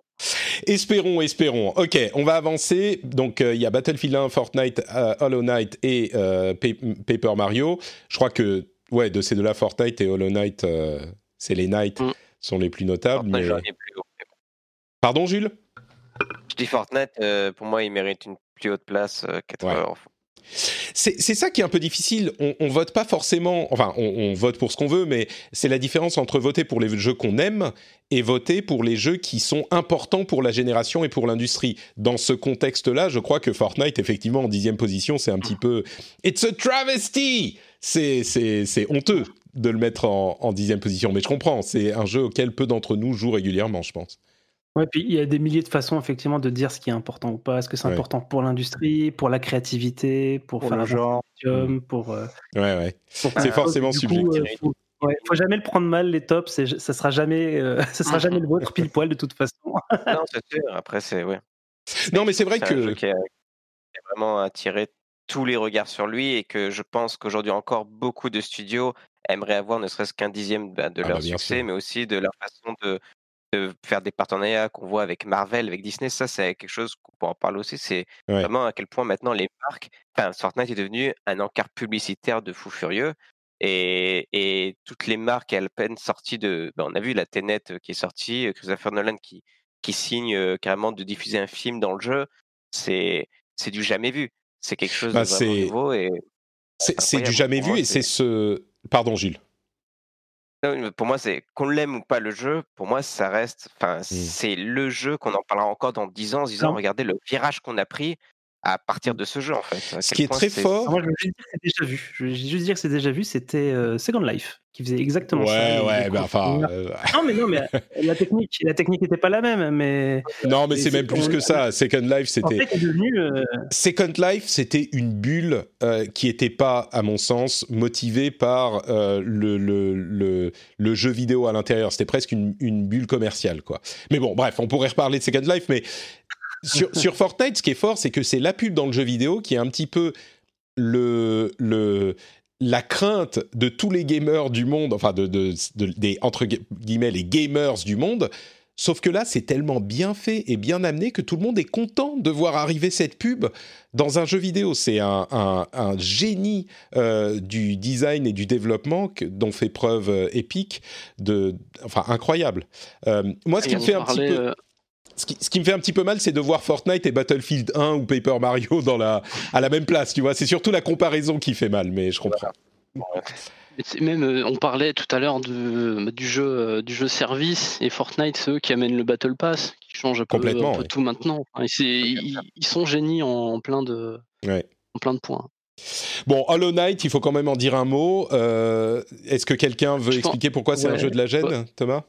Speaker 1: Espérons, espérons. Ok, on va avancer. Donc, euh, il y a Battlefield 1, Fortnite, euh, Hollow Knight et euh, Pa- Paper Mario. Je crois que, ouais, de ces deux-là, Fortnite et Hollow Knight, euh, c'est les Knights
Speaker 5: Mm.
Speaker 1: sont les plus notables.
Speaker 4: Fortnite,
Speaker 1: mais-. Pardon, Jules?
Speaker 4: Je dis Fortnite, euh, pour moi, il mérite une plus haute place. euh, qu'être,
Speaker 1: Ouais.
Speaker 4: euh,
Speaker 1: C'est ça qui est un peu difficile. On, on vote pas forcément. Enfin, on, on vote pour ce qu'on veut, mais c'est la différence entre voter pour les jeux qu'on aime et voter pour les jeux qui sont importants pour la génération et pour l'industrie. Dans ce contexte-là, je crois que Fortnite, effectivement, en dixième position, c'est un petit peu. It's a travesty. C'est honteux de le mettre en, en dixième position, mais je comprends. C'est un jeu auquel peu d'entre nous jouent régulièrement, je pense.
Speaker 2: Ouais, puis il y a des milliers de façons effectivement de dire ce qui est important ou pas. Est-ce que c'est
Speaker 1: Ouais.
Speaker 2: important pour l'industrie, pour la créativité, pour,
Speaker 3: Pour
Speaker 2: faire
Speaker 3: le
Speaker 2: un
Speaker 3: genre.
Speaker 2: médium, pour. euh,
Speaker 1: Ouais, ouais. C'est forcément
Speaker 2: du coup,
Speaker 1: subjectif.
Speaker 2: euh, faut, ouais, faut jamais le prendre mal les tops. Ça sera jamais, euh, ça sera jamais le vôtre pile poil de toute façon.
Speaker 4: non, c'est sûr. Après, c'est ouais.
Speaker 1: Non, mais c'est vrai que.
Speaker 4: qui a, qui a vraiment attiré tous les regards sur lui et que je pense qu'aujourd'hui encore beaucoup de studios aimeraient avoir ne serait-ce qu'un dixième bah, de
Speaker 1: Ah
Speaker 4: leur
Speaker 1: bah,
Speaker 4: succès,
Speaker 1: sûr.
Speaker 4: mais aussi de leur façon de, de faire des partenariats qu'on voit avec Marvel, avec Disney. Ça, c'est quelque chose qu'on peut en parler aussi. C'est
Speaker 1: Ouais.
Speaker 4: vraiment à quel point maintenant les marques, enfin, Fortnite est devenu un encart publicitaire de fou furieux. Et, et toutes les marques à peine sorties de. ben, on a vu la Tenet euh, qui est sortie, euh, Christopher Nolan qui, qui signe euh, carrément de diffuser un film dans le jeu. C'est c'est du jamais vu. C'est quelque chose
Speaker 1: Bah,
Speaker 4: de vraiment nouveau. Et
Speaker 1: C'est du jamais vu et c'est ce. Pardon, Gilles.
Speaker 4: Non, mais pour moi, c'est qu'on l'aime ou pas le jeu. Pour moi, ça reste. Enfin, c'est le jeu qu'on en parlera encore dans 10 ans, en se disant,
Speaker 2: Non.
Speaker 4: regardez le virage qu'on a pris à partir de ce jeu, en fait. À
Speaker 1: Ce
Speaker 4: quel
Speaker 1: qui est
Speaker 4: point
Speaker 1: très
Speaker 4: c'est-
Speaker 1: fort.
Speaker 2: Moi, je veux juste dire que c'est déjà vu. Je veux juste dire que c'est déjà vu. C'était euh, Second Life qui faisait exactement ça.
Speaker 1: Ouais,
Speaker 2: Ils
Speaker 1: ouais, bah, enfin. euh,
Speaker 2: Non, mais non, mais la technique, la technique n'était pas la même, mais
Speaker 1: Non, mais c'est même plus que ça. Second Life,
Speaker 2: en
Speaker 1: c'était.
Speaker 2: fait, est devenu. euh,
Speaker 1: Second Life, c'était une bulle euh, qui n'était pas, à mon sens, motivée par euh, le, le, le, le jeu vidéo à l'intérieur. C'était presque une, une bulle commerciale, quoi. Mais bon, bref, on pourrait reparler de Second Life, mais sur, sur Fortnite, ce qui est fort, c'est que c'est la pub dans le jeu vidéo qui est un petit peu le, le, la crainte de tous les gamers du monde, enfin, de, de, de- des, entre guillemets, les gamers du monde. Sauf que là, c'est tellement bien fait et bien amené que tout le monde est content de voir arriver cette pub dans un jeu vidéo. C'est un, un- un génie euh, du design et du développement que- dont fait preuve euh, Epic, de, enfin incroyable. Euh, moi, ce qui me fait un petit peu
Speaker 5: euh,
Speaker 1: ce qui, ce qui me fait un petit peu mal, c'est de voir Fortnite et Battlefield 1 ou Paper Mario dans la, à la même place, tu vois. C'est surtout la comparaison qui fait mal, mais je comprends.
Speaker 5: Même, euh, on parlait tout à l'heure de- du jeu, euh, du jeu service et Fortnite, c'est eux qui amènent le Battle Pass, qui changent un peu,
Speaker 1: Complètement,
Speaker 5: un peu
Speaker 1: ouais.
Speaker 5: tout maintenant. Et ils, ils sont génies en, plein de,
Speaker 1: Ouais.
Speaker 5: en plein de points.
Speaker 1: Bon, Hollow Knight, il faut quand même en dire un mot. Euh, Est-ce que quelqu'un veut
Speaker 5: Je pense-
Speaker 1: expliquer pourquoi c'est un jeu de la gêne. Thomas?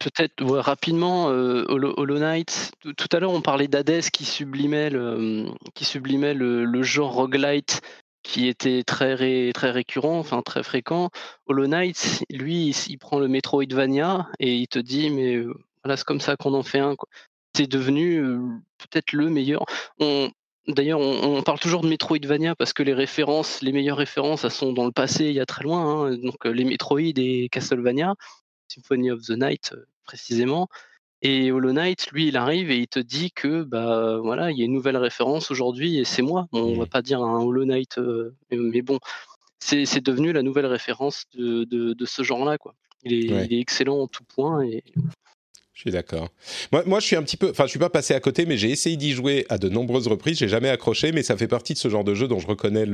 Speaker 5: Peut-être rapidement, euh, Hollow, Knight. Tout, à l'heure, on parlait d'Hades qui sublimait le, qui sublimait le, genre roguelite qui était très, très récurrent, enfin très fréquent. Hollow Knight, lui, il, prend le Metroidvania et il te dit, mais euh, voilà, c'est comme ça qu'on en fait un. C'est devenu euh, peut-être le meilleur. D'ailleurs, on, parle toujours de Metroidvania parce que les références, les meilleures références, elles sont dans le passé, il y a très loin. hein. donc les Metroid et Castlevania. Symphony of the Night euh, précisément. Et Hollow Knight, lui, il arrive et il te dit que bah voilà, il y a une nouvelle référence aujourd'hui et c'est moi. Bon, on va pas dire un Hollow Knight, euh, mais, bon, c'est c'est devenu la nouvelle référence de, de, de ce genre-là, quoi. Il est,
Speaker 1: Ouais.
Speaker 5: il est excellent en tout point et
Speaker 1: Je suis d'accord. Moi, je suis un petit peu. Enfin, je suis pas passé à côté, mais j'ai essayé d'y jouer à de nombreuses reprises. J'ai jamais accroché, mais ça fait partie de ce genre de jeu dont je reconnais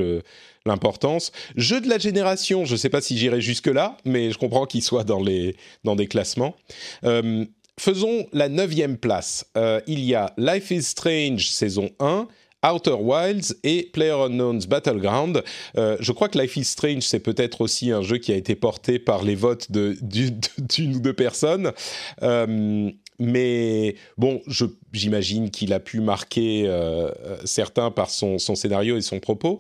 Speaker 1: l'importance. Jeu de la génération. Je sais pas si j'irai jusque là, mais je comprends qu'il soit dans les dans des classements. Euh, faisons la neuvième place. Euh, il y a Life is Strange saison 1. Outer Wilds et PlayerUnknown's Battleground. Euh, je crois que Life is Strange, c'est peut-être aussi un jeu qui a été porté par les votes d'une ou deux personnes. Euh, mais bon, j'imagine qu'il a pu marquer euh, certains par son, scénario et son propos.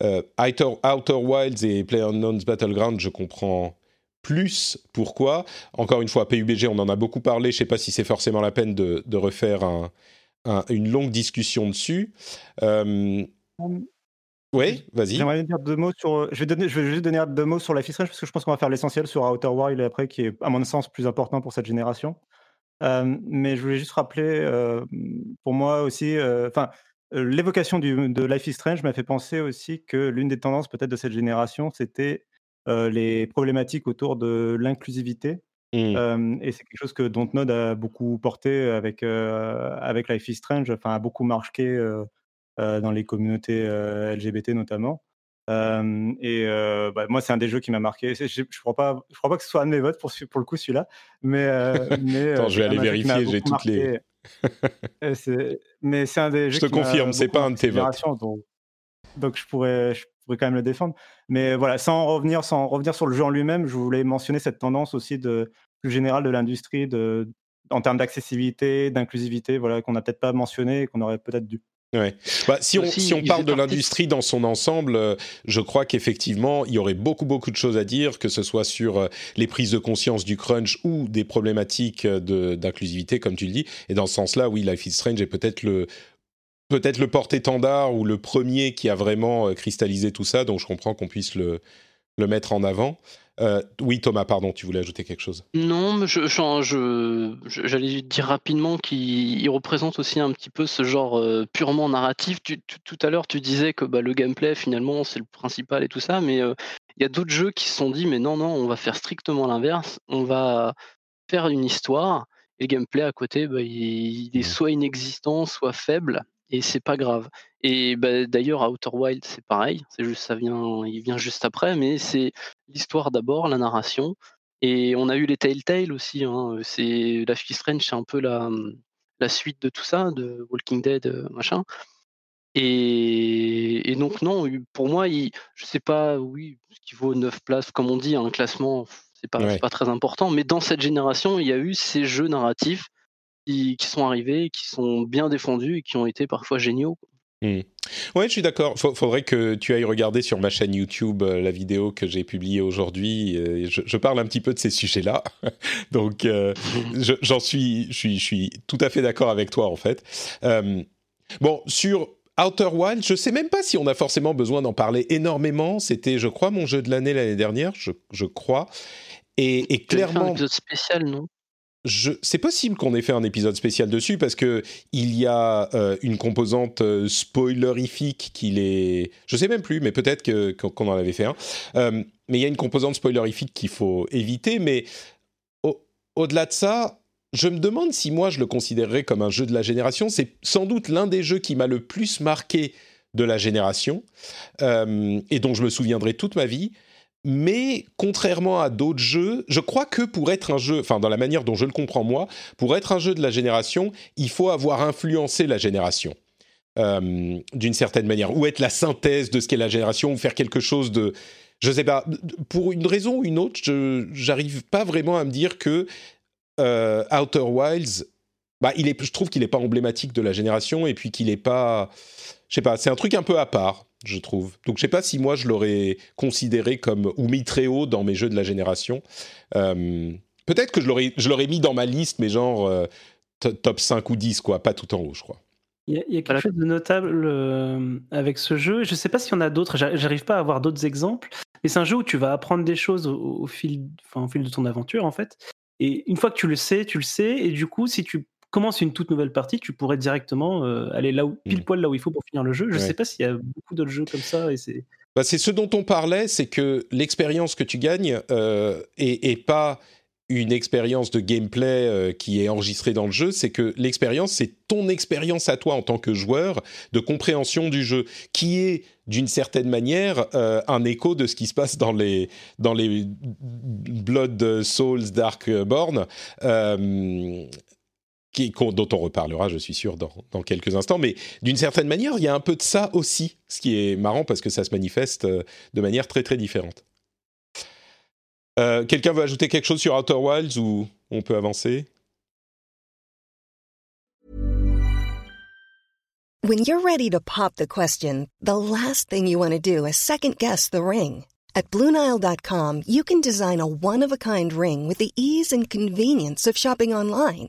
Speaker 1: Outer, Outer Wilds et PlayerUnknown's Battleground, je comprends plus pourquoi. Encore une fois, PUBG, on en a beaucoup parlé. Je ne sais pas si c'est forcément la peine de, de refaire un- un- une longue discussion dessus. Euh, oui, vas-y.
Speaker 3: J'aimerais dire deux mots sur. Je vais, donner, je vais juste donner deux mots sur Life is Strange parce que je pense qu'on va faire l'essentiel sur Outer Wild après, qui est, à mon sens, plus important pour cette génération. Euh, mais je voulais juste rappeler, euh, pour moi aussi, euh, enfin, euh, l'évocation de Life is Strange m'a fait penser aussi que l'une des tendances peut-être de cette génération, c'était euh, les problématiques autour de l'inclusivité.
Speaker 1: Mm.
Speaker 3: Euh, et c'est quelque chose que Dontnod a beaucoup porté avec, euh, avec Life is Strange, enfin, a beaucoup marqué euh, dans les communautés LGBT notamment. Et bah, moi, c'est un des jeux qui m'a marqué. Je ne crois, pas- je crois pas que ce soit un de mes votes pour, le coup, celui-là. Mais, mais,
Speaker 1: Attends, je vais aller vérifier, j'ai toutes les-
Speaker 3: marqué. Mais c'est un des
Speaker 1: Je
Speaker 3: jeux
Speaker 1: te
Speaker 3: qui m'a
Speaker 1: confirme, c'est pas un de tes votes.
Speaker 3: Donc, donc je, pourrais, je pourrais quand même le défendre. Mais voilà, sans revenir, sans revenir sur le jeu en lui-même, je voulais mentionner cette tendance aussi de, plus générale de l'industrie de, en termes d'accessibilité, d'inclusivité, voilà, qu'on n'a peut-être pas mentionné et qu'on aurait peut-être dû.
Speaker 1: Ouais. Bah, si, on,
Speaker 5: Aussi,
Speaker 1: si on
Speaker 5: il
Speaker 1: parle de l'industrie dans son ensemble, euh, je crois qu'effectivement, il y aurait beaucoup, beaucoup de choses à dire, que ce soit sur euh, les prises de conscience du crunch ou des problématiques euh, de- d'inclusivité, comme tu le dis. Et dans ce sens-là, oui, Life is Strange est peut-être le peut-être le porte-étendard ou le premier qui a vraiment euh, cristallisé tout ça, donc je comprends qu'on puisse le, le mettre en avant. Euh, oui, Thomas, pardon, tu voulais ajouter quelque chose?
Speaker 5: Non, mais je, je- je- j'allais dire rapidement qu'il il représente aussi un petit peu ce genre euh, purement narratif. Tu- tu- tout à l'heure, tu disais que bah, le gameplay, finalement, c'est le principal et tout ça, mais euh, il y a d'autres jeux qui se sont dit, mais non, non, on va faire strictement l'inverse. On va faire une histoire, et le gameplay à côté, bah, il, il est soit inexistant, soit faible, et c'est pas grave. Et bah, d'ailleurs, Outer Wild, c'est pareil. C'est juste, ça vient, il vient juste après, mais c'est l'histoire d'abord, la narration. Et on a eu les Telltale aussi. Hein. C'est Life is Strange, c'est un peu la, la suite de tout ça, de Walking Dead, euh, machin. Et, et donc non, pour moi, il, je sais pas, oui, ce qui vaut 9 places, comme on dit, un classement, c'est pas,
Speaker 1: Ouais.
Speaker 5: pas très important. Mais dans cette génération, il y a eu ces jeux narratifs qui, qui sont arrivés, qui sont bien défendus et qui ont été parfois géniaux.
Speaker 1: Hmm. Ouais, je suis d'accord. Faut- faudrait que tu ailles regarder sur ma chaîne YouTube euh, la vidéo que j'ai publiée aujourd'hui. Euh, je, je parle un petit peu de ces sujets-là, donc euh, je- j'en suis, je suis, je suis tout à fait d'accord avec toi en fait. Bon, sur Outer Wild, je sais même pas si on a forcément besoin d'en parler énormément. C'était, je crois, mon jeu de l'année l'année dernière, je, je crois. Et, et
Speaker 5: fait un
Speaker 1: clairement,
Speaker 5: épisode spécial, non?
Speaker 1: C'est possible qu'on ait fait un épisode spécial dessus parce que il y a euh, une composante euh, spoilerifique qu'il est. Je sais même plus, mais peut-être qu'on en avait fait un. Euh, mais il y a une composante spoilerifique qu'il faut éviter. Mais au, au-delà de ça, je me demande si moi je le considérerais comme un jeu de la génération. C'est sans doute l'un des jeux qui m'a le plus marqué de la génération euh, et dont je me souviendrai toute ma vie. Mais contrairement à d'autres jeux, je crois que pour être un jeu, enfin dans la manière dont je le comprends moi, pour être un jeu de la génération, il faut avoir influencé la génération. Euh, d'une certaine manière, ou être la synthèse de ce qu'est la génération, ou faire quelque chose de, je sais pas, pour une raison ou une autre, je j'arrive pas vraiment à me dire que euh, Outer Wilds, bah je trouve qu'il est pas emblématique de la génération et puis qu'il est pas, je sais pas, c'est un truc un peu à part, je trouve. Donc je sais pas si moi je l'aurais considéré comme ou mis très haut dans mes jeux de la génération. Euh, Peut-être que je l'aurais, je l'aurais mis dans ma liste, mais genre euh, to- top 5 ou 10 quoi, pas tout en haut, je crois.
Speaker 2: Il y a, il y a quelque chose de notable euh, avec ce jeu. Je ne sais pas s'il y en a d'autres. J'ar- J'arrive pas à avoir d'autres exemples. Mais c'est un jeu où tu vas apprendre des choses au, au fil, enfin, au fil de ton aventure, en fait. Et une fois que tu le sais, tu le sais. Et du coup, si tu commences une toute nouvelle partie, tu pourrais directement euh, aller là où, pile poil là où il faut pour finir le jeu. Je ne
Speaker 1: Ouais.
Speaker 2: sais pas s'il y a beaucoup d'autres jeux comme ça. Et c'est
Speaker 1: Bah, c'est ce dont on parlait, c'est que l'expérience que tu gagnes euh, est, est pas une expérience de gameplay euh, qui est enregistrée dans le jeu, c'est que l'expérience, c'est ton expérience à toi en tant que joueur de compréhension du jeu, qui est d'une certaine manière euh, un écho de ce qui se passe dans les dans les Blood Souls Darkborn. Euh, dont on reparlera, je suis sûr, dans, quelques instants. Mais d'une certaine manière, il y a un peu de ça aussi, ce qui est marrant parce que ça se manifeste euh, de manière très très différente. Euh, Quelqu'un veut ajouter quelque chose sur Outer Wilds ou on peut avancer?
Speaker 10: When you're ready to pop the question, the last thing you want to do is second guess the ring. At Bluenile.com, you can design a one of a kind ring with the ease and convenience of shopping online.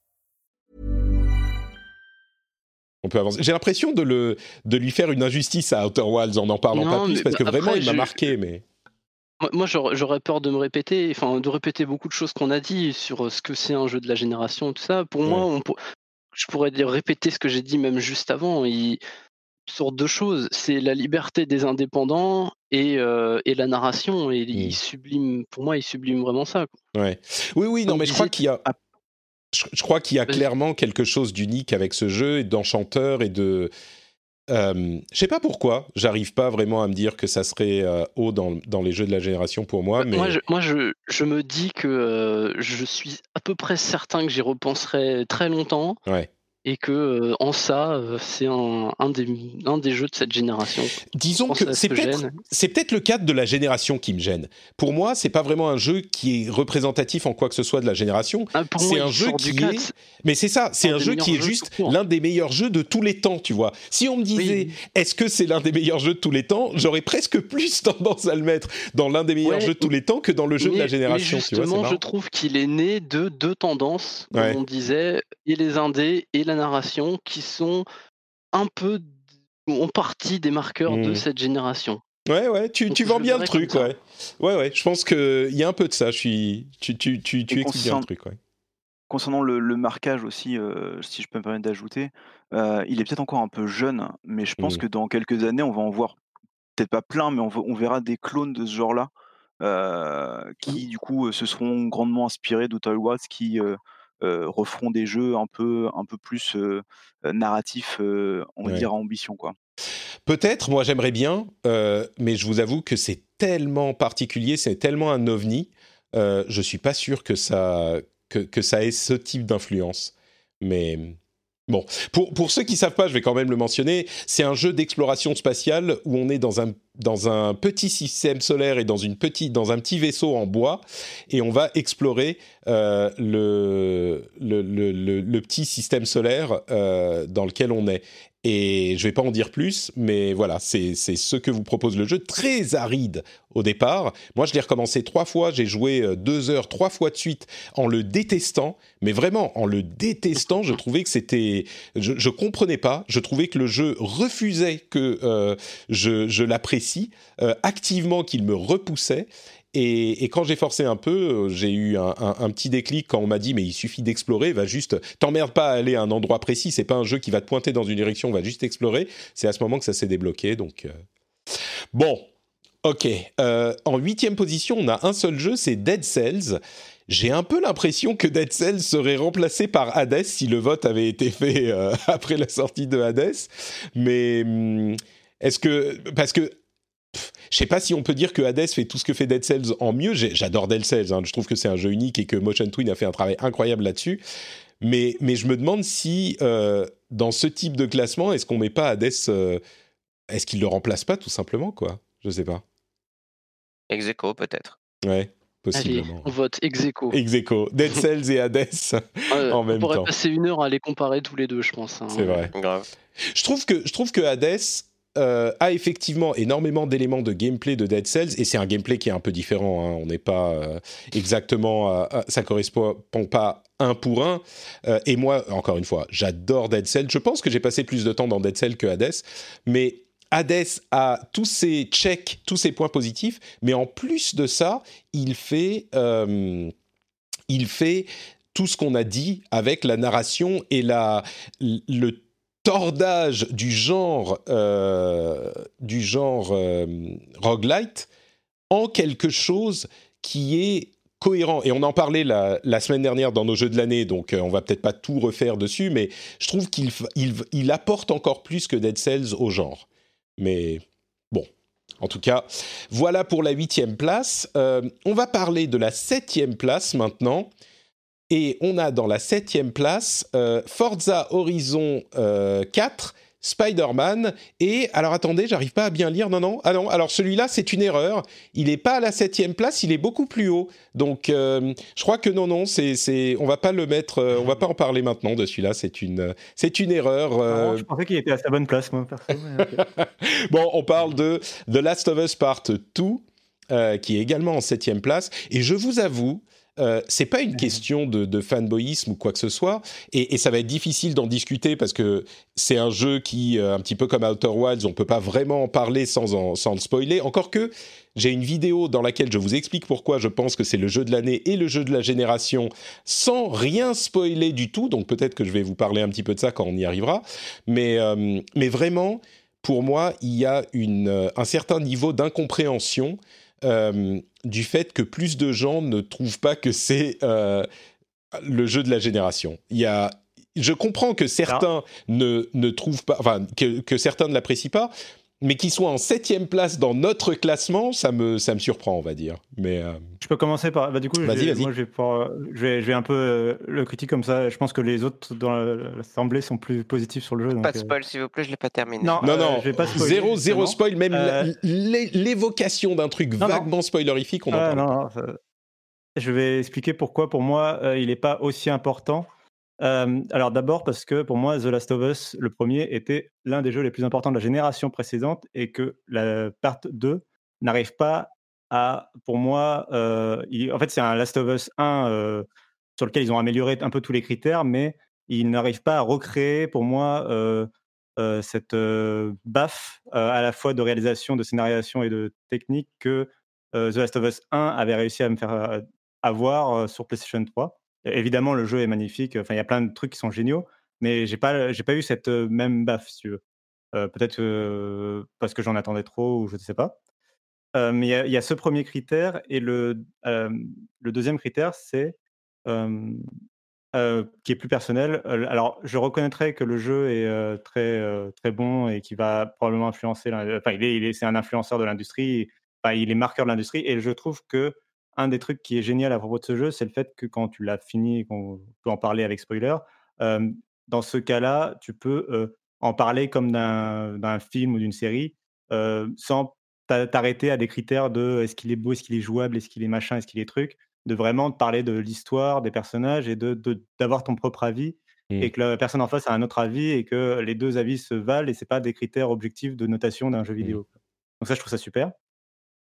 Speaker 1: On peut avancer. J'ai l'impression de, le, de lui faire une injustice à Outer Wilds en n'en parlant
Speaker 5: Non,
Speaker 1: pas plus parce que
Speaker 5: après,
Speaker 1: vraiment il m'a marqué. Mais
Speaker 5: Moi, j'aurais peur de me répéter, enfin de répéter beaucoup de choses qu'on a dit sur euh, ce que c'est un jeu de la génération, tout ça. Pour moi, on je pourrais dire répéter ce que j'ai dit même juste avant. Il... Sur deux choses, c'est la liberté des indépendants et, euh, et la narration. Et il sublime, pour moi, il sublime vraiment ça. quoi.
Speaker 1: Ouais. Oui, oui, non,
Speaker 5: Comme
Speaker 1: mais je crois qu'il y a. Je, je crois qu'il y a clairement quelque chose d'unique avec ce jeu et d'enchanteur et de. Euh, je sais pas pourquoi, j'arrive pas vraiment à me dire que ça serait euh, haut dans, dans les jeux de la génération pour moi, mais
Speaker 5: Moi, je, moi je, je me dis que euh, je suis à peu près certain que j'y repenserai très longtemps.
Speaker 1: ouais.
Speaker 5: Et que euh, en ça, euh, c'est un, un, des, un des jeux de cette génération.
Speaker 1: Disons que c'est peut-être
Speaker 5: gêne.
Speaker 1: c'est peut-être le cadre de la génération qui me gêne. Pour moi, c'est pas vraiment un jeu qui est représentatif en quoi que ce soit de la génération.
Speaker 5: Ah,
Speaker 1: c'est un jeu qui est mais c'est ça, c'est
Speaker 5: Un
Speaker 1: jeu qui est juste l'un des meilleurs jeux de tous les temps, tu vois. Si on me disait est-ce que c'est l'un des meilleurs jeux de tous les temps, j'aurais presque plus tendance à le mettre dans l'un des meilleurs
Speaker 5: Ouais,
Speaker 1: jeux de tous les temps que dans le jeu de la génération,
Speaker 5: mais
Speaker 1: tu vois,
Speaker 5: justement, je trouve qu'il est né de deux tendances, comme on disait, et les indés et la narration, qui sont un peu en partie des marqueurs de
Speaker 1: Mhm.
Speaker 5: cette génération.
Speaker 1: Ouais, ouais, tu,
Speaker 5: Donc,
Speaker 1: tu vends bien le truc, ouais. Ouais, ouais, je pense qu'il y a un peu de ça, je suis... tu, tu, tu, tu expliques bien le
Speaker 9: concernant-
Speaker 1: truc, ouais.
Speaker 9: Concernant le, le marquage aussi, euh, si je peux me permettre d'ajouter, euh, il est peut-être encore un peu jeune, mais je pense
Speaker 1: Mhm.
Speaker 9: que dans quelques années, on va en voir peut-être pas plein, mais on, va- on verra des clones de ce genre-là euh, qui, du coup, euh, se seront grandement inspirés d'Outer Wilds, qui euh, referont des jeux un peu, un peu plus euh, euh, narratifs, on va
Speaker 1: Ouais.
Speaker 9: dire, à ambition. Quoi.
Speaker 1: Peut-être, moi j'aimerais bien, euh, mais je vous avoue que c'est tellement particulier, c'est tellement un ovni, euh, je suis pas sûr que ça, que, que ça ait ce type d'influence. Mais bon, pour, ceux qui savent pas, je vais quand même le mentionner, c'est un jeu d'exploration spatiale où on est dans un, petit système solaire et dans, un petit vaisseau en bois, et on va explorer euh, le petit système solaire euh, dans lequel on est. Et je vais pas en dire plus, mais voilà, c'est ce que vous propose le jeu. Très aride au départ. Moi, je l'ai recommencé trois fois. J'ai joué euh, deux heures, trois fois de suite, en le détestant. Mais vraiment, en le détestant, je trouvais que c'était... Je, je comprenais pas. Je trouvais que le jeu refusait que euh, je, je l'apprécie, euh, activement qu'il me repoussait. Et, quand j'ai forcé un peu, euh, j'ai eu un, petit déclic quand on m'a dit mais il suffit d'explorer, va juste t'emmerde pas à aller à un endroit précis, c'est pas un jeu qui va te pointer dans une direction, on va juste explorer. C'est à ce moment que ça s'est débloqué, donc euh, bon, ok. Euh, en huitième position, on a un seul jeu, c'est Dead Cells. J'ai un peu l'impression que Dead Cells serait remplacé par Hades si le vote avait été fait après la sortie de Hades, mais hum, est-ce que parce que je sais pas si on peut dire que Hades fait tout ce que fait Dead Cells en mieux. J'adore Dead Cells, hein. je trouve que c'est un jeu unique et que Motion Twin a fait un travail incroyable là-dessus. Mais, mais je me demande si euh, dans ce type de classement, est-ce qu'on met pas Hades, euh, est-ce qu'il le remplace pas tout simplement quoi? Je sais pas.
Speaker 4: Ex aequo, peut-être.
Speaker 1: Ouais,
Speaker 5: Allez,
Speaker 1: possiblement.
Speaker 5: on vote ex aequo.
Speaker 1: Ex aequo. Dead Cells et Hades en
Speaker 5: on
Speaker 1: même
Speaker 5: pourrait
Speaker 1: temps.
Speaker 5: passer une heure à les comparer tous les deux, je pense. hein.
Speaker 1: C'est vrai.
Speaker 4: Grave.
Speaker 1: Je trouve que, je trouve que Hades euh, a effectivement énormément d'éléments de gameplay de Dead Cells et c'est un gameplay qui est un peu différent. hein. On n'est pas euh, exactement, ça correspond pas un pour un. Euh, et moi, encore une fois, j'adore Dead Cells. Je pense que j'ai passé plus de temps dans Dead Cells que Hades, mais Hades a tous ses checks, tous ses points positifs, mais en plus de ça, il fait, il fait tout ce qu'on a dit avec la narration et la, le tordage du genre, euh, du genre euh, roguelite en quelque chose qui est cohérent. Et on en parlait la, semaine dernière dans nos jeux de l'année, donc euh, on va peut-être pas tout refaire dessus, mais je trouve qu'il il apporte encore plus que Dead Cells au genre. Mais bon, en tout cas, voilà pour la huitième place. Euh, on va parler de la septième place maintenant. Et on a dans la septième place euh, Forza Horizon euh, 4, Spider-Man et alors attendez, j'arrive pas à bien lire. Non non, ah non. Alors celui-là c'est une erreur. Il est pas à la septième place, il est beaucoup plus haut. Donc euh, je crois que non non, c'est c'est on va pas le mettre, euh, on va pas en parler maintenant de celui-là. C'est une c'est une erreur. euh,
Speaker 3: Non, je pensais qu'il était à sa bonne place, moi, perso. mais
Speaker 1: bon, on parle de The Last of Us Part 2, euh, qui est également en septième place. Et je vous avoue, euh, c'est pas une question de, de fanboyisme ou quoi que ce soit, et, et ça va être difficile d'en discuter parce que c'est un jeu qui, euh, un petit peu comme Outer Wilds, on peut pas vraiment en parler sans, en, sans le spoiler. Encore que j'ai une vidéo dans laquelle je vous explique pourquoi je pense que c'est le jeu de l'année et le jeu de la génération sans rien spoiler du tout. Donc peut-être que je vais vous parler un petit peu de ça quand on y arrivera. Mais, euh, mais vraiment, pour moi, il y a une, un certain niveau d'incompréhension du fait que plus de gens ne trouvent pas que c'est euh, le jeu de la génération. Il y a, je comprends que certains ne, ne trouvent pas, enfin que, que certains ne l'apprécient pas, mais qu'ils soient en septième place dans notre classement, ça me, ça me surprend, on va dire. Mais euh,
Speaker 3: Je peux commencer par. Bah, du coup, je
Speaker 1: Vas-y,
Speaker 3: vais-
Speaker 1: vas-y.
Speaker 3: moi, je vais, pouvoir- je, vais, je vais un peu euh, le critiquer comme ça. Je pense que les autres dans la- l'assemblée sont plus positifs sur le jeu. donc,
Speaker 4: Pas de
Speaker 3: euh,
Speaker 4: spoil, s'il vous plaît, je l'ai pas terminé.
Speaker 3: Non,
Speaker 1: non,
Speaker 3: euh,
Speaker 1: non,
Speaker 3: je vais pas spoiler,
Speaker 1: zéro, zéro spoil, même
Speaker 3: Euh,
Speaker 1: l'é- l'évocation d'un truc
Speaker 3: non, non.
Speaker 1: vaguement spoilerifique, on en
Speaker 3: Ah,
Speaker 1: parle.
Speaker 3: non, non, ça- Je vais expliquer pourquoi, pour moi, euh, il n'est pas aussi important. Alors d'abord parce que pour moi, The Last of Us, le premier, était l'un des jeux les plus importants de la génération précédente et que la part 2 n'arrive pas à, pour moi, en fait c'est un Last of Us 1 euh, sur lequel ils ont amélioré un peu tous les critères, mais ils n'arrivent pas à recréer, pour moi, cette baffe à la fois de réalisation, de scénarisation et de technique que The Last of Us 1 avait réussi à me faire avoir sur PlayStation 3. Évidemment, le jeu est magnifique. Enfin, il y a plein de trucs qui sont géniaux, mais j'ai pas, j'ai pas eu cette même baffe, si tu veux. Peut-être parce que j'en attendais trop ou je ne sais pas. Mais il y a- ce premier critère et le, le deuxième critère, c'est qui est plus personnel. Alors, je reconnaîtrais que le jeu est très très bon et qui va probablement influencer. Enfin, il est, il est- un influenceur de l'industrie. Il est marqueur de l'industrie et je trouve que un des trucs qui est génial à propos de ce jeu, c'est le fait que quand tu l'as fini, et qu'on peut en parler avec spoiler, euh, dans ce cas-là, tu peux euh, en parler comme d'un film ou d'une série euh, sans t'a- t'arrêter à des critères de est-ce qu'il est beau, est-ce qu'il est jouable, est-ce qu'il est machin, est-ce qu'il est truc, de vraiment te parler de l'histoire, des personnages et de de- d'avoir ton propre avis et que la personne en face a un autre avis et que les deux avis se valent et c'est pas des critères objectifs de notation d'un jeu vidéo. Donc ça, je trouve ça super.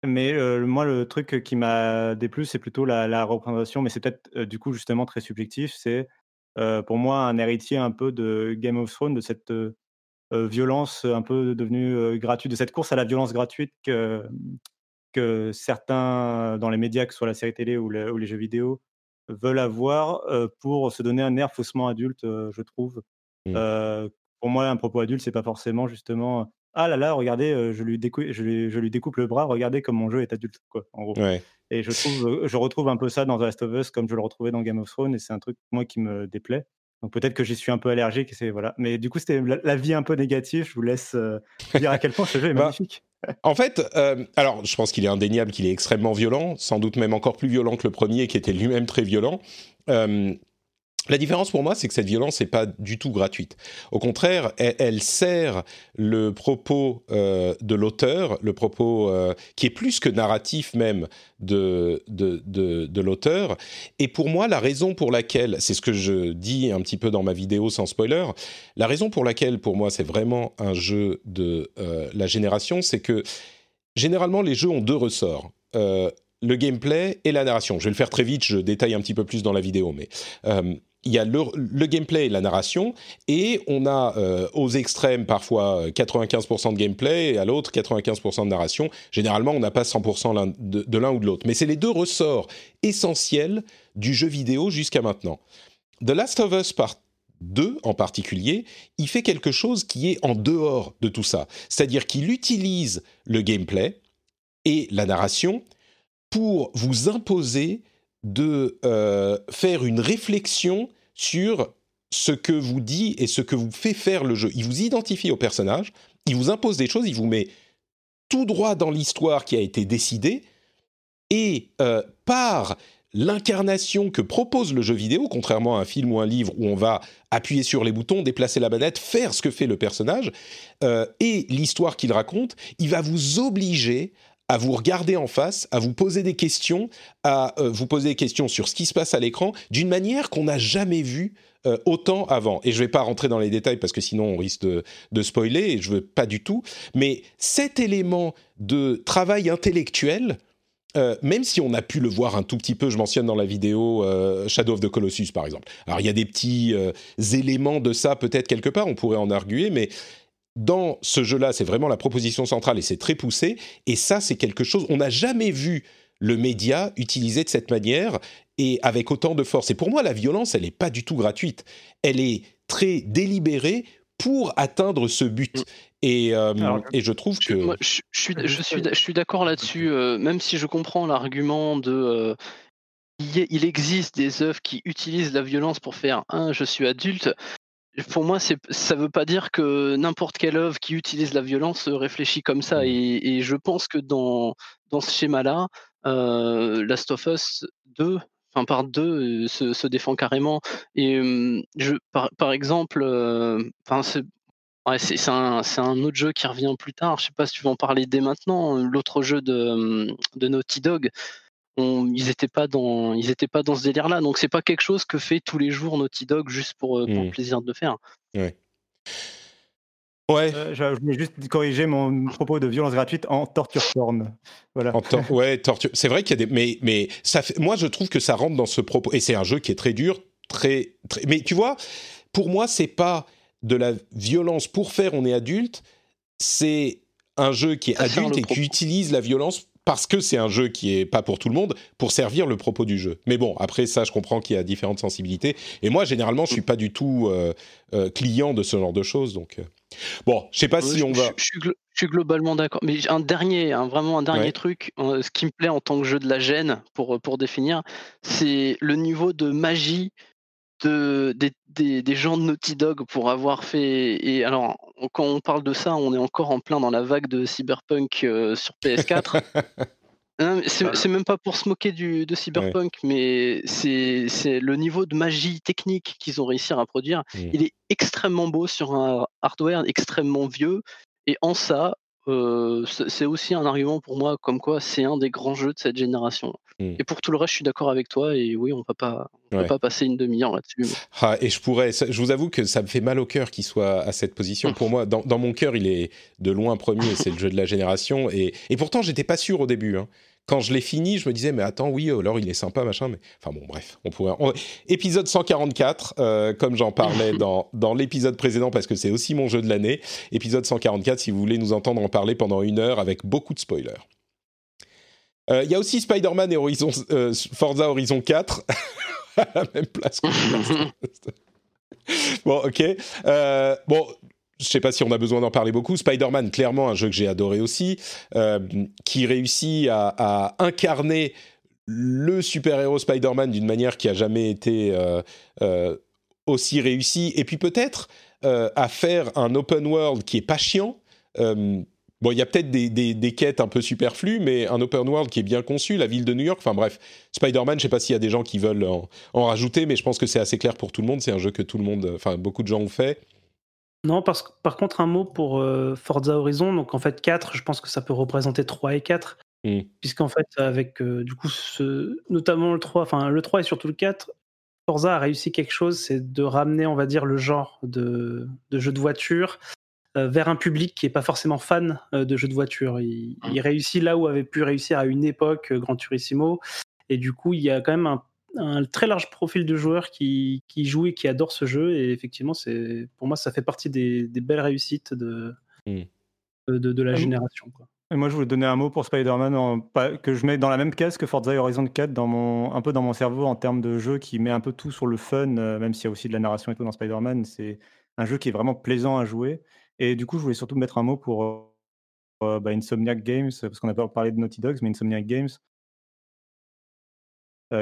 Speaker 3: Mais euh, moi, le truc qui m'a déplu, c'est plutôt la, la représentation, mais c'est peut-être euh, du coup justement très subjectif. C'est euh, pour moi un héritier un peu de Game of Thrones, de cette violence un peu devenue gratuite, de cette course à la violence gratuite que, que certains dans les médias, que ce soit la série télé ou, le- ou les jeux vidéo, veulent avoir pour se donner un air faussement adulte, je trouve.
Speaker 1: Mm.
Speaker 3: Euh, pour moi, un propos adulte, c'est pas forcément justement ah là là, regardez, euh, je lui, découpe, je, lui, je lui découpe le bras, regardez comme mon jeu est adulte, quoi, en gros.
Speaker 1: Ouais.
Speaker 3: Et je, trouve, euh, je retrouve un peu ça dans The Last of Us comme je le retrouvais dans Game of Thrones, et c'est un truc, moi, qui me déplaît. Donc peut-être que j'y suis un peu allergique, et voilà. Mais du coup, c'était la, la vie un peu négative. Je vous laisse euh, dire à quel point ce jeu est
Speaker 1: Bah,
Speaker 3: magnifique.
Speaker 1: En fait, euh, alors je pense qu'il est indéniable qu'il est extrêmement violent, sans doute même encore plus violent que le premier qui était lui-même très violent. Euh, La différence pour moi, c'est que cette violence n'est pas du tout gratuite. Au contraire, elle, sert le propos euh, de l'auteur, le propos euh, qui est plus que narratif même de, de, de, l'auteur. Et pour moi, la raison pour laquelle, c'est ce que je dis un petit peu dans ma vidéo sans spoiler, la raison pour laquelle pour moi c'est vraiment un jeu de euh, la génération, c'est que généralement les jeux ont deux ressorts. Le gameplay et la narration. Je vais le faire très vite, je détaille un petit peu plus dans la vidéo, mais il y a le, gameplay et la narration, et on a euh, aux extrêmes parfois 95% de gameplay, et à l'autre 95% de narration. Généralement, on n'a pas 100% de, de l'un ou de l'autre. Mais c'est les deux ressorts essentiels du jeu vidéo jusqu'à maintenant. The Last of Us Part 2 en particulier, il fait quelque chose qui est en dehors de tout ça. C'est-à-dire qu'il utilise le gameplay et la narration pour vous imposer de euh, faire une réflexion sur ce que vous dit et ce que vous fait faire le jeu. Il vous identifie au personnage, il vous impose des choses, il vous met tout droit dans l'histoire qui a été décidée, et euh, par l'incarnation que propose le jeu vidéo, contrairement à un film ou un livre où on va appuyer sur les boutons, déplacer la manette, faire ce que fait le personnage, euh, et l'histoire qu'il raconte, il va vous obliger à vous regarder en face, à vous poser des questions, à euh, vous poser des questions sur ce qui se passe à l'écran d'une manière qu'on n'a jamais vue euh, autant avant. Et je ne vais pas rentrer dans les détails parce que sinon on risque de, spoiler et je veux pas du tout. Mais cet élément de travail intellectuel, euh, même si on a pu le voir un tout petit peu, je mentionne dans la vidéo Shadow of the Colossus par exemple. Alors il y a des petits éléments de ça peut-être quelque part, on pourrait en arguer, mais dans ce jeu-là, c'est vraiment la proposition centrale et c'est très poussé. Et ça, c'est quelque chose, on n'a jamais vu le média utilisé de cette manière et avec autant de force. Et pour moi, la violence, elle n'est pas du tout gratuite. Elle est très délibérée pour atteindre ce but. Et, euh, Alors, et je trouve que...
Speaker 5: Moi, je, je, suis, je, suis, je suis d'accord là-dessus, euh, même si je comprends l'argument de... Euh, il existe des œuvres qui utilisent la violence pour faire un, je suis adulte, pour moi, ça ne veut pas dire que n'importe quelle œuvre qui utilise la violence réfléchit comme ça. Et, et je pense que dans, dans ce schéma-là, euh, Last of Us 2, enfin part 2, se, se, défend carrément. Et je, par, par exemple, c'est Ouais, un, un, autre jeu qui revient plus tard. Je sais pas si tu veux en parler dès maintenant. L'autre jeu de, de Naughty Dog, on, ils n'étaient pas dans ils étaient pas dans ce délire là donc c'est pas quelque chose que fait tous les jours Naughty Dog juste pour, pour mmh. le plaisir de le faire
Speaker 1: ouais Ouais.
Speaker 3: Euh, je voulais juste corriger mon propos de violence gratuite en torture porn. Voilà.
Speaker 1: En tor ouais, torture. C'est vrai qu'il y a des, mais mais ça fait... moi je trouve que ça rentre dans ce propos et c'est un jeu qui est très dur, très, très... mais tu vois, pour moi c'est pas de la violence pour faire on est adulte, c'est un jeu qui est adulte et qui utilise la violence parce que c'est un jeu qui est pas pour tout le monde, pour servir le propos du jeu. Mais bon, après ça, je comprends qu'il y a différentes sensibilités. Et moi, généralement, je suis pas du tout euh, euh, client de ce genre de choses. Donc, euh... bon, je sais pas si on va.
Speaker 5: Je, suis globalement d'accord. Mais un dernier, un, vraiment un dernier ouais. truc, euh, ce qui me plaît en tant que jeu de la gêne, pour pour définir, c'est le niveau de magie de, des, des, des, gens de Naughty Dog pour avoir fait. Et alors, quand on parle de ça, on est encore en plein dans la vague de Cyberpunk euh, sur PS4. c'est même pas pour se moquer du, de Cyberpunk, ouais. mais c'est le niveau de magie technique qu'ils ont réussi à produire. Mmh. Il est extrêmement beau sur un hardware extrêmement vieux. Et en ça, euh, c'est aussi un argument pour moi comme quoi c'est un des grands jeux de cette génération. Mmh. Et pour tout le reste, je suis d'accord avec toi et oui, on ne va pas, on ouais. va pas passer une demi-heure là-dessus. Mais...
Speaker 1: Ah, et je pourrais, je vous avoue que ça me fait mal au cœur qu'il soit à cette position. pour moi, dans, dans, mon cœur, il est de loin premier, c'est le jeu de la génération. Et, et pourtant, j'étais pas sûr au début. Hein. Quand je l'ai fini, je me disais, mais attends, oui, alors il est sympa, machin. Mais enfin bon, bref, on pourrait. On... Épisode 144, euh, comme j'en parlais dans, dans l'épisode précédent, parce que c'est aussi mon jeu de l'année. Épisode 144, si vous voulez nous entendre en parler pendant une heure avec beaucoup de spoilers. Il euh, y a aussi Spider-Man et Horizon, euh, Forza Horizon 4 à la même place. bon, ok. Euh, bon, je sais pas si on a besoin d'en parler beaucoup. Spider-Man, clairement, un jeu que j'ai adoré aussi, euh, qui réussit à, incarner le super-héros Spider-Man d'une manière qui a jamais été euh, euh, aussi réussie. Et puis peut-être à faire un open world qui est pas chiant Bon, il y a peut-être des, quêtes un peu superflues, mais un open world qui est bien conçu, la ville de New York, enfin bref, Spider-Man, je sais pas s'il y a des gens qui veulent en, en rajouter, mais je pense que c'est assez clair pour tout le monde, c'est un jeu que tout le monde, enfin beaucoup de gens ont fait.
Speaker 2: Non, parce, que- par contre, un mot pour euh, Forza Horizon. Donc, en fait, 4, je pense que ça peut représenter 3 et 4.
Speaker 1: Mm.
Speaker 2: Puisqu'en fait, avec euh, du coup, ce, notamment le 3, enfin le 3 et surtout le 4, Forza a réussi quelque chose, c'est de ramener, on va dire, le genre de, de jeu de voiture euh, vers un public qui n'est pas forcément fan de jeux de voiture. Il, il réussit là où avait pu réussir à une époque Gran Turismo. Et du coup, il y a quand même un, un très large profil de joueurs qui, qui jouent et qui adorent ce jeu. Et effectivement, c'est pour moi, ça fait partie des, des belles réussites de,
Speaker 1: Mm.
Speaker 2: de, de- de la
Speaker 3: Ah
Speaker 2: génération. Quoi.
Speaker 3: Et moi, je voulais donner un mot pour Spider-Man que je mets dans la même case que Forza Horizon 4, dans mon, un peu dans mon cerveau en termes de jeu qui met un peu tout sur le fun, euh, même s'il y a aussi de la narration et tout dans Spider-Man. C'est un jeu qui est vraiment plaisant à jouer. Et du coup, je voulais surtout mettre un mot pour euh, bah, Insomniac Games, parce qu'on n'a pas parlé de Naughty Dogs, mais Insomniac Games,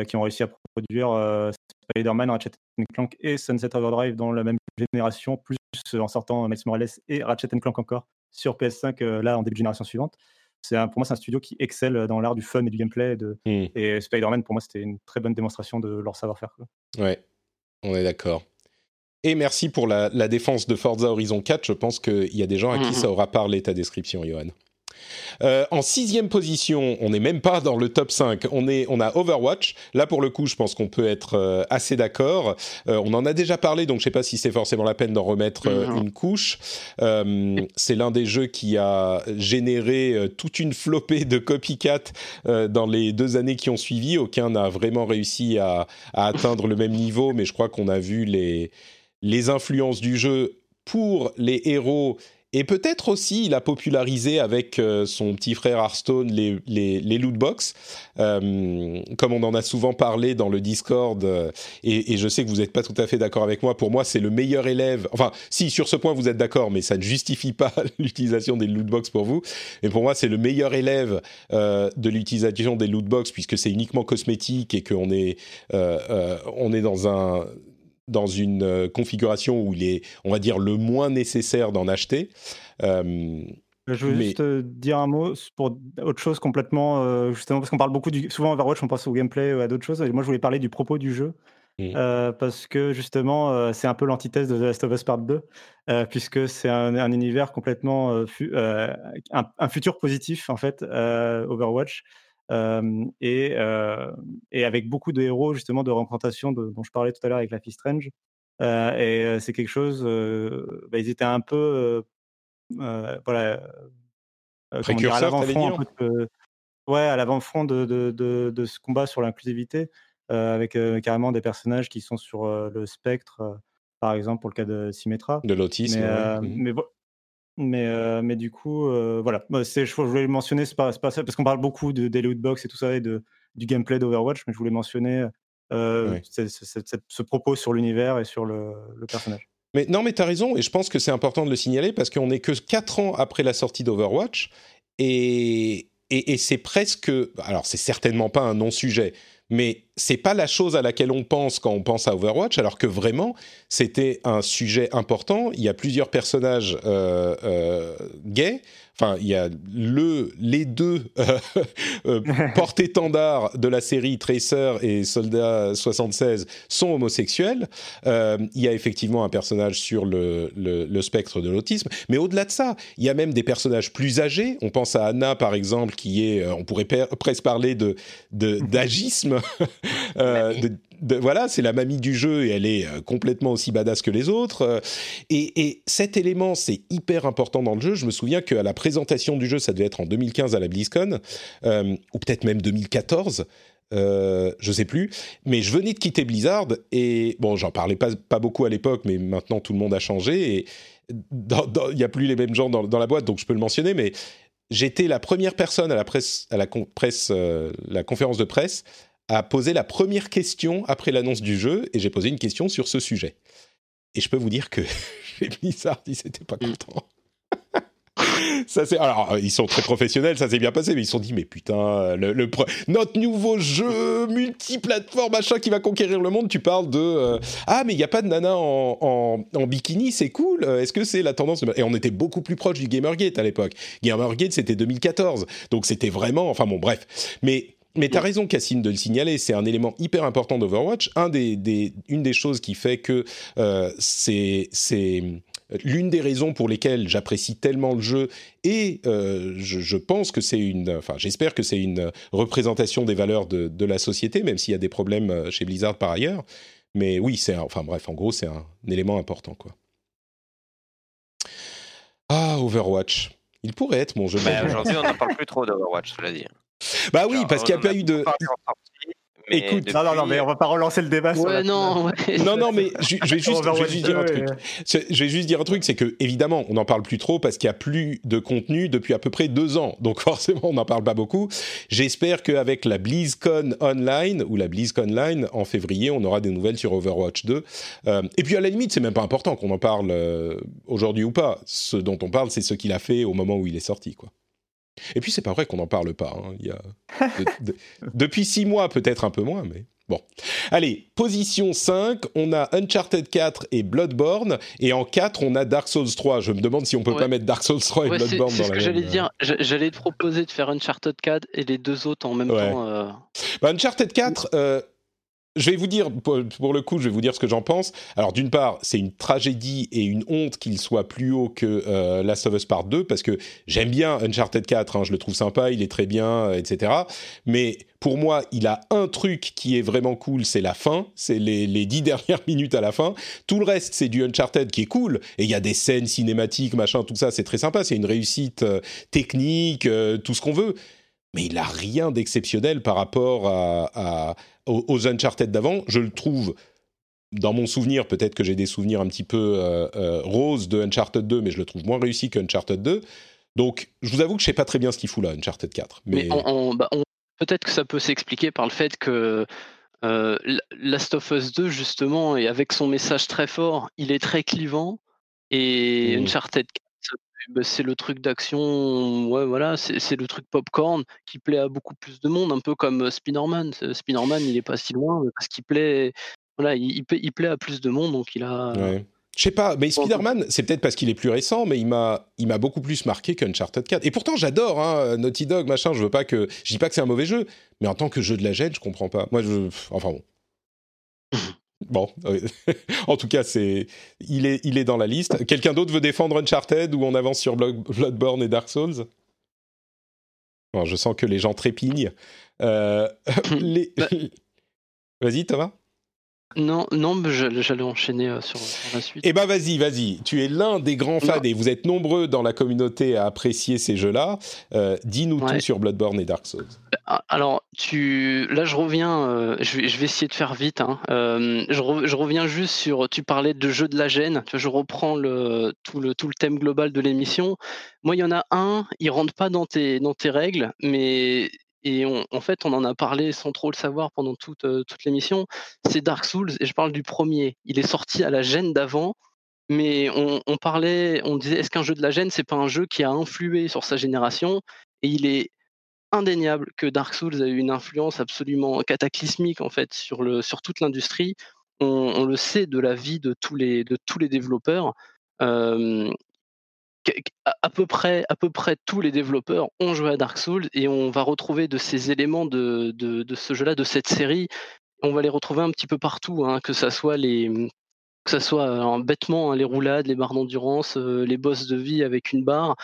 Speaker 3: qui ont réussi à produire euh, Spider-Man, Ratchet Clank et Sunset Overdrive dans la même génération, plus euh, en sortant Miles Morales et Ratchet Clank encore sur PS5, euh, là en début de génération suivante. C'est un- pour moi, c'est un studio qui excelle dans l'art du fun et du gameplay. et De,
Speaker 1: Mm.
Speaker 3: Et Spider-Man, pour moi, c'était une très bonne démonstration de leur savoir-faire.
Speaker 1: Ouais, on est d'accord. Et merci pour la, la défense de Forza Horizon 4. Je pense qu'il y a des gens à qui
Speaker 5: Mhm.
Speaker 1: ça aura parlé ta description, Johan. Euh, en sixième position, on n'est même pas dans le top 5. On, est, on a Overwatch. Là, pour le coup, je pense qu'on peut être euh, assez d'accord. Euh, on en a déjà parlé, donc je ne sais pas si c'est forcément la peine d'en remettre
Speaker 5: Mhm.
Speaker 1: une couche. C'est l'un des jeux qui a généré toute une flopée de copycat dans les deux années qui ont suivi. Aucun n'a vraiment réussi à, à atteindre le même niveau, mais je crois qu'on a vu les, les influences du jeu pour les héros. Et peut-être aussi, il a popularisé avec euh, son petit frère Hearthstone les, les, les loot box, Euh, comme on en a souvent parlé dans le Discord, euh, et, je sais que vous n'êtes pas tout à fait d'accord avec moi, pour moi c'est le meilleur élève, enfin si sur ce point vous êtes d'accord, mais ça ne justifie pas l'utilisation des loot box pour vous, mais pour moi c'est le meilleur élève de l'utilisation des loot box, puisque c'est uniquement cosmétique et qu'on est, on est dans un dans une euh, configuration où il est, on va dire, le moins nécessaire d'en acheter. Euh,
Speaker 3: Je veux
Speaker 1: Mais-
Speaker 3: juste euh, dire un mot pour autre chose complètement, euh, justement, parce qu'on parle beaucoup du. Souvent, Overwatch, on pense au gameplay ou à d'autres choses. Et moi, je voulais parler du propos du jeu.
Speaker 1: Mm.
Speaker 3: euh, parce que justement, euh, c'est un peu l'antithèse de The Last of Us Part 2, euh, puisque c'est un, un univers complètement. fu- un, un futur positif, en fait, Overwatch. Et, et avec beaucoup de héros, justement, de représentation de- dont je parlais tout à l'heure avec Life is Strange. Et c'est quelque chose. bah, ils étaient un peu. voilà.
Speaker 1: Précurseur,
Speaker 3: ouais, à l'avant-front de, de, de, de ce combat sur l'inclusivité, euh, avec euh, carrément des personnages qui sont sur euh, le spectre, par exemple pour le cas de Symmetra.
Speaker 1: de l'autisme.
Speaker 3: Mais,
Speaker 1: ouais.
Speaker 3: mais, vo- mais, euh, mais du coup, euh, voilà. C'est- Je, je voulais le mentionner, c'est pas, c'est pas ça, parce qu'on parle beaucoup de, des loot box et tout ça, et de, du gameplay d'Overwatch, mais je voulais mentionner euh, ce- propos sur l'univers et sur le, le personnage.
Speaker 1: Mais non, mais t'as raison, et je pense que c'est important de le signaler parce qu'on n'est que 4 ans après la sortie d'Overwatch, et, et, et c'est presque. Alors, c'est certainement pas un non-sujet, mais c'est pas la chose à laquelle on pense quand on pense à Overwatch, alors que vraiment, c'était un sujet important. Il y a plusieurs personnages euh, euh, gays. Enfin, il y a le, les deux euh, porte-étendards de la série Tracer et Soldat 76 sont homosexuels. Euh, il y a effectivement un personnage sur le, spectre de l'autisme, mais au-delà de ça, il y a même des personnages plus âgés. On pense à Anna, par exemple, qui est, on pourrait presque parler de d'agisme. de- de- voilà, c'est la mamie du jeu et elle est euh, complètement aussi badass que les autres. Euh, Et, et cet élément, c'est hyper important dans le jeu. Je me souviens qu'à la présentation du jeu, ça devait être en 2015 à la BlizzCon, euh, ou peut-être même 2014. Euh, je sais plus, mais je venais de quitter Blizzard et bon, j'en parlais pas, pas beaucoup à l'époque, mais maintenant tout le monde a changé et il n'y a plus les mêmes gens dans, dans la boîte, donc je peux le mentionner, mais j'étais la première personne à la presse, à la con- presse, euh, la conférence de presse, à poser la première question après l'annonce du jeu, et j'ai posé une question sur ce sujet. Et je peux vous dire que chez Blizzard, ils n'étaient pas contents. ça c'est alors ils sont très professionnels, ça s'est bien passé, mais ils se sont dit mais putain le, le pre- notre nouveau jeu multiplateforme machin qui va conquérir le monde. Tu parles de euh, ah mais il y a pas de nana en, en, en bikini, c'est cool. Euh, Est-ce que c'est la tendance de- Et on était beaucoup plus proche du Gamergate à l'époque. Gamergate c'était 2014, donc c'était vraiment enfin bon bref. Mais mais t'as raison, Cassim, de le signaler. C'est un élément hyper important d'Overwatch. Un des, des, une des choses qui fait que euh, c'est, c'est l'une des raisons pour lesquelles j'apprécie tellement le jeu et euh, je, je pense que c'est une, enfin, j'espère que c'est une représentation des valeurs de, de la société, même s'il y a des problèmes euh, chez Blizzard par ailleurs. Mais oui, c'est, enfin bref, en gros, c'est un, élément important, quoi. Ah, Overwatch. Il pourrait être mon jeu. l'année.
Speaker 4: aujourd'hui, on n'en parle plus trop d'Overwatch, cela dit.
Speaker 1: Bah oui, parce qu'il n'y a
Speaker 4: on
Speaker 1: pas eu de.
Speaker 4: mais
Speaker 1: Écoute,
Speaker 3: Non, non, non, mais on va pas relancer le débat sur la-
Speaker 5: non, ouais.
Speaker 1: Non, non, mais je, je vais juste, je vais
Speaker 3: Overwatch
Speaker 1: juste dire un
Speaker 3: 2,
Speaker 1: truc. Je vais juste dire un truc, c'est que évidemment, on n'en parle plus trop parce qu'il y a plus de contenu depuis à peu près deux ans. Donc forcément, on n'en parle pas beaucoup. J'espère qu'avec la BlizzCon Online ou la BlizzCon Line en février, on aura des nouvelles sur Overwatch 2. Euh, et puis à la limite, c'est même pas important qu'on en parle euh, aujourd'hui ou pas. Ce dont on parle, c'est ce qu'il a fait au moment où il est sorti, quoi. Et puis c'est pas vrai qu'on n'en parle pas. hein. Il y a de- de- depuis six mois, peut-être un peu moins, mais bon. Allez, position 5, on a Uncharted 4 et Bloodborne, et en 4, on a Dark Souls 3. Je me demande si on peut
Speaker 5: Ouais.
Speaker 1: pas mettre Dark Souls 3 et
Speaker 5: Ouais, c'est
Speaker 1: Bloodborne
Speaker 5: c'est
Speaker 1: dans
Speaker 5: ce
Speaker 1: la
Speaker 5: que j'allais
Speaker 1: euh,
Speaker 5: dire. J'a- J'allais te proposer de faire Uncharted 4 et les deux autres en même
Speaker 1: Ouais.
Speaker 5: temps. euh,
Speaker 1: Bah, Uncharted 4, euh, je vais vous dire, pour, le coup, je vais vous dire ce que j'en pense. Alors, d'une part, c'est une tragédie et une honte qu'il soit plus haut que euh, Last of Us Part 2, parce que j'aime bien Uncharted 4, hein, je le trouve sympa, il est très bien, euh, etc. Mais pour moi, il a un truc qui est vraiment cool, c'est la fin, c'est les, dix dernières minutes à la fin. Tout le reste, c'est du Uncharted qui est cool, et il y a des scènes cinématiques, machin, tout ça, c'est très sympa, c'est une réussite euh, technique, tout ce qu'on veut mais il a rien d'exceptionnel par rapport à, à- aux, aux Uncharted d'avant. Je le trouve, dans mon souvenir, peut-être que j'ai des souvenirs un petit peu euh, euh, roses de Uncharted 2, mais je le trouve moins réussi que Uncharted 2. Donc, je vous avoue que je sais pas très bien ce qu'il fout là, Uncharted 4. Mais,
Speaker 5: Mais on- on- bah, on- peut-être que ça peut s'expliquer par le fait que euh, Last of Us 2, justement, et avec son message très fort, il est très clivant. Et
Speaker 1: Mhm.
Speaker 5: Uncharted 4, c'est le truc d'action, ouais, voilà, c'est le truc popcorn qui plaît à beaucoup plus de monde, un peu comme euh, Spider-Man. Spider-Man, il est pas si loin parce qu'il plaît, voilà, il, il plaît, il plaît à plus de monde, donc il a.
Speaker 1: ouais. Je sais pas, mais Spider-Man, c'est peut-être parce qu'il est plus récent, mais il m'a, il m'a beaucoup plus marqué qu'Uncharted 4. Et pourtant, j'adore hein, Naughty Dog, machin. Je veux pas que, je dis pas que c'est un mauvais jeu, mais en tant que jeu de la gêne, je comprends pas. Moi, je, enfin bon. Bon, en tout cas, c'est, il est, il est dans la liste. Quelqu'un d'autre veut défendre Uncharted ou on avance sur Blood- Bloodborne et Dark Souls? Bon, Je sens que les gens trépignent. Euh, les-
Speaker 5: Bah.
Speaker 1: Vas-y, Thomas.
Speaker 5: Non, non, j'allais enchaîner euh, sur, sur la suite.
Speaker 1: Eh ben vas-y, vas-y. Tu es l'un des grands fans
Speaker 5: Non.
Speaker 1: et vous êtes nombreux dans la communauté à apprécier ces jeux-là. Euh, Dis-nous
Speaker 5: Ouais.
Speaker 1: tout sur Bloodborne et Dark Souls.
Speaker 5: Ah, Alors, tu, là, je reviens. euh, je, vais, je vais essayer de faire vite. hein. Euh, je, re- je reviens juste sur. Tu parlais de jeu de la gêne. Tu vois, je reprends le, tout, le, tout le thème global de l'émission. Moi, il y en a un. Il rentre pas dans tes, dans tes règles, mais et en fait, on en a parlé sans trop le savoir pendant toute, l'émission. C'est Dark Souls et je parle du premier. Il est sorti à la gêne d'avant. Mais on, parlait, on disait, est-ce qu'un jeu de la gêne, c'est pas un jeu qui a influé sur sa génération? Et il est indéniable que Dark Souls a eu une influence absolument cataclysmique en fait sur, toute l'industrie. On, le sait de la vie de tous les, développeurs. À, peu près, à peu près tous les développeurs ont joué à Dark Souls et on va retrouver de ces éléments de, de, ce jeu-là, de cette série, on va les retrouver un petit peu partout, hein, que ça soit les que soit alors, bêtement hein, les roulades, les barres d'endurance, euh, les boss de vie avec une barre,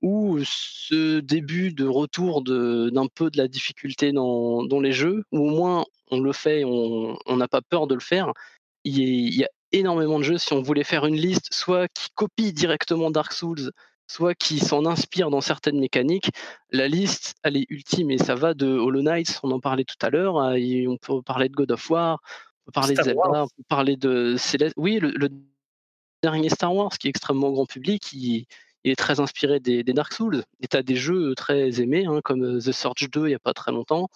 Speaker 5: ou ce début de retour d'un peu de la difficulté dans, dans les jeux, ou au moins on le fait, on n'a pas peur de le faire. Il y a énormément de jeux, si on voulait faire une liste, soit qui copie directement Dark Souls, soit qui s'en inspire dans certaines mécaniques, la liste, elle est ultime et ça va de Hollow Knight, on en parlait tout à l'heure, on peut parler de God of War, on peut parler
Speaker 2: Star
Speaker 5: de Zelda,
Speaker 2: Wars.
Speaker 5: on peut parler de Céleste. Oui, le, le dernier Star Wars qui est extrêmement grand public, il, il est très inspiré des, des Dark Souls. Et tu as des jeux très aimés, hein, comme The Surge 2 il n'y a pas très longtemps,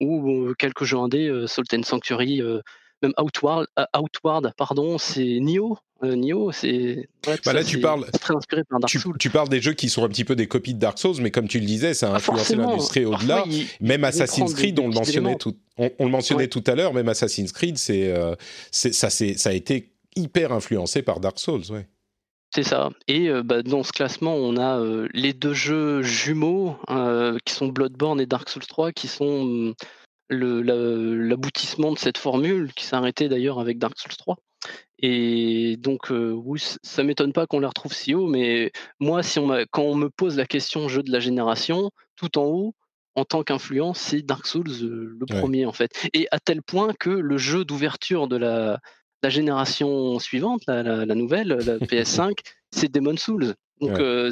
Speaker 5: ou euh, quelques jeux indés, euh, Salt and Sanctuary, euh, même Outward, euh, Outward pardon, c'est Nioh. Euh, Nioh, c'est
Speaker 1: Bah
Speaker 5: ça,
Speaker 1: là, tu parles-
Speaker 5: très inspiré par Dark Souls.
Speaker 1: tu parles des jeux qui sont un petit peu des copies de Dark Souls, mais comme tu le disais, ça a
Speaker 5: Pas
Speaker 1: influencé l'industrie au-delà. Même Assassin's
Speaker 5: des-
Speaker 1: Creed,
Speaker 5: des
Speaker 1: on le mentionnait tout, on, on le mentionnait
Speaker 5: Ouais.
Speaker 1: tout à l'heure. Même Assassin's Creed, c'est, euh, ça, a été hyper influencé par Dark Souls, ouais.
Speaker 5: C'est ça. Et euh, bah, dans ce classement, on a euh, les deux jeux jumeaux euh, qui sont Bloodborne et Dark Souls 3, qui sont la- l'aboutissement de cette formule, qui s'est arrêtée d'ailleurs avec Dark Souls 3. Et donc, euh, oui, ça m'étonne pas qu'on les retrouve si haut, mais moi, si on quand on me pose la question jeu de la génération, tout en haut, en tant qu'influence, c'est Dark Souls euh, le
Speaker 1: Ouais.
Speaker 5: premier en fait. Et à tel point que le jeu d'ouverture de la, la génération suivante, la, la- la nouvelle, la PS5, c'est Demon Souls. Donc,
Speaker 1: Ouais.
Speaker 5: euh,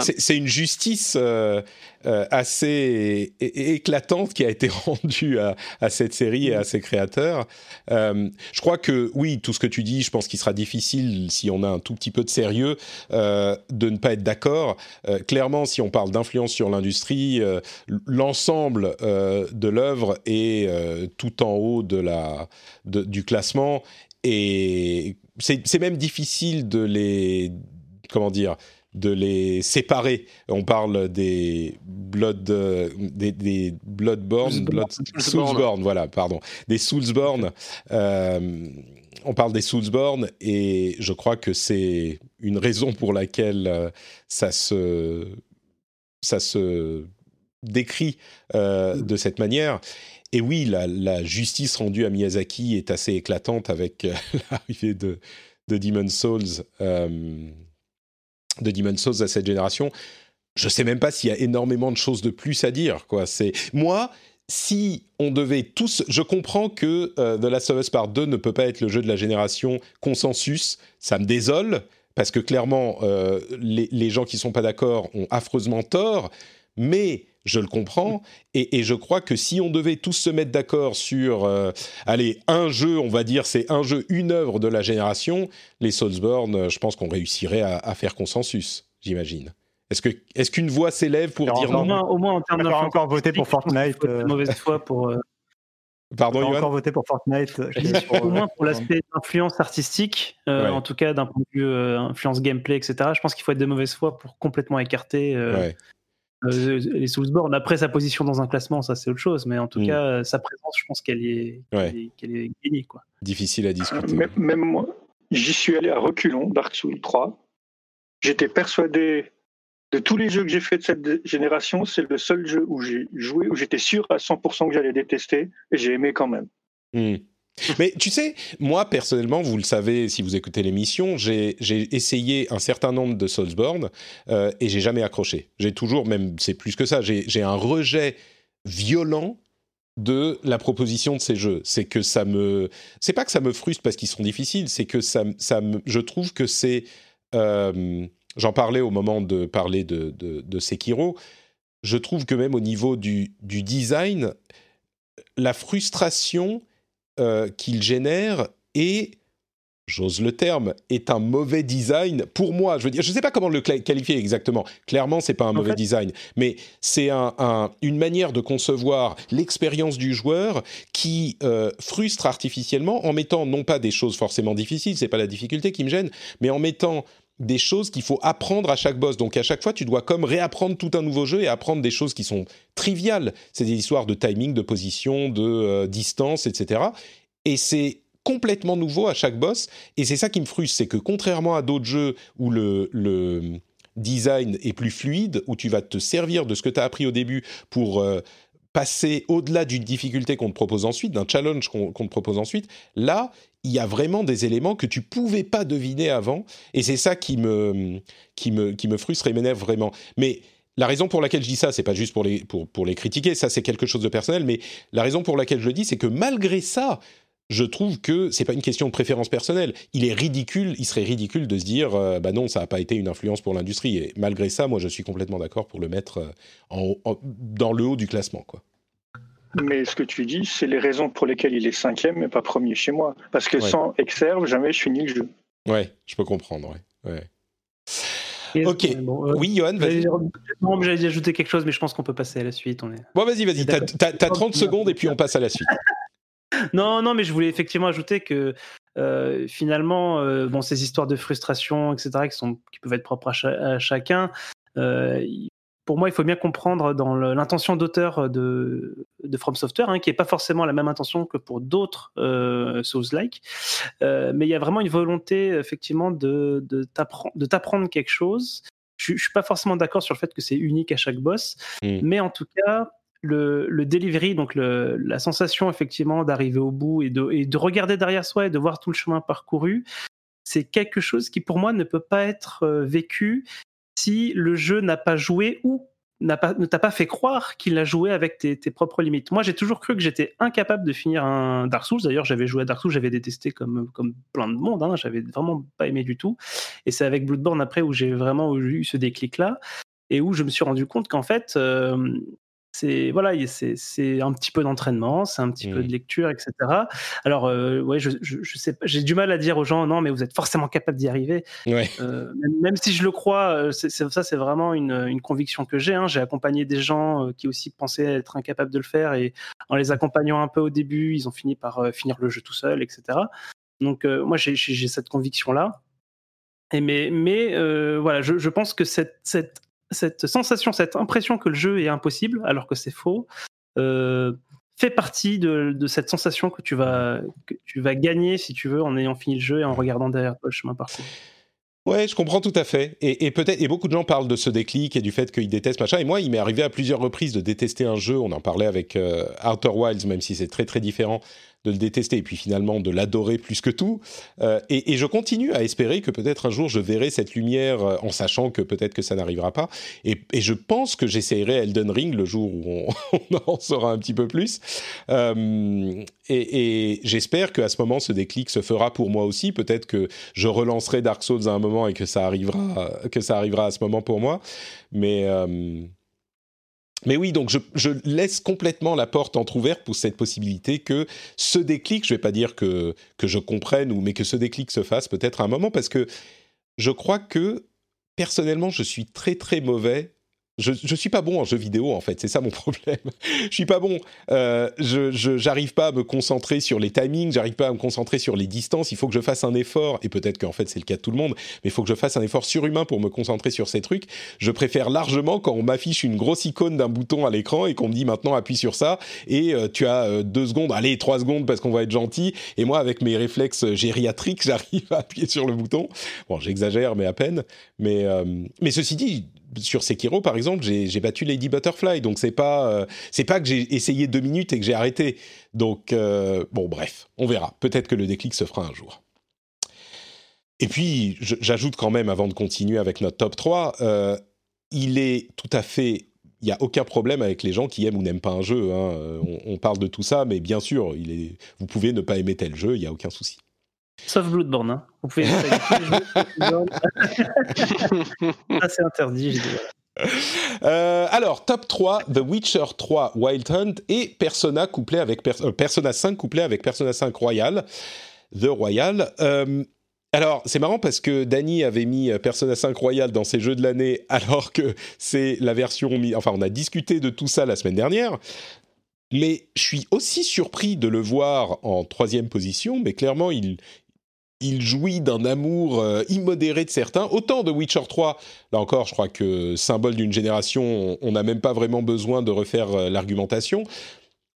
Speaker 5: C'est,
Speaker 1: une justice euh, euh, assez éclatante qui a été rendue à, à cette série et à ses créateurs. Euh, je crois que oui, tout ce que tu dis, je pense qu'il sera difficile si on a un tout petit peu de sérieux euh, de ne pas être d'accord. Euh, clairement, si on parle d'influence sur l'industrie, euh, l'ensemble de l'œuvre est tout en haut de la, du classement et c'est même difficile de les comment dire de les séparer. On parle des Blood, euh, des, des Bloodborne, Blood,
Speaker 5: Soulsborne.
Speaker 1: Voilà, pardon, des Soulsborne. Euh, on parle des Soulsborne et je crois que c'est une raison pour laquelle euh, ça se, ça se décrit euh, de cette manière. Et oui, la, la justice rendue à Miyazaki est assez éclatante avec l'arrivée de, de Demon's Souls. De Demon's Souls à cette génération. Je sais même pas s'il y a énormément de choses de plus à dire. Quoi. Moi. Si on devait tous, je comprends que euh, The Last of Us Part 2 ne peut pas être le jeu de la génération consensus. Ça me désole parce que clairement, euh, les, les gens qui sont pas d'accord ont affreusement tort. Mais je le comprends et, et je crois que si on devait tous se mettre d'accord sur, euh, allez, un jeu, on va dire, c'est un jeu, une œuvre de la génération, les Soulsborne, euh, je pense qu'on réussirait à, à faire consensus, j'imagine. Est-ce que est-ce qu'une voix s'élève pour
Speaker 3: Alors,
Speaker 1: dire non
Speaker 2: moins, au moins en termes
Speaker 3: On va
Speaker 2: d'influence
Speaker 3: encore voter pour Fortnite,
Speaker 2: faut être de
Speaker 3: euh.
Speaker 2: mauvaise foi pour. euh,
Speaker 1: Pardon,
Speaker 3: On va
Speaker 1: Johan
Speaker 3: encore voter pour Fortnite. euh, pour,
Speaker 2: au moins
Speaker 3: euh,
Speaker 2: pour l'aspect influence artistique, euh,
Speaker 1: Ouais.
Speaker 2: en tout cas d'un point de vue euh, influence gameplay, etc. Je pense qu'il faut être de mauvaise foi pour complètement écarter euh,
Speaker 1: Ouais.
Speaker 2: Euh, les Soulsborne. Après sa position dans un classement, ça c'est autre chose, mais en tout
Speaker 1: Mm.
Speaker 2: cas euh, sa présence, je pense qu'elle est, qu'elle
Speaker 1: Ouais.
Speaker 2: est, gagnée quoi.
Speaker 1: Difficile à discuter.
Speaker 7: Même, même moi, j'y suis allé à reculons, Dark Souls 3. J'étais persuadé de tous les jeux que j'ai fait de cette génération, c'est le seul jeu où j'ai joué, où j'étais sûr à 100% que j'allais détester, et j'ai aimé quand même.
Speaker 1: Hmm. Mais tu sais, moi personnellement, vous le savez si vous écoutez l'émission, j'ai essayé un certain nombre de Soulsborne euh, et j'ai jamais accroché. J'ai toujours, même c'est plus que ça, j'ai un rejet violent de la proposition de ces jeux. C'est que ça me, c'est pas que ça me frustre parce qu'ils sont difficiles, c'est que ça, ça je trouve que c'est, euh, j'en parlais au moment de parler de, de, de Sekiro. Je trouve que même au niveau du, du design, la frustration euh, qu'il génère est, j'ose le terme, est un mauvais design pour moi. Je veux dire, je ne sais pas comment le qualifier exactement. Clairement, c'est pas un mauvais
Speaker 3: fait-
Speaker 1: design, mais c'est un, un- une manière de concevoir l'expérience du joueur qui euh, frustre artificiellement en mettant non pas des choses forcément difficiles, c'est pas la difficulté qui me gêne, mais en mettant des choses qu'il faut apprendre à chaque boss. Donc à chaque fois, tu dois comme réapprendre tout un nouveau jeu et apprendre des choses qui sont triviales. C'est des histoires de timing, de position, de euh, distance, etc. Et c'est complètement nouveau à chaque boss. Et c'est ça qui me frustre, c'est que contrairement à d'autres jeux où le, design est plus fluide, où tu vas te servir de ce que tu as appris au début pour euh, passer au-delà d'une difficulté qu'on te propose ensuite, d'un challenge qu'on te propose ensuite, là, il y a vraiment des éléments que tu pouvais pas deviner avant. Et c'est ça qui me, qui me, qui me frustre et m'énerve vraiment. Mais la raison pour laquelle je dis ça, c'est pas juste pour les, pour, pour les critiquer, ça c'est quelque chose de personnel, mais la raison pour laquelle je le dis, c'est que malgré ça, je trouve que c'est pas une question de préférence personnelle. Il est ridicule, il serait ridicule de se dire, euh, bah non, ça n'a pas été une influence pour l'industrie. Et malgré ça, moi, je suis complètement d'accord pour le mettre euh, en, dans le haut du classement, quoi.
Speaker 7: Mais ce que tu dis, c'est les raisons pour lesquelles il est cinquième et pas premier chez moi. Parce que
Speaker 1: Ouais.
Speaker 7: sans Exerve, jamais je finis le jeu.
Speaker 1: Ouais, je peux comprendre, ouais. Ok.
Speaker 2: bon, euh,
Speaker 1: Oui, Johan, vas-y.
Speaker 2: j'allais- ajouter quelque chose, mais je pense qu'on peut passer à la suite. On est...
Speaker 1: Bon, vas-y, vas-y, t'as t'as- t'as 30 secondes et puis on passe à la suite.
Speaker 2: non, non, mais je voulais effectivement ajouter que euh, finalement, euh, bon, ces histoires de frustration, etc., qui, sont, qui peuvent être propres à, cha- à chacun, euh, il- pour moi, il faut bien comprendre dans l'intention d'auteur de, de From Software, hein, qui n'est pas forcément la même intention que pour d'autres euh, Souls-like, Euh, mais il y a vraiment une volonté, effectivement, de, de t'appren- de t'apprendre quelque chose. Je ne suis pas forcément d'accord sur le fait que c'est unique à chaque boss,
Speaker 1: Mm.
Speaker 2: mais en tout cas, le, le delivery, donc le- la sensation effectivement d'arriver au bout et de, et de regarder derrière soi et de voir tout le chemin parcouru, c'est quelque chose qui pour moi ne peut pas être euh, vécu si le jeu n'a pas joué ou pas, ne t'a pas fait croire qu'il a joué avec tes, tes propres limites. Moi, j'ai toujours cru que j'étais incapable de finir un Dark Souls. D'ailleurs, j'avais joué à Dark Souls, j'avais détesté comme, comme plein de monde. Hein. J'avais vraiment pas aimé du tout. Et c'est avec Bloodborne après où j'ai vraiment eu ce déclic-là et où je me suis rendu compte qu'en fait, euh, c'est voilà, c'est un petit peu d'entraînement, c'est un petit peu de lecture, etc. Alors, euh, ouais, je, je, je sais, j'ai du mal à dire aux gens non, mais vous êtes forcément capable d'y arriver.
Speaker 1: Ouais.
Speaker 2: Euh, même, même si je le crois, euh, c'est- ça c'est vraiment une, une conviction que j'ai. hein. J'ai accompagné des gens euh, qui aussi pensaient être incapables de le faire et en les accompagnant un peu au début, ils ont fini par finir le jeu tout seul, etc. Donc euh, moi j'ai- cette conviction là. Et mais mais voilà, je, je pense que cette, cette cette sensation, cette impression que le jeu est impossible alors que c'est faux. euh, fait partie de, cette sensation que tu vas tu vas gagner si tu veux en ayant fini le jeu et en regardant derrière toi le chemin parcouru.
Speaker 1: Ouais, je comprends tout à fait. Et, et peut-être, et beaucoup de gens parlent de ce déclic et du fait qu'ils détestent machin. Et moi, il m'est arrivé à plusieurs reprises de détester un jeu. On en parlait avec euh, Outer Wilds, même si c'est très très différent de le détester et puis finalement de l'adorer plus que tout. Euh, et, je continue à espérer que peut-être un jour je verrai cette lumière euh, en sachant que peut-être que ça n'arrivera pas. Et, je pense que j'essayerai Elden Ring le jour où on, en saura un petit peu plus. Euh, et j'espère qu'à ce moment, ce déclic se fera pour moi aussi. Peut-être que je relancerai Dark Souls à un moment et que ça arrivera, que ça arrivera à ce moment pour moi. Mais, mais oui, donc je, laisse complètement la porte entrouverte pour cette possibilité que ce déclic, je ne vais pas dire que, que je comprenne, ou, mais que ce déclic se fasse peut-être à un moment, parce que je crois que personnellement, je suis très très mauvais. Je, je suis pas bon en jeu vidéo en fait, c'est ça mon problème. je suis pas bon. Euh, je j'arrive pas à me concentrer sur les timings, j'arrive pas à me concentrer sur les distances. Il faut que je fasse un effort et peut-être qu'en fait c'est le cas de tout le monde, mais il faut que je fasse un effort surhumain pour me concentrer sur ces trucs. Je préfère largement quand on m'affiche une grosse icône d'un bouton à l'écran et qu'on me dit maintenant appuie sur ça et euh, tu as euh, deux secondes, allez trois secondes parce qu'on va être gentil. Et moi avec mes réflexes gériatriques, j'arrive à appuyer sur le bouton. Bon, j'exagère mais à peine. Mais euh, mais ceci dit, sur Sekiro par exemple, j'ai battu Lady Butterfly, donc c'est pas euh, c'est pas que j'ai essayé deux minutes et que j'ai arrêté. Donc euh, bon, bref, on verra. Peut-être que le déclic se fera un jour. Et puis, j'ajoute quand même, avant de continuer avec notre top 3, euh, il est tout à fait... Il n'y a aucun problème avec les gens qui aiment ou n'aiment pas un jeu. hein. On, parle de tout ça, mais bien sûr, vous pouvez ne pas aimer tel jeu, il n'y a aucun souci.
Speaker 2: Sauf Bloodborne. Hein. Vous pouvez. Ça, c'est interdit. je dis.
Speaker 1: Euh, alors, top 3, The Witcher 3 Wild Hunt et Persona, couplé avec euh, Persona 5 couplé avec Persona 5 Royal, The Royal. Euh, alors, c'est marrant parce que Danny avait mis euh, Persona 5 Royal dans ses jeux de l'année alors que c'est la version... Enfin, on a discuté de tout ça la semaine dernière. Mais je suis aussi surpris de le voir en troisième position, mais clairement, il, il jouit d'un amour euh, immodéré de certains. Autant de Witcher 3, là encore, je crois que symbole d'une génération, on n'a même pas vraiment besoin de refaire euh, l'argumentation.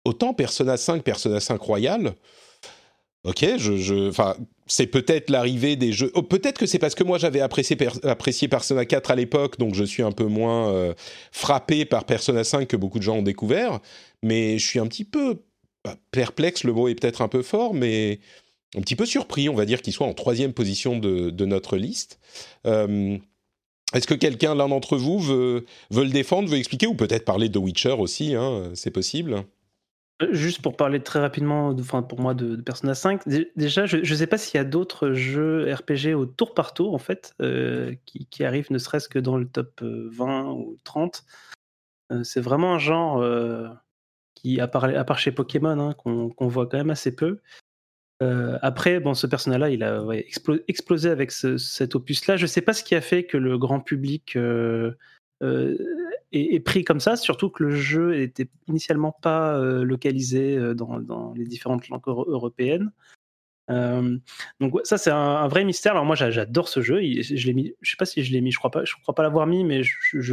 Speaker 1: Autant Persona 5, Persona 5 Royal, ok, je, c'est peut-être l'arrivée des jeux. oh, peut-être que c'est parce que moi j'avais apprécié, apprécié Persona 4 à l'époque, donc je suis un peu moins euh, frappé par Persona 5 que beaucoup de gens ont découvert. Mais je suis un petit peu bah, perplexe, le mot est peut-être un peu fort, mais un petit peu surpris, on va dire, qu'il soit en troisième position de, notre liste. Euh, Est-ce que quelqu'un, l'un d'entre vous, veut, le défendre, veut expliquer, ou peut-être parler de Witcher aussi, hein, c'est possible?
Speaker 2: Euh, Juste pour parler très rapidement, de- enfin pour moi de, Persona 5, dé- déjà je ne sais pas s'il y a d'autres jeux RPG au tour par tour en fait euh, qui, arrivent ne serait-ce que dans le top euh, 20 ou 30. Euh, c'est vraiment un genre qui, à part, à part chez Pokémon, hein, qu'on voit quand même assez peu. Euh, après, bon, ce personnage-là, il a explosé avec ce- cet opus-là. Je ne sais pas ce qui a fait que le grand public euh, euh, est, pris comme ça, surtout que le jeu était initialement pas euh, localisé dans, les différentes langues euro- européennes. Donc ça c'est un, vrai mystère. Alors moi j'a- j'adore ce jeu. Je. Je sais pas si je l'ai mis. Je crois pas. Je crois pas l'avoir mis, mais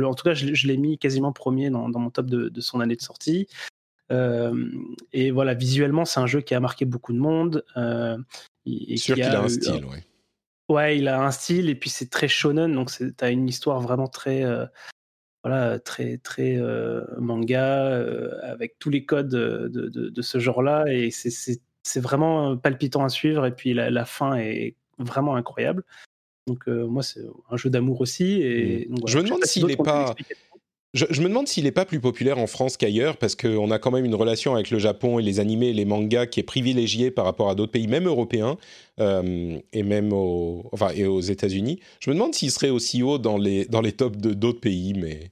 Speaker 2: en tout cas je, l'ai- mis quasiment premier dans, mon top de son année de sortie. Euh, et voilà, visuellement c'est un jeu qui a marqué beaucoup de monde. Euh, et,
Speaker 1: Sûr
Speaker 2: qui
Speaker 1: qu'il a un style, ouais.
Speaker 2: Ouais, il a un style et puis c'est très shonen, donc t'as une histoire vraiment très, euh, voilà, très très euh, manga euh, avec tous les codes de, de, de- de ce genre-là et c'est- vraiment palpitant à suivre et puis la, la fin est vraiment incroyable. Donc moi c'est un jeu d'amour aussi et donc,
Speaker 1: Je me demande
Speaker 2: si
Speaker 1: s'il
Speaker 2: d'autres
Speaker 1: est
Speaker 2: ont une
Speaker 1: pas-. Je, je me demande s'il n'est pas plus populaire en France qu'ailleurs, parce qu'on a quand même une relation avec le Japon et les animés et les mangas qui est privilégiée par rapport à d'autres pays, même européens, euh, et même aux, enfin, et aux États-Unis. Je me demande s'il serait aussi haut dans les, dans les tops de d'autres pays, mais,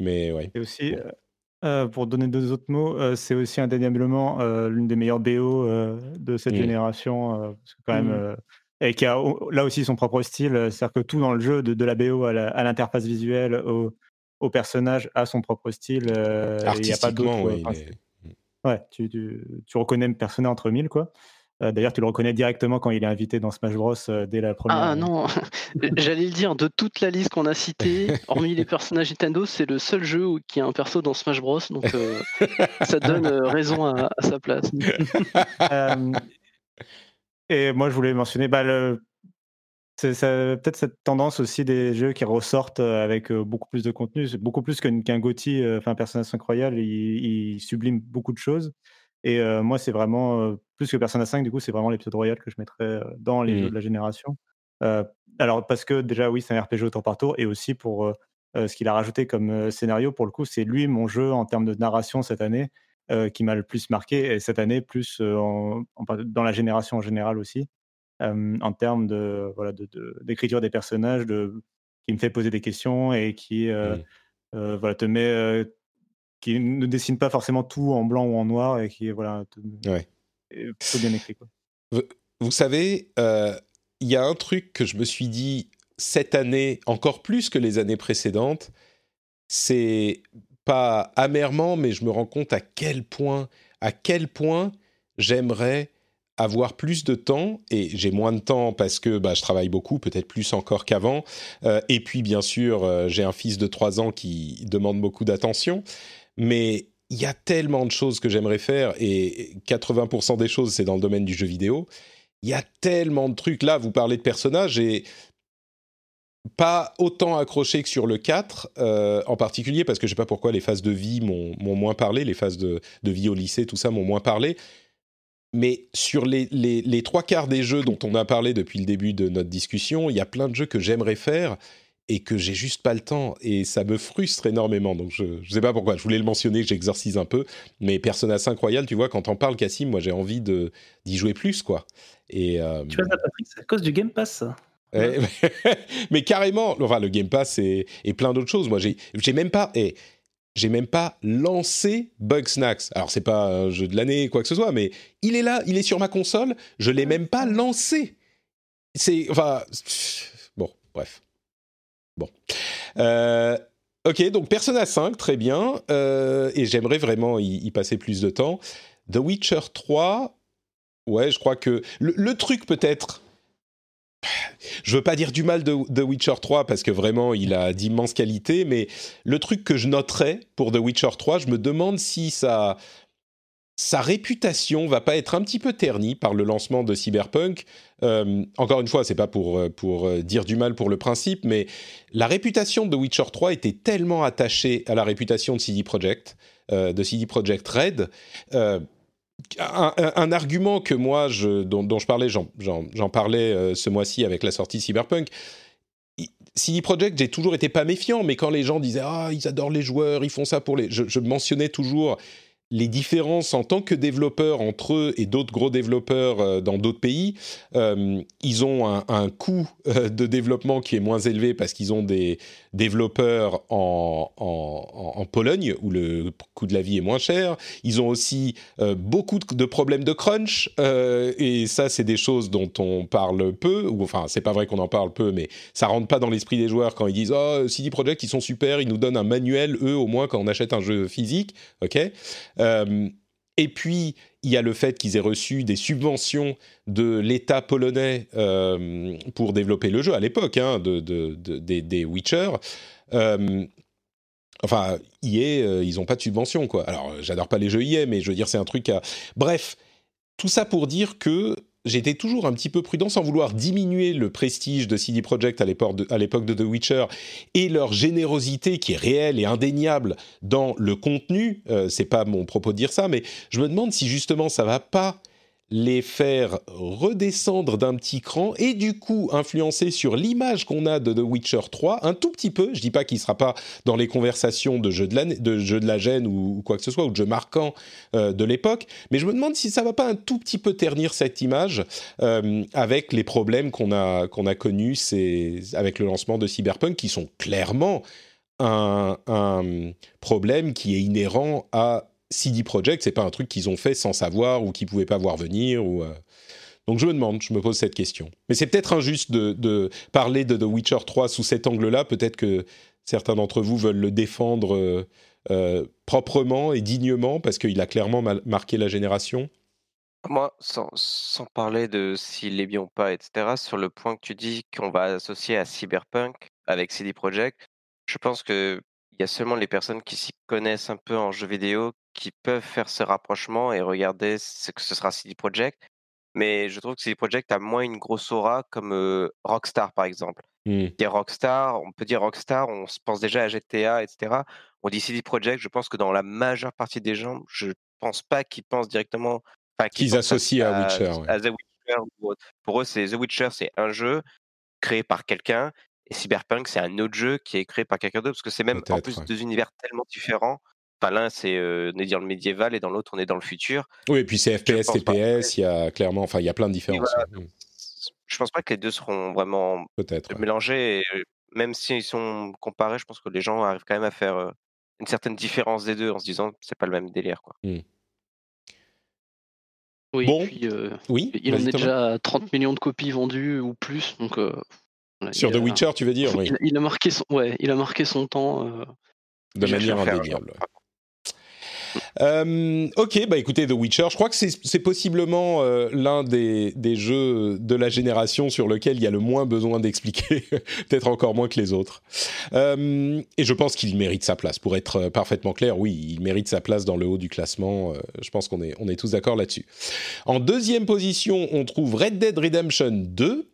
Speaker 1: mais ouais.
Speaker 3: Et aussi, euh, euh, pour donner deux autres mots, euh, c'est aussi indéniablement l'une des meilleures BO de cette
Speaker 1: Mm.
Speaker 3: génération. parce que quand même,
Speaker 2: Mm.
Speaker 3: et qui a là aussi son propre style. C'est-à-dire que tout dans le jeu, de, de la BO à l'interface visuelle, au, au personnage, a son propre style. euh, et Il n'y a pas.
Speaker 1: Artistiquement,
Speaker 3: euh,
Speaker 1: oui. est-
Speaker 3: Ouais, tu, tu, tu reconnais Persona entre mille, quoi. Euh, D'ailleurs, tu le reconnais directement quand il est invité dans Smash Bros euh, dès la première.
Speaker 5: Ah non, j'allais le dire, de toute la liste qu'on a citée, hormis les personnages Nintendo, c'est le seul jeu où- qui a un perso dans Smash Bros. Donc euh, ça donne euh, raison à, à sa place.
Speaker 3: Euh, et moi, je voulais mentionner bah, le- c'est peut-être cette tendance aussi des jeux qui ressortent euh, avec euh, beaucoup plus de contenu. Beaucoup plus qu'un qu'un GOTY, euh, enfin Persona 5 Royal, il, il sublime beaucoup de choses. Et euh, moi, c'est vraiment, euh, plus que Persona 5, du coup, c'est vraiment l'épisode Royal que je mettrais dans les jeux de la génération. Euh, alors, parce que déjà, oui, c'est un RPG au tour par tour, et aussi pour ce qu'il a rajouté comme scénario, pour le coup, c'est lui, mon jeu, en termes de narration cette année, qui m'a le plus marqué, et cette année, plus en- en par- dans la génération en général aussi, en termes de, voilà, de- de- d'écriture des personnages, de, qui me fait poser des questions et qui euh, euh, voilà, te met, euh, qui ne dessine pas forcément tout en blanc ou en noir, et qui voilà,
Speaker 1: Ouais.
Speaker 3: est plutôt bien écrit. Quoi.
Speaker 1: Vous, vous savez, euh, il y a un truc que je me suis dit cette année, encore plus que les années précédentes, c'est pas amèrement, mais je me rends compte à quel point, à quel point j'aimerais avoir plus de temps, et j'ai moins de temps parce que bah, je travaille beaucoup, peut-être plus encore qu'avant, Euh, et puis bien sûr, euh, j'ai un fils de 3 ans qui demande beaucoup d'attention, mais il y a tellement de choses que j'aimerais faire, et 80% des choses, c'est dans le domaine du jeu vidéo, il y a tellement de trucs. Là, vous parlez de personnages et pas autant accroché que sur le 4 euh, en particulier, parce que je sais pas pourquoi les phases de vie m'ont moins parlé, les phases de, de vie au lycée, tout ça m'ont moins parlé. Mais sur les, les, les trois quarts des jeux dont on a parlé depuis le début de notre discussion, il y a plein de jeux que j'aimerais faire et que j'ai juste pas le temps. Et ça me frustre énormément. Donc je, je sais pas pourquoi, je voulais le mentionner, que j'exorcise un peu. Mais Persona 5 Royal, tu vois, quand t'en parles, Cassim, moi j'ai envie d'y jouer plus, quoi. Et, euh,
Speaker 2: Tu vois ça, Patrick, c'est à cause du Game Pass. ça.
Speaker 1: Mais carrément, enfin, le Game Pass et, et plein d'autres choses. Moi, j'ai, j'ai même pas, et j'ai même pas lancé Bugsnax. Alors, c'est pas un jeu de l'année, quoi que ce soit, mais il est là, il est sur ma console. Je l'ai même pas lancé. C'est, enfin, bon, bref, bon. Euh, ok, donc Persona 5, très bien, euh, et j'aimerais vraiment y, passer plus de temps. The Witcher 3, ouais, je crois que le truc peut-être je veux pas dire du mal de Witcher 3 parce que vraiment il a d'immenses qualités, mais le truc que je noterais pour The Witcher 3, je me demande si sa, réputation va pas être un petit peu ternie par le lancement de Cyberpunk. Euh, encore une fois, c'est pas pour, euh, dire du mal pour le principe, mais la réputation de The Witcher 3 était tellement attachée à la réputation de CD Projekt, euh, de CD Projekt Red. Un, argument que moi, dont, je parlais, j'en, parlais euh, ce mois-ci avec la sortie Cyberpunk. CD Projekt, j'ai toujours été pas méfiant, mais quand les gens disaient ah ils adorent les joueurs, ils font ça pour les, je mentionnais toujours les différences en tant que développeurs entre eux et d'autres gros développeurs euh, dans d'autres pays, euh, ils ont un, coût euh, de développement qui est moins élevé parce qu'ils ont des développeurs en, en, en, Pologne où le coût de la vie est moins cher. Ils ont aussi beaucoup de problèmes de crunch et ça, c'est des choses dont on parle peu. Enfin, c'est pas vrai qu'on en parle peu, mais ça rentre pas dans l'esprit des joueurs quand ils disent oh CD Projekt ils sont super, ils nous donnent un manuel eux au moins quand on achète un jeu physique, ok? Euh, et puis, il y a le fait qu'ils aient reçu des subventions de l'État polonais euh, pour développer le jeu à l'époque, hein, de, de, de, des, Witcher. Euh, enfin, euh, ils n'ont pas de subvention, quoi. Alors, j'adore pas les jeux EA, mais je veux dire, c'est un truc à... Bref, tout ça pour dire que j'étais toujours un petit peu prudent sans vouloir diminuer le prestige de CD Projekt à l'époque de, The Witcher et leur générosité qui est réelle et indéniable dans le contenu. Euh, c'est pas mon propos de dire ça, mais je me demande si justement ça va pas les faire redescendre d'un petit cran et du coup influencer sur l'image qu'on a de The Witcher 3 un tout petit peu. Je dis pas qu'il sera pas dans les conversations de jeux de la, de de la gêne ou, quoi que ce soit ou de jeux marquants euh, de l'époque, mais je me demande si ça va pas un tout petit peu ternir cette image euh, avec les problèmes qu'on a qu'on a connus avec le lancement de Cyberpunk qui sont clairement un, un problème qui est inhérent à CD Projekt, c'est pas un truc qu'ils ont fait sans savoir ou qu'ils pouvaient pas voir venir ou. Euh... Donc je me demande, je me pose cette question. Mais c'est peut-être injuste de, parler de The Witcher 3 sous cet angle-là. Peut-être que certains d'entre vous veulent le défendre euh, euh, proprement et dignement parce qu'il a clairement marqué la génération.
Speaker 4: Moi, sans, sans parler de s'il est bien ou pas, etc., sur le point que tu dis qu'on va associer à Cyberpunk avec CD Projekt, je pense que il y a seulement les personnes qui s'y connaissent un peu en jeux vidéo qui peuvent faire ce rapprochement et regarder ce que ce sera CD Projekt. Mais je trouve que CD Projekt a moins une grosse aura comme euh, Rockstar, par exemple.
Speaker 1: Mmh.
Speaker 4: Des Rockstar, on peut dire Rockstar, on se pense déjà à GTA, etc. On dit CD Projekt, je pense que dans la majeure partie des gens, je pense pas qu'ils pensent directement.
Speaker 1: Qu'ils associent à, à, Witcher.
Speaker 4: À, à The Witcher Pour eux, c'est The Witcher, c'est un jeu créé par quelqu'un. Et Cyberpunk, c'est un autre jeu qui est créé par quelqu'un d'autre, parce que c'est même en plus
Speaker 1: ouais.
Speaker 4: deux univers tellement différents. Enfin, l'un, c'est euh, on est dans le médiéval et dans l'autre, on est dans le futur.
Speaker 1: Oui, et puis c'est FPS, TPS, il y a clairement, enfin, il y a plein de différences.
Speaker 4: Voilà, je pense pas que les deux seront vraiment
Speaker 1: Peut-être, ouais.
Speaker 4: mélangés. Et même s'ils sont comparés, je pense que les gens arrivent quand même à faire euh, une certaine différence des deux en se disant c'est pas le même délire. Quoi.
Speaker 1: Mmh.
Speaker 5: Oui,
Speaker 1: Bon.
Speaker 5: puis, euh,
Speaker 1: Oui,
Speaker 5: il en est déjà à 30 millions de copies vendues ou plus. Donc, euh,
Speaker 1: Sur
Speaker 5: il
Speaker 1: The Witcher, tu veux dire, oui,
Speaker 5: il, a- il a marqué son, ouais, il a marqué son temps. euh,
Speaker 1: de manière indéniable. Euh, ok, bah écoutez, The Witcher, je crois que c'est possiblement euh, l'un des, des jeux de la génération sur lequel il y a le moins besoin d'expliquer, peut-être encore moins que les autres. Euh, et je pense qu'il mérite sa place. Pour être parfaitement clair, oui, il mérite sa place dans le haut du classement. Je pense qu'on est, on est tous d'accord là-dessus. En deuxième position, on trouve Red Dead Redemption 2.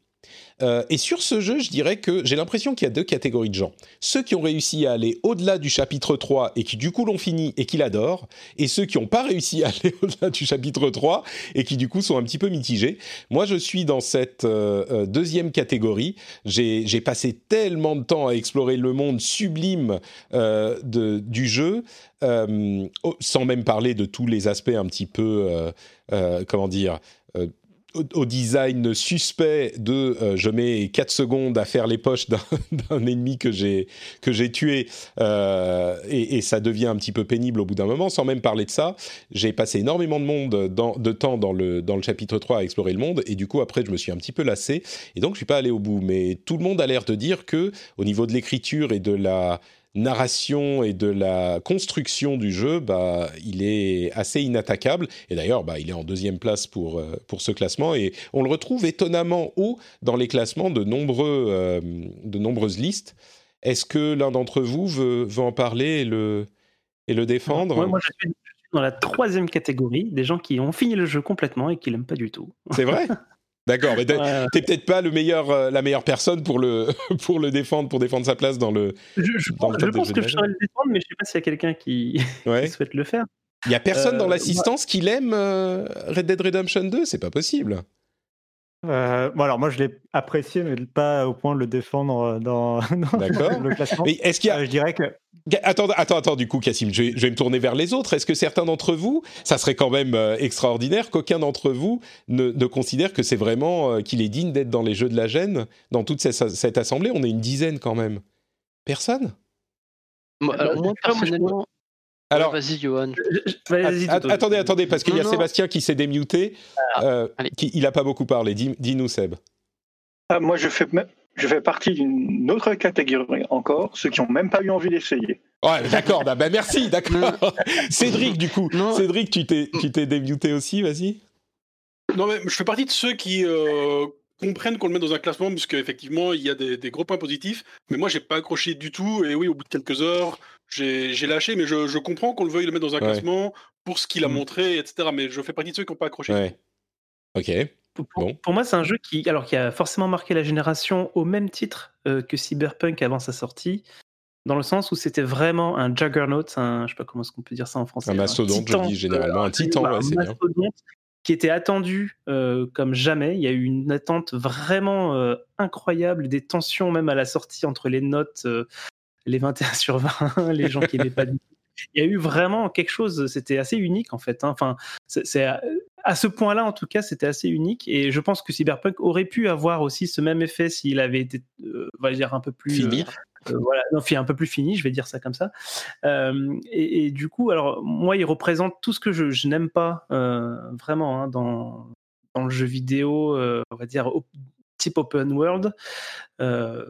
Speaker 1: Euh, et sur ce jeu, je dirais que j'ai l'impression qu'il y a deux catégories de gens. Ceux qui ont réussi à aller au-delà du chapitre 3 et qui du coup l'ont fini et qui l'adorent, et ceux qui n'ont pas réussi à aller au-delà du chapitre 3 et qui du coup sont un petit peu mitigés. Moi, je suis dans cette euh, euh, deuxième catégorie. J'ai passé tellement de temps à explorer le monde sublime du jeu, sans même parler de tous les aspects un petit peu, comment dire, au, design suspect de euh, je mets 4 secondes à faire les poches d'un d'un ennemi que j'ai que j'ai tué euh, et, et ça devient un petit peu pénible au bout d'un moment. Sans même parler de ça j'ai passé énormément de monde dans, de temps dans le dans le chapitre 3 à explorer le monde et du coup après je me suis un petit peu lassé et donc je suis pas allé au bout. Mais tout le monde a l'air de dire que au niveau de l'écriture et de la narration et de la construction du jeu, bah, il est assez inattaquable. Et d'ailleurs, bah, il est en deuxième place pour, euh, pour ce classement. Et on le retrouve étonnamment haut dans les classements de, nombreux, euh, de nombreuses listes. Est-ce que l'un d'entre vous veut, veut en parler et le, et le défendre?
Speaker 2: Moi, moi, je suis je suis dans la troisième catégorie, des gens qui ont fini le jeu complètement et qui l'aiment pas du tout.
Speaker 1: C'est vrai? D'accord, mais t'es
Speaker 2: Ouais.
Speaker 1: peut-être pas le meilleur, euh, la meilleure personne pour le, pour le défendre, pour défendre sa place dans le.
Speaker 2: Je, je
Speaker 1: Dans
Speaker 2: pense,
Speaker 1: le
Speaker 2: que
Speaker 1: de
Speaker 2: je saurais le défendre, mais je sais pas s'il y a quelqu'un qui,
Speaker 1: Ouais.
Speaker 2: qui souhaite le faire.
Speaker 1: Il y a personne
Speaker 2: Euh,
Speaker 1: dans
Speaker 2: moi-
Speaker 1: l'assistance qui l'aime euh, Red Dead Redemption 2, c'est pas possible.
Speaker 3: Euh, bon, alors moi je l'ai apprécié, mais pas au point de le défendre euh, dans, le classement.
Speaker 1: Est-ce qu'il y a...
Speaker 3: Euh, je dirais que
Speaker 1: Attends, attends, attends, du coup, Cassim, je vais, je vais me tourner vers les autres. Est-ce que certains d'entre vous, ça serait quand même extraordinaire qu'aucun d'entre vous ne, ne considère que c'est vraiment euh, qu'il est digne d'être dans les jeux de la gêne dans toute cette, cette assemblée? On est une dizaine quand même. Personne?
Speaker 5: Moi, alors moi personnellement.
Speaker 1: Alors,
Speaker 5: Vas-y, Johan.
Speaker 1: Attendez, attendez, parce qu'il y a
Speaker 5: Non.
Speaker 1: Sébastien qui s'est démuté. Euh, qui, il n'a pas beaucoup parlé. Dis- Dis-nous, Seb.
Speaker 7: Ah, moi, je fais, me- je fais partie d'une autre catégorie encore, ceux qui n'ont même pas eu envie d'essayer.
Speaker 1: Ouais, d'accord, bah, bah, merci, d'accord. Cédric, du coup.
Speaker 5: Non.
Speaker 1: Cédric, tu t'es, tu t'es démuté aussi, vas-y.
Speaker 6: Non, mais je fais partie de ceux qui euh, comprennent qu'on le met dans un classement, parce qu'effectivement, il y a des, des gros points positifs. Mais moi, j'ai pas accroché du tout. Et oui, au bout de quelques heures, j'ai lâché. Mais je, je comprends qu'on le veuille le mettre dans un
Speaker 1: Ouais.
Speaker 6: classement pour ce qu'il a
Speaker 3: Mm.
Speaker 6: montré, etc. Mais je fais partie de ceux qui n'ont pas accroché.
Speaker 1: Ouais. Ok.
Speaker 2: Pour,
Speaker 1: Bon.
Speaker 2: pour moi, c'est un jeu qui, alors, qui a forcément marqué la génération au même titre euh, que Cyberpunk avant sa sortie, dans le sens où c'était vraiment un juggernaut, un, je sais pas comment est-ce qu'on peut dire ça en français.
Speaker 1: Un mastodonte, je
Speaker 2: titan,
Speaker 1: dis généralement. Un
Speaker 2: euh,
Speaker 1: titan,
Speaker 2: voilà,
Speaker 1: ouais, c'est
Speaker 2: un
Speaker 1: bien.
Speaker 2: mastodonte qui était attendu euh, comme jamais. Il y a eu une attente vraiment euh, incroyable, des tensions même à la sortie entre les notes, euh, les 21 sur 20, les gens qui n'aimaient pas du. Il y a eu vraiment quelque chose, c'était assez unique en fait. hein. Enfin, c'est à, à ce point-là, en tout cas, c'était assez unique. Et je pense que Cyberpunk aurait pu avoir aussi ce même effet s'il avait été, euh, on va dire, un peu plus
Speaker 1: Fini.
Speaker 2: euh, euh, voilà, non, un peu plus fini, je vais dire ça comme ça. Euh, et, et du coup, alors moi, il représente tout ce que je, je n'aime pas vraiment hein, dans, dans le jeu vidéo, on va dire type open world. Euh,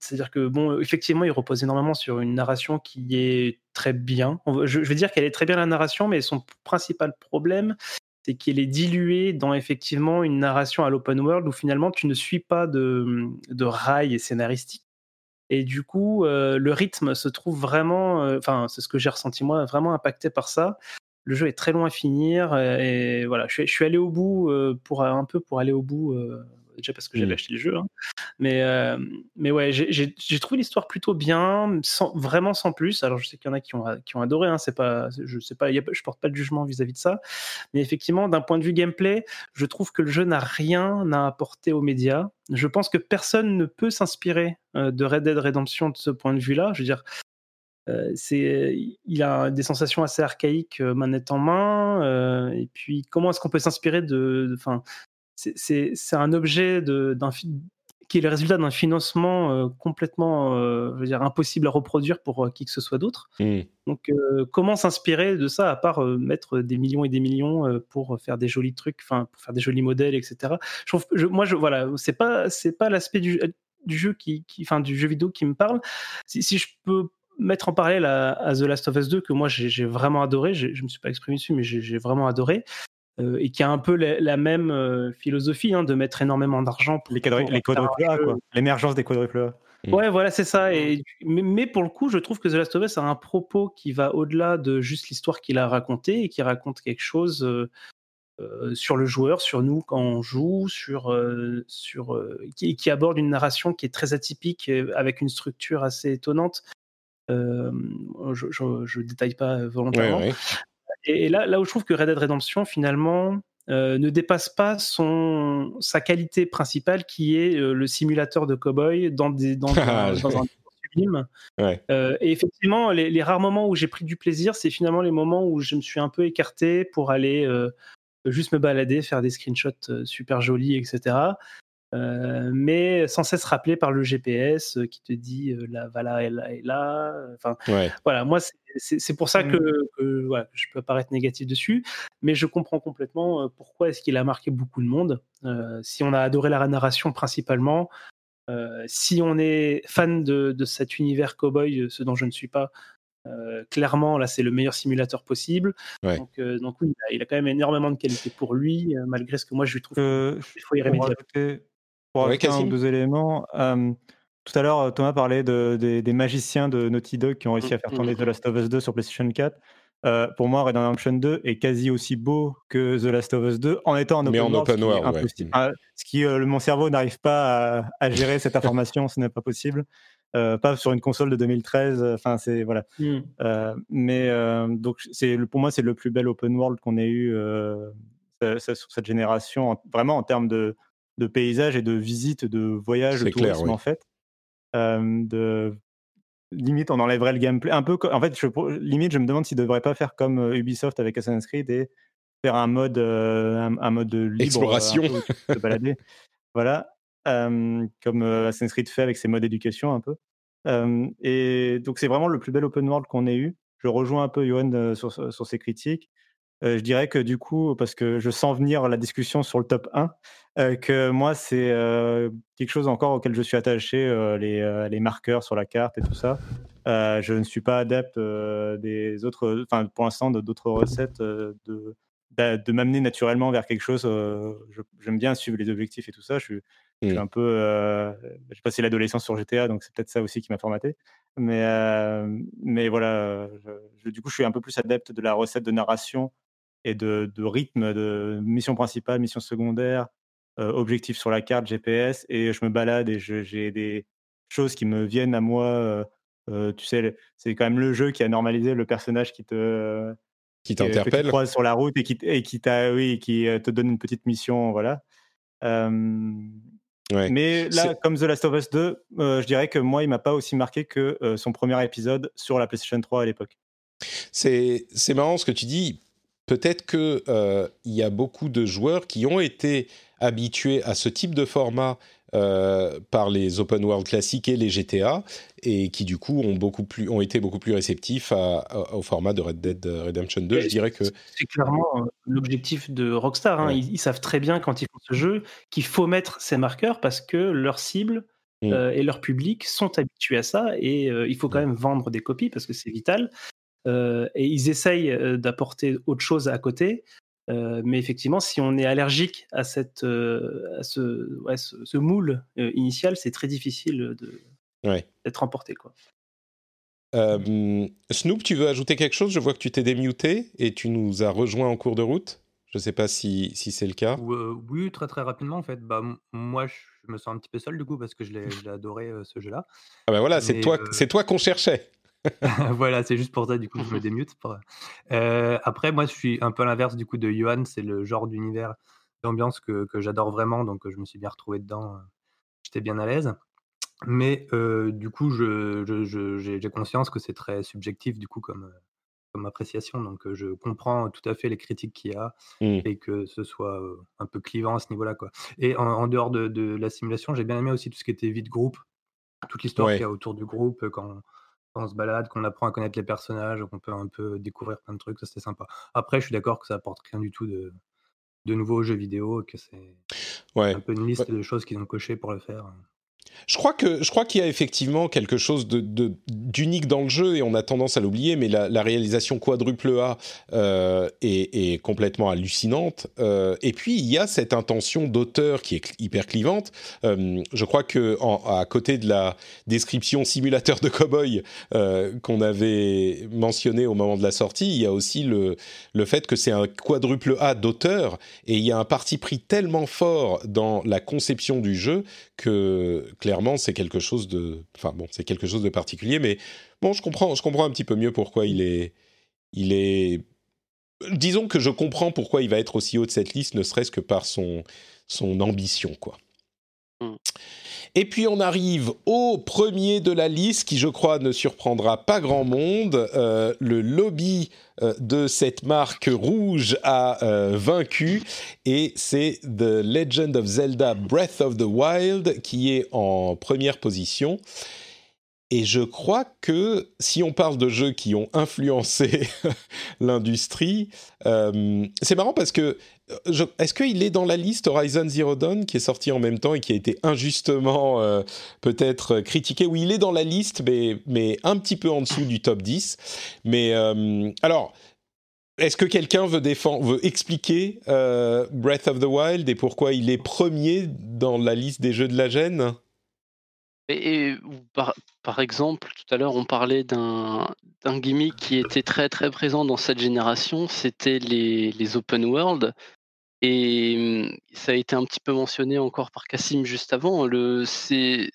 Speaker 2: C'est-à-dire que bon, effectivement, il repose énormément sur une narration qui est très bien. Je, vais dire qu'elle est très bien la narration, mais son principal problème, c'est qu'elle est diluée dans effectivement une narration à l'open world où finalement tu ne suis pas de, de rails scénaristiques. Et du coup, euh, le rythme se trouve vraiment, euh, enfin, c'est ce que j'ai ressenti moi, vraiment impacté par ça. Le jeu est très long à finir euh, et voilà, je suis, allé au bout pour un peu pour aller au bout déjà parce que j'avais
Speaker 1: Mm.
Speaker 2: acheté le jeu, hein. mais euh, mais ouais, j'ai- trouvé l'histoire plutôt bien, sans, vraiment sans plus. Alors je sais qu'il y en a qui ont qui ont adoré, hein, c'est pas, je sais pas, y a je porte pas de jugement vis-à-vis de ça, mais effectivement, d'un point de vue gameplay, je trouve que le jeu n'a rien à apporter aux médias. Je pense que personne ne peut s'inspirer euh, de Red Dead Redemption de ce point de vue-là. Je veux dire, euh, c'est, il a des sensations assez archaïques manette en main. euh, et puis, comment est-ce qu'on peut s'inspirer de, enfin, c'est, un objet de, qui est le résultat d'un financement euh, complètement, euh, je veux dire, impossible à reproduire pour euh, qui que ce soit d'autre.
Speaker 1: Hmm.
Speaker 2: Donc, comment s'inspirer de ça à part mettre des millions et des millions pour faire des jolis trucs, enfin, pour faire des jolis modèles, etc. Je trouve, je- moi, je, voilà, c'est pas, c'est pas l'aspect du, du jeu qui, enfin, du jeu vidéo qui me parle. Si, si je peux mettre en parallèle à, à The Last of Us 2 que moi j'ai vraiment adoré, je me suis pas exprimé dessus, mais j'ai vraiment adoré. Euh, et qui a un peu la, la même euh, philosophie hein, de mettre énormément d'argent pour
Speaker 3: les, quadri-
Speaker 2: pour
Speaker 3: les quadruples A, quoi. L'émergence des quadruples A.
Speaker 2: Ouais, voilà, c'est ça. Et, mais, mais pour le coup, je trouve que The Last of Us a un propos qui va au-delà de juste l'histoire qu'il a racontée et qui raconte quelque chose euh, sur le joueur, sur nous quand on joue, sur, euh, sur euh, qui, qui aborde une narration qui est très atypique avec une structure assez étonnante. Euh, je, je détaille pas
Speaker 1: Ouais,
Speaker 2: volontairement.
Speaker 1: ouais.
Speaker 2: Et, et là, là où je trouve que Red Dead Redemption, finalement, euh, ne dépasse pas son, sa qualité principale, qui est euh, le simulateur de cowboy dans, des, dans,
Speaker 1: Ah,
Speaker 2: un, dans un sublime.
Speaker 1: Ouais.
Speaker 2: Euh, et effectivement, les, les rares moments où j'ai pris du plaisir, c'est finalement les moments où je me suis un peu écarté pour aller juste me balader, faire des screenshots super jolis, etc. Euh, mais sans cesse rappelé par le GPS euh, qui te dit euh, là, va là et là et là. Enfin,
Speaker 1: Ouais.
Speaker 2: voilà, moi, c'est- pour ça que, que, voilà, que je peux paraître négatif dessus, mais je comprends complètement euh, pourquoi est-ce qu'il a marqué beaucoup de monde. Euh, si on a adoré la narration principalement, euh, si on est fan de, de cet univers cowboy, ce dont je ne suis pas, euh, clairement, là, c'est le meilleur simulateur possible.
Speaker 1: Ouais.
Speaker 2: Donc, euh, donc oui, il a, il a quand même énormément de qualité pour lui, euh, malgré ce que moi je lui trouve
Speaker 3: Euh,
Speaker 2: des fois
Speaker 3: pour
Speaker 2: irrémédiable.
Speaker 3: rajouter, pour
Speaker 1: Ouais,
Speaker 3: un ou deux éléments, euh, tout à l'heure, Thomas parlait de- des, des magiciens de Naughty Dog qui ont réussi à faire tourner The Last of Us 2 sur PlayStation 4. Euh, pour moi, Red Dead Redemption 2 est quasi aussi beau que The Last of Us 2 en étant en
Speaker 1: Mais
Speaker 3: open
Speaker 1: en
Speaker 3: world,
Speaker 1: open
Speaker 3: ce qui
Speaker 1: world, ouais. Mm.
Speaker 3: Ah, ce qui, euh, mon cerveau n'arrive pas à, à gérer cette information, ce n'est pas possible. Euh, pas sur une console de 2013. euh, Enfin, c'est voilà. Euh, mais donc, c'est pour moi, c'est le plus bel open world qu'on ait eu ça- ça- sur cette génération, en- vraiment en termes de, de paysages et de visites, de voyages, de
Speaker 1: clair,
Speaker 3: tourisme
Speaker 1: oui.
Speaker 3: en fait. De limite, on enlèverait le gameplay. Un peu, en fait, je, limite, je me demande s'ils ne devraient pas faire comme euh, Ubisoft avec Assassin's Creed et faire un mode, euh, un, un mode libre,
Speaker 1: Exploration.
Speaker 3: te balader. voilà, Euh, comme euh, Assassin's Creed fait avec ses modes éducation un peu. Et donc, c'est vraiment le plus bel open world qu'on ait eu. Je rejoins un peu Johan euh, sur, sur ses critiques. Je dirais que du coup, parce que je sens venir la discussion sur le top 1, euh, que moi, c'est quelque chose encore auquel je suis attaché, les, les marqueurs sur la carte et tout ça. Je ne suis pas adepte des autres, enfin pour l'instant, d'autres recettes, de, d'a- de m'amener naturellement vers quelque chose. euh, J'aime bien suivre les objectifs et tout ça. Je suis, je suis un peu. euh, J'ai passé l'adolescence sur GTA, donc c'est peut-être ça aussi qui m'a formaté. Mais, euh, mais voilà, je- je- du coup, je suis un peu plus adepte de la recette de narration et de, de rythme, de mission principale, mission secondaire, euh, objectif sur la carte, GPS, et je me balade et j'ai des choses qui me viennent à moi. euh, euh, tu sais, c'est quand même le jeu qui a normalisé le personnage qui te
Speaker 1: Qui t'interpelle.
Speaker 3: croises sur la route et qui, et qui, t'a- oui, qui te donne une petite mission, voilà. Euh,
Speaker 1: Ouais.
Speaker 3: mais là, comme The Last of Us 2, euh, je dirais que moi, il m'a pas aussi marqué que son premier épisode sur la PlayStation 3 à l'époque.
Speaker 1: C'est c'est marrant ce que tu dis. Peut-être que euh, y a beaucoup de joueurs qui ont été habitués à ce type de format euh, par les open world classiques et les GTA et qui du coup ont beaucoup plus ont été beaucoup plus réceptifs à- à- au format de Red Dead Redemption 2. Je dirais que
Speaker 2: C'est clairement euh, l'objectif de Rockstar. hein.
Speaker 1: Ouais.
Speaker 2: Ils, ils savent très bien quand ils font ce jeu qu'il faut mettre ces marqueurs parce que leurs cibles
Speaker 1: Mm.
Speaker 2: euh, et leur public sont habitués à ça et euh, il faut quand même vendre des copies parce que c'est vital. Euh, et ils essayent euh, d'apporter autre chose à côté. Euh, mais effectivement, si on est allergique à, cette, euh, à ce, ouais, ce, ce moule euh, initial, c'est très difficile de-
Speaker 1: ouais.
Speaker 2: d'être emporté. Quoi.
Speaker 1: Euh, Snoop, tu veux ajouter quelque chose? Je vois que tu t'es démuté et tu nous as rejoint en cours de route. Je ne sais pas si, si c'est le cas.
Speaker 11: Ou, euh, oui, très très rapidement en fait. Bah, m- moi, je me sens un petit peu seul du coup parce que je l'ai je l'ai adoré euh, ce jeu-là.
Speaker 1: Ah ben voilà, c'est toi,
Speaker 11: euh,
Speaker 1: c'est toi qu'on cherchait.
Speaker 11: voilà, c'est juste pour ça, du coup, je me démute. pour- Euh, après, moi, je suis un peu à l'inverse du coup de Johan. C'est le genre d'univers, d'ambiance que, que j'adore vraiment. Donc, euh, je me suis bien retrouvé dedans. euh, J'étais bien à l'aise. Mais euh, du coup, je, je- je- j'ai j'ai conscience que c'est très subjectif, du coup, comme, comme appréciation. Donc, je comprends tout à fait les critiques qu'il y a
Speaker 1: Mm.
Speaker 11: et que ce soit un peu clivant à ce niveau-là. Quoi. Et en, en dehors de, de la simulation, j'ai bien aimé aussi tout ce qui était vie de groupe, toute l'histoire
Speaker 1: Ouais.
Speaker 11: qu'il y a autour du groupe, quand on se balade, qu'on apprend à connaître les personnages, qu'on peut un peu découvrir plein de trucs, ça c'était sympa. Après, je suis d'accord que ça apporte rien du tout de, de nouveau aux jeux vidéo, que c'est
Speaker 1: Ouais.
Speaker 11: un peu une liste de choses qu'ils ont cochées pour le faire.
Speaker 1: Je crois que je crois qu'il y a effectivement quelque chose d'unique dans le jeu et on a tendance à l'oublier, mais la, réalisation quadruple A euh, est, complètement hallucinante. Euh, et puis il y a cette intention d'auteur qui est hyper clivante. Euh, je crois que à côté de la description simulateur de cowboy qu'on avait mentionné au moment de la sortie, il y a aussi le le fait que c'est un quadruple A d'auteur et il y a un parti pris tellement fort dans la conception du jeu que clairement c'est quelque chose de enfin bon c'est quelque chose de particulier mais bon je comprends je comprends un petit peu mieux pourquoi il est il est disons que je comprends pourquoi il va être aussi haut de cette liste ne serait-ce que par son son ambition quoi. Et puis on arrive au premier de la liste qui je crois ne surprendra pas grand monde. Euh, le lobby euh, de cette marque rouge a euh, vaincu. Et c'est The Legend of Zelda Breath of the Wild qui est en première position. Et je crois que si on parle de jeux qui ont influencé l'industrie, c'est marrant parce que est-ce qu'il est dans la liste Horizon Zero Dawn qui est sorti en même temps et qui a été injustement euh, peut-être critiqué? Oui, il est dans la liste, mais, un petit peu en dessous du top 10. Mais euh, alors, est-ce que quelqu'un veut, veut expliquer euh, Breath of the Wild et pourquoi il est premier dans la liste des jeux de la gêne?
Speaker 5: Et, par, exemple, tout à l'heure, on parlait d'un d'un gimmick qui était très très présent dans cette génération, c'était les, les open world. Et hum, ça a été un petit peu mentionné encore par Cassim juste avant. C'est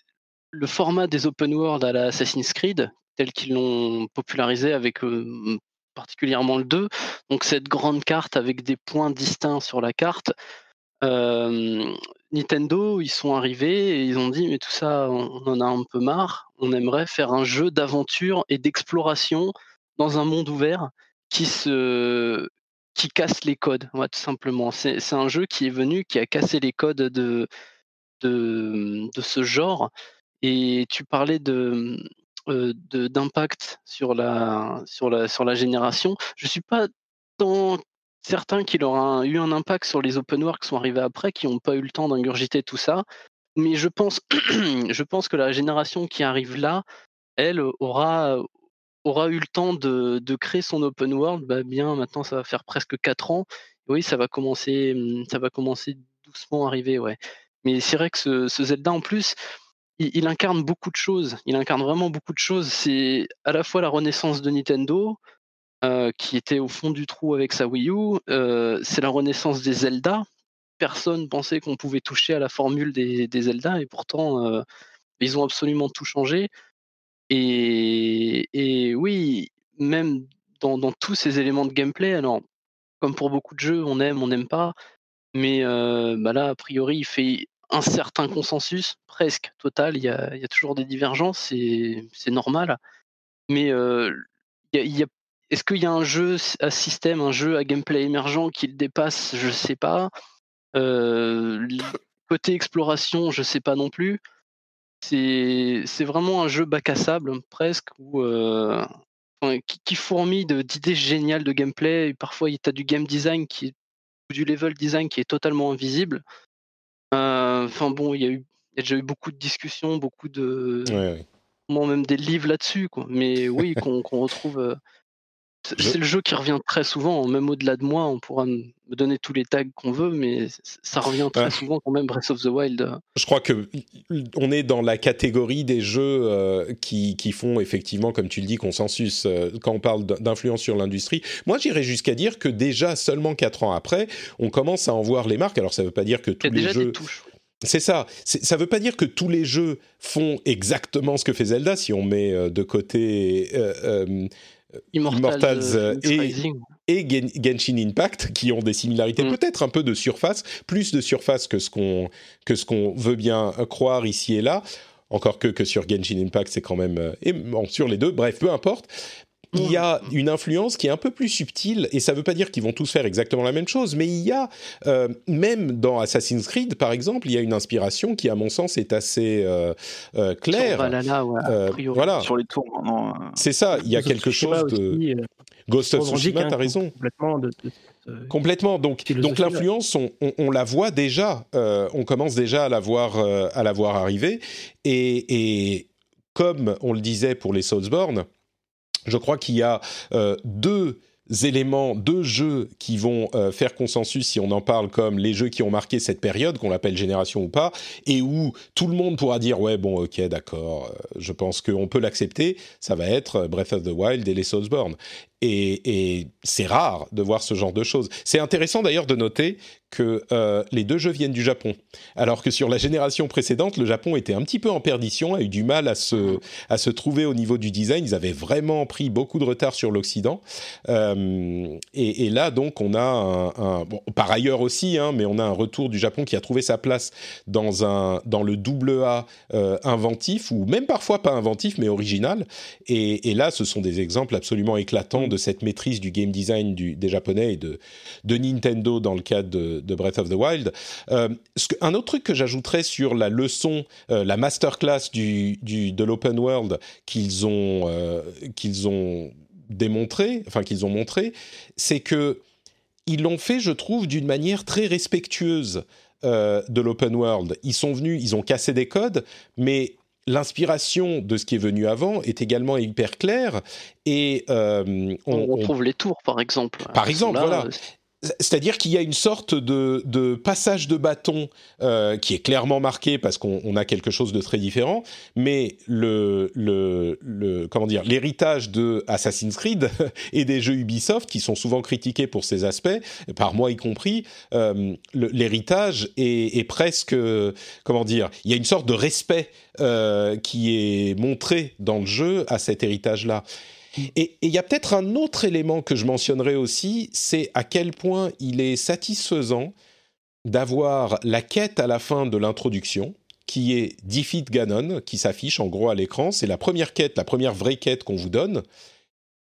Speaker 5: le format des open world à la Assassin's Creed, tel qu'ils l'ont popularisé avec euh, particulièrement le 2. Donc cette grande carte avec des points distincts sur la carte. Nintendo, ils sont arrivés et ils ont dit mais tout ça, on en a un peu marre. On aimerait faire un jeu d'aventure et d'exploration dans un monde ouvert qui se qui casse les codes, tout simplement. C'est un jeu qui est venu, qui a cassé les codes de, de, ce genre. Et tu parlais de d'impact sur la, sur, la, sur la génération. Je suis pas tant certain qu'il aura eu un impact sur les open world qui sont arrivés après, qui n'ont pas eu le temps d'ingurgiter tout ça. Mais je pense, je pense que la génération qui arrive là, elle aura, aura eu le temps de, créer son open world. Bah bien, maintenant, ça va faire presque 4 ans. Oui, ça va commencer, mmh, ça va commencer doucement à arriver, ouais. Mais c'est vrai que ce, Zelda, en plus, il, incarne beaucoup de choses. Il incarne vraiment beaucoup de choses. C'est à la fois la renaissance de Nintendo, euh, qui était au fond du trou avec sa Wii U. Euh, c'est la renaissance des Zelda. Personne pensait qu'on pouvait toucher à la formule des, des Zelda, et pourtant, euh, ils ont absolument tout changé. Et, et oui, même dans, dans, tous ces éléments de gameplay, alors, comme pour beaucoup de jeux, on aime, on n'aime pas, mais bah là, a priori, il fait un certain consensus, presque total. Il y a, il y a toujours des divergences, c'est normal. Mais il y a, il y a est-ce qu'il y a un jeu à système, un jeu à gameplay émergent qui le dépasse? Je ne sais pas. Euh, côté exploration, je ne sais pas non plus. C'est vraiment un jeu bac à sable, presque, euh, qui, qui, fourmille d'idées géniales de gameplay. Et parfois, tu as du game design qui est, ou du level design qui est totalement invisible. Euh, enfin bon, il y a y déjà eu beaucoup de discussions, beaucoup de.
Speaker 1: Ouais,
Speaker 5: ouais. même des livres là-dessus. Mais oui, qu'on retrouve c'est le jeu qui revient très souvent, même au-delà de moi, on pourra me donner tous les tags qu'on veut, mais ça revient très souvent quand même Breath of the Wild.
Speaker 1: Je crois que on est dans la catégorie des jeux euh, qui, qui, font effectivement, comme tu le dis, consensus euh, quand on parle d'influence sur l'industrie. Moi, j'irais jusqu'à dire que déjà seulement 4 ans après, on commence à en voir les marques. Alors, ça ne veut pas dire que tous les jeux. C'est ça. Ça ne veut pas dire que tous les jeux font exactement ce que fait Zelda. Si on met euh, de côté euh,
Speaker 5: Immortals,
Speaker 1: euh, et, Genshin Impact, qui ont des similarités
Speaker 5: Mm.
Speaker 1: peut-être un peu de surface, plus de surface que ce qu'on que ce qu'on veut bien croire ici et là. Encore que, que sur Genshin Impact, c'est quand même... euh, et bon, sur les deux, bref, peu importe. Il y a une influence qui est un peu plus subtile, et ça ne veut pas dire qu'ils vont tous faire exactement la même chose, mais il y a, euh, même dans Assassin's Creed, par exemple, il y a une inspiration qui, à mon sens, est assez euh, euh, claire.
Speaker 5: Sur Valhalla, ouais, a
Speaker 1: Euh,
Speaker 5: priori.
Speaker 1: voilà,
Speaker 9: Sur les tours, non, euh,
Speaker 1: c'est ça, il y a
Speaker 2: Ghost of
Speaker 1: quelque chose de...
Speaker 2: euh,
Speaker 1: Ghost of Tsushima, t'as raison.
Speaker 2: Complètement de, de- de-
Speaker 1: Complètement. Donc, l'influence, on, on- on la voit déjà. euh, on commence déjà à la voir, euh, à la voir arriver. Et, et comme on le disait pour les Soulsborne, je crois qu'il y a euh, deux éléments, deux jeux qui vont euh, faire consensus si on en parle comme les jeux qui ont marqué cette période, qu'on l'appelle génération ou pas, et où tout le monde pourra dire ouais bon ok d'accord, euh, je pense qu'on peut l'accepter. Ça va être Breath of the Wild et les Soulsborne. Et, c'est rare de voir ce genre de choses. C'est intéressant d'ailleurs de noter que euh, les deux jeux viennent du Japon, alors que sur la génération précédente, le Japon était un petit peu en perdition, a eu du mal à se, à se trouver au niveau du design. Ils avaient vraiment pris beaucoup de retard sur l'Occident. Euh, et, là, donc, on a un, par ailleurs aussi, hein, mais on a un retour du Japon qui a trouvé sa place dans un dans le double A euh, inventif ou même parfois pas inventif mais original. Et là, ce sont des exemples absolument éclatants de cette maîtrise du game design des Japonais et de, de Nintendo dans le cadre de, Breath of the Wild. Euh, un autre truc que j'ajouterais sur la leçon, euh, la masterclass du, du, de l'open world qu'ils ont, euh, qu'ils ont démontré, enfin qu'ils ont montré, c'est que ils l'ont fait, je trouve, d'une manière très respectueuse de l'open world. Ils sont venus, ils ont cassé des codes, mais l'inspiration de ce qui est venu avant est également hyper claire et euh,
Speaker 5: On,
Speaker 1: on, on-
Speaker 5: retrouve les tours, par exemple.
Speaker 1: par exemple,
Speaker 5: là,
Speaker 1: voilà. C'est-à-dire qu'il y a une sorte de, de passage de bâton euh, qui est clairement marqué parce qu'on on a quelque chose de très différent, mais le, le, le comment dire l'héritage de Assassin's Creed et des jeux Ubisoft qui sont souvent critiqués pour ces aspects, par moi y compris, euh, l'héritage est, est presque comment dire, il y a une sorte de respect euh, qui est montré dans le jeu à cet héritage-là. Et et il y a peut-être un autre élément que je mentionnerai aussi, c'est à quel point il est satisfaisant d'avoir la quête à la fin de l'introduction, qui est Defeat Ganon, qui s'affiche en gros à l'écran. C'est la première quête, la première vraie quête qu'on vous donne.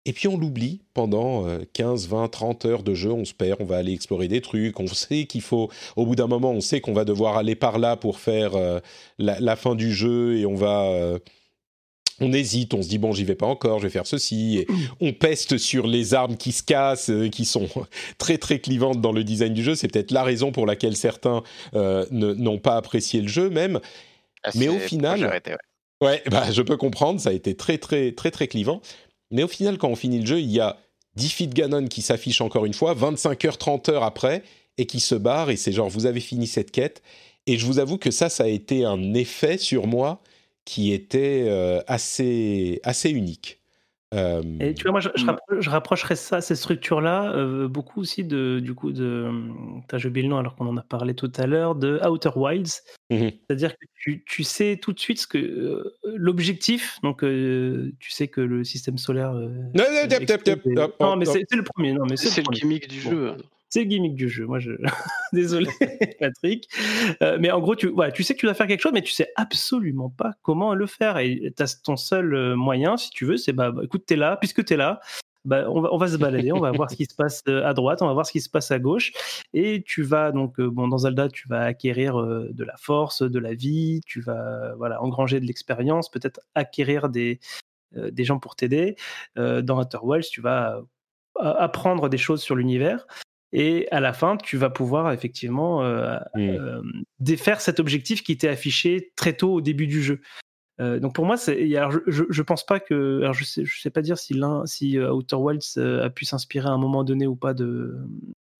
Speaker 1: Et puis on l'oublie pendant 15, 20, 30 heures de jeu, on se perd, on va aller explorer des trucs, on sait qu'il faut, au bout d'un moment, on sait qu'on va devoir aller par là pour faire euh, la, fin du jeu et on va... Euh, on hésite, on se dit bon j'y vais pas encore, je vais faire ceci, et on peste sur les armes qui se cassent, euh, qui sont très très clivantes dans le design du jeu. C'est peut-être la raison pour laquelle certains euh, n'ont pas apprécié le jeu même.
Speaker 4: Ah,
Speaker 1: Mais au final,
Speaker 4: arrêté, ouais.
Speaker 1: Ouais, bah, je peux comprendre, ça a été très très très très clivant. Mais au final, quand on finit le jeu, il y a Defeat Ganon qui s'affiche encore une fois, 25 heures, 30 heures après, et qui se barre, et c'est genre, vous avez fini cette quête. Et je vous avoue que ça, ça a été un effet sur moi qui était euh, assez, assez unique. Euh,
Speaker 2: Et tu vois, moi, je, je rappro- je rapprocherais ça, ces structures-là, euh, beaucoup aussi de, du coup, de. T'as j'ai oublié le nom alors qu'on en a parlé tout à l'heure, de Outer Wilds.
Speaker 1: Mhm.
Speaker 2: C'est-à-dire que tu, tu sais tout de suite ce que euh, l'objectif. Donc, euh, tu sais que le système solaire. euh,
Speaker 1: Non, non,
Speaker 2: non,
Speaker 1: hop,
Speaker 2: mais c'est le premier. Non, mais c'est le
Speaker 5: gimmick du
Speaker 2: Bon.
Speaker 5: jeu.
Speaker 2: C'est le gimmick du jeu. Moi, je. Désolé, Patrick. Euh, mais en gros, tu, voilà, tu sais que tu dois faire quelque chose, mais tu sais absolument pas comment le faire. Et ton seul euh, moyen, si tu veux, c'est bah, bah, écoute, t'es là, puisque t'es là. Bah, on, va, on va se balader, on va voir ce qui se passe euh, à droite, on va voir ce qui se passe à gauche. Et tu vas donc, bon, dans Zelda, tu vas acquérir de la force, de la vie, tu vas voilà, engranger de l'expérience, peut-être acquérir des, euh, des gens pour t'aider. Euh, dans Outer Wilds, tu vas apprendre des choses sur l'univers. Et à la fin, tu vas pouvoir effectivement euh,
Speaker 1: Mm.
Speaker 2: euh, défaire cet objectif qui était affiché très tôt au début du jeu. Euh, donc pour moi, alors je, je, je pense pas que, alors je sais, je sais pas dire si l'un, si Outer Wilds a pu s'inspirer à un moment donné ou pas de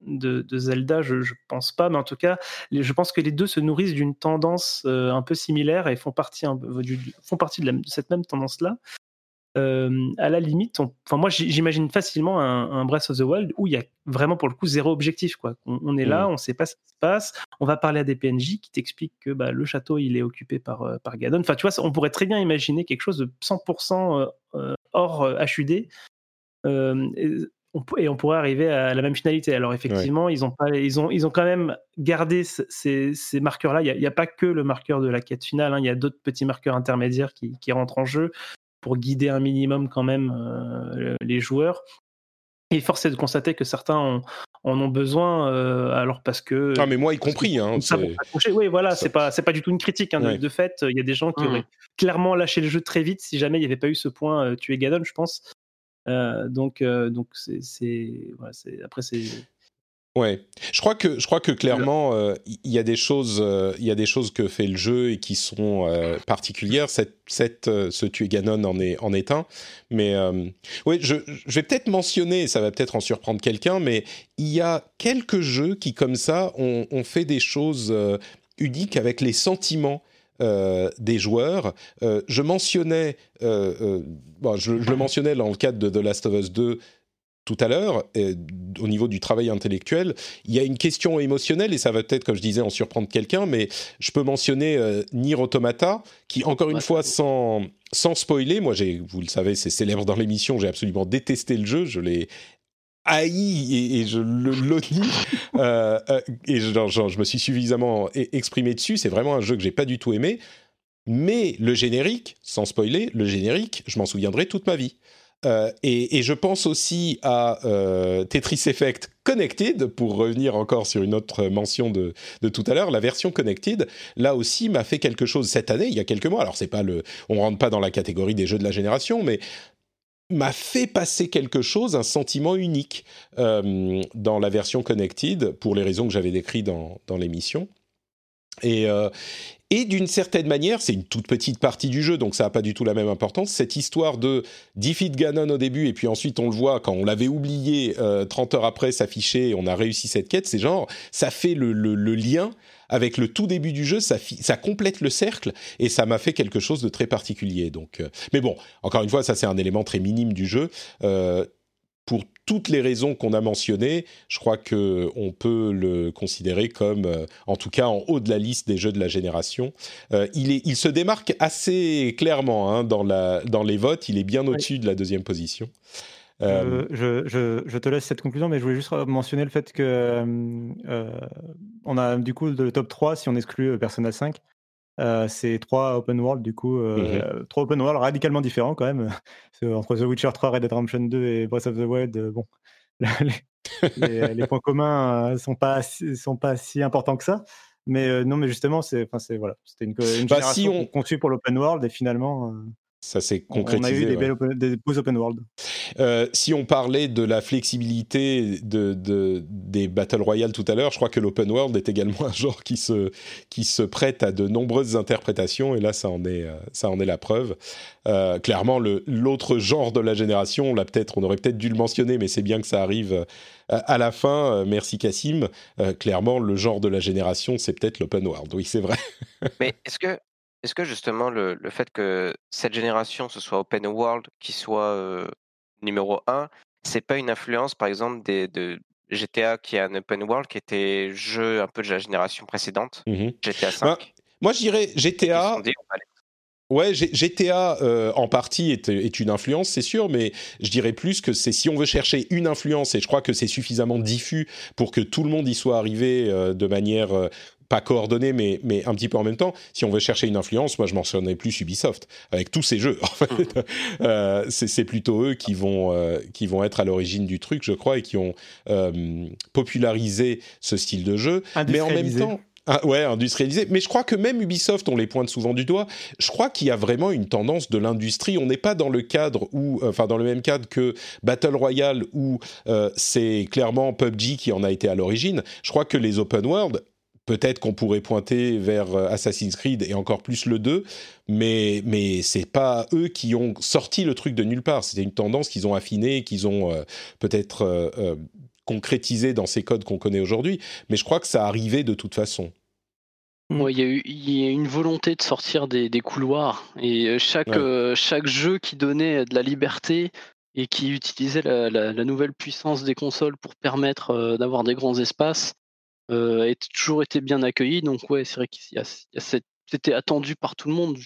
Speaker 2: de, de Zelda, je, je pense pas, mais en tout cas, les- je pense que les deux se nourrissent d'une tendance euh, un peu similaire et font partie, un du- font partie de, la- de cette même tendance-là. Euh, à la limite, on- enfin moi j'imagine facilement un, un Breath of the Wild où il y a vraiment pour le coup zéro objectif quoi. On, on est là,
Speaker 1: Mm.
Speaker 2: on sait pas ce qui se passe, on va parler à des PNJ qui t'expliquent que bah, le château il est occupé par euh, par Ganon. Enfin tu vois, on pourrait très bien imaginer quelque chose de 100% euh, euh, hors HUD. Euh, et, on, et on pourrait arriver à la même finalité. Alors effectivement, ils ont pas, ils ont, ils ont quand même gardé ce- ces, ces marqueurs-là. Il n'y a, pas que le marqueur de la quête finale. hein. Il y a d'autres petits marqueurs intermédiaires qui, qui rentrent en jeu pour guider un minimum quand même euh, les joueurs. Et force est de constater que certains ont- en ont besoin, euh, alors parce que.
Speaker 1: Ah, mais moi y compris, hein,
Speaker 2: Ça. Oui, voilà, c'est pas, c'est pas du tout une critique. hein, de-
Speaker 1: Ouais.
Speaker 2: de, fait, il y a des gens qui
Speaker 5: Mhm.
Speaker 2: auraient clairement lâché le jeu très vite si jamais il n'y avait pas eu ce point euh, tuer Ganon, je pense. Euh, donc, euh, donc c'est, c'est, voilà, c'est, après c'est.
Speaker 1: Ouais, je crois que je crois que clairement euh, il y a des choses euh, il y a des choses que fait le jeu et qui sont euh, particulières. Cette, cette ce tuer Ganon en est en est un, mais oui, je, je vais peut-être mentionner, ça va peut-être en surprendre quelqu'un, mais il y a quelques jeux qui comme ça ont, ont fait des choses uniques avec les sentiments. euh, des joueurs. Euh, je mentionnais, euh, bon, je, je le mentionnais dans le cadre de The Last of Us 2 tout à l'heure, euh, au niveau du travail intellectuel, il y a une question émotionnelle, et ça va peut-être, comme je disais, en surprendre quelqu'un, mais je peux mentionner euh, Nier Automata, qui, encore une fois, sans, sans spoiler, moi, vous le savez, c'est célèbre dans l'émission, j'ai absolument détesté le jeu, je l'ai haï et, et je le l'odie, euh, euh, et genre, je me suis suffisamment e- exprimé dessus, c'est vraiment un jeu que j'ai pas du tout aimé, mais le générique, sans spoiler, le générique, je m'en souviendrai toute ma vie. Euh, et, je pense aussi à euh, Tetris Effect Connected, pour revenir encore sur une autre mention de, de tout à l'heure, la version Connected, là aussi m'a fait quelque chose cette année, il y a quelques mois. Alors c'est pas le, on rentre pas dans la catégorie des jeux de la génération, mais m'a fait passer quelque chose, un sentiment unique euh, dans la version Connected, pour les raisons que j'avais décrites dans, dans l'émission. Et, et d'une certaine manière, c'est une toute petite partie du jeu, donc ça n'a pas du tout la même importance. Cette histoire de defeat Ganon au début, et puis ensuite on le voit quand on l'avait oublié euh, 30 heures après s'afficher, on a réussi cette quête, c'est genre, ça fait le, lien avec le tout début du jeu, ça complète le cercle, et ça m'a fait quelque chose de très particulier. Donc, euh, mais bon, encore une fois, ça c'est un élément très minime du jeu. Euh, pour toutes les raisons qu'on a mentionnées, je crois que on peut le considérer comme, euh, en tout cas, en haut de la liste des jeux de la génération. Euh, il, est, il se démarque assez clairement hein, dans, la, dans les votes. Il est bien au-dessus de la deuxième position. Euh,
Speaker 3: Je, je- je te laisse cette conclusion, mais je voulais juste mentionner le fait que on a du coup le top 3, si on exclut Persona 5, euh, c'est trois open world, du coup, euh, trois open world radicalement différents quand même. Entre The Witcher 3, Red Dead Redemption 2 et Breath of the Wild, euh, bon, les, les- les points communs sont pas si- sont pas si importants que ça. Mais non, mais justement, c'est, enfin, c'est voilà, c'était une, une
Speaker 1: Bah,
Speaker 3: génération
Speaker 1: si on-
Speaker 3: conçue pour l'open world et finalement,
Speaker 1: Ça s'est
Speaker 3: on- on a
Speaker 1: concrétisé.
Speaker 3: eu des,
Speaker 1: ouais.
Speaker 3: belles open- des beaux open world.
Speaker 1: Euh, si on parlait de la flexibilité de, de- des Battle Royale tout à l'heure, je crois que l'open world est également un genre qui se, qui se prête à de nombreuses interprétations, et là, ça en est, euh, ça en est la preuve. Euh, clairement, le- l'autre genre de la génération, peut-être, on aurait peut-être dû le mentionner, mais c'est bien que ça arrive euh, à, à la fin. Merci Cassim. Euh, clairement, le genre de la génération, c'est peut-être l'open world. Oui, c'est vrai.
Speaker 4: Mais est-ce que, est-ce que justement le, le fait que cette génération, ce soit open world, qui soit euh, numéro un, c'est pas une influence, par exemple, des, de GTA qui est un open world, qui était jeu un peu de la génération précédente,
Speaker 1: Mhm.
Speaker 4: GTA
Speaker 1: Bah,
Speaker 4: 5.
Speaker 1: moi, je dirais GTA. Ouais, GTA euh, en partie est, est une influence, c'est sûr, mais je dirais plus que c'est si on veut chercher une influence, et je crois que c'est suffisamment diffus pour que tout le monde y soit arrivé euh, de manière euh, pas coordonnée, mais, mais un petit peu en même temps. Si on veut chercher une influence, moi je mentionnerais plus Ubisoft avec tous ces jeux. En fait, Euh, c'est plutôt eux qui vont euh, qui vont être à l'origine du truc, je crois, et qui ont euh, popularisé ce style de jeu. Mais en même
Speaker 3: Industrialisé.
Speaker 1: temps, ah, ouais, industrialisé. Mais je crois que même Ubisoft, on les pointe souvent du doigt. Je crois qu'il y a vraiment une tendance de l'industrie. On n'est pas dans le cadre où, euh, enfin, dans le même cadre que Battle Royale où euh, c'est clairement PUBG qui en a été à l'origine. Je crois que les open world, peut-être qu'on pourrait pointer vers euh, Assassin's Creed et encore plus le 2, mais mais c'est pas eux qui ont sorti le truc de nulle part. C'était une tendance qu'ils ont affinée, qu'ils ont euh, peut-être euh, euh, concrétisé dans ces codes qu'on connaît aujourd'hui. Mais je crois que ça arrivait de toute façon.
Speaker 5: Ouais, il y, a eu- il y a une volonté de sortir des, des couloirs et chaque,
Speaker 1: Ouais.
Speaker 5: euh, chaque jeu qui donnait de la liberté et qui utilisait la, la- la nouvelle puissance des consoles pour permettre euh, d'avoir des grands espaces euh, a toujours été bien accueilli. Donc ouais, c'est vrai qu'il y a, il y a cette- c'était attendu par tout le monde.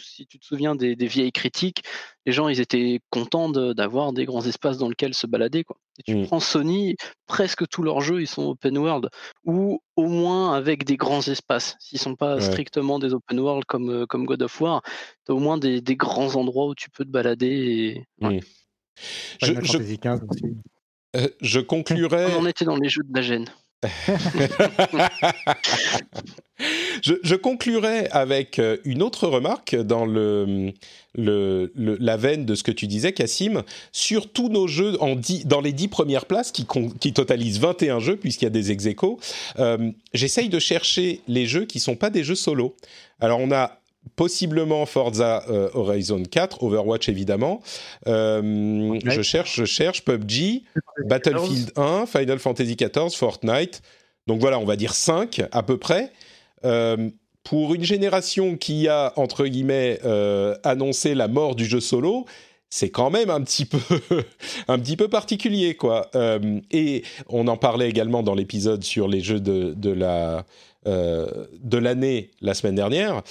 Speaker 5: Si tu te souviens des, des vieilles critiques, les gens ils étaient contents de- d'avoir des grands espaces dans lesquels se balader. Quoi. Et tu
Speaker 1: Mm.
Speaker 5: prends Sony, presque tous leurs jeux ils sont open world ou au moins avec des grands espaces. S'ils sont pas
Speaker 1: Ouais.
Speaker 5: strictement des open world comme, euh, comme God of War, tu as au moins des, des grands endroits où tu peux te balader. Et...
Speaker 1: Mm. Je, je, euh, je conclurai.
Speaker 5: On en était dans les jeux de la gêne.
Speaker 1: je, conclurai avec euh, une autre remarque dans la veine de ce que tu disais, Cassim, sur tous nos jeux dix- dans les 10 premières places qui, qui totalisent 21 jeux, puisqu'il y a des ex euh, j'essaye de chercher les jeux qui sont pas des jeux solo. Alors, on a possiblement Forza euh, Horizon 4, Overwatch évidemment. Euh, je cherche, je cherche PUBG, Battlefield 1, Final Fantasy XIV, Fortnite. Donc voilà, on va dire 5 à peu près. Euh, pour une génération qui a, entre guillemets, annoncé la mort du jeu solo, c'est quand même un petit peu, un petit peu particulier, quoi. Et on en parlait également dans l'épisode sur les jeux de, de la de l'année la semaine dernière.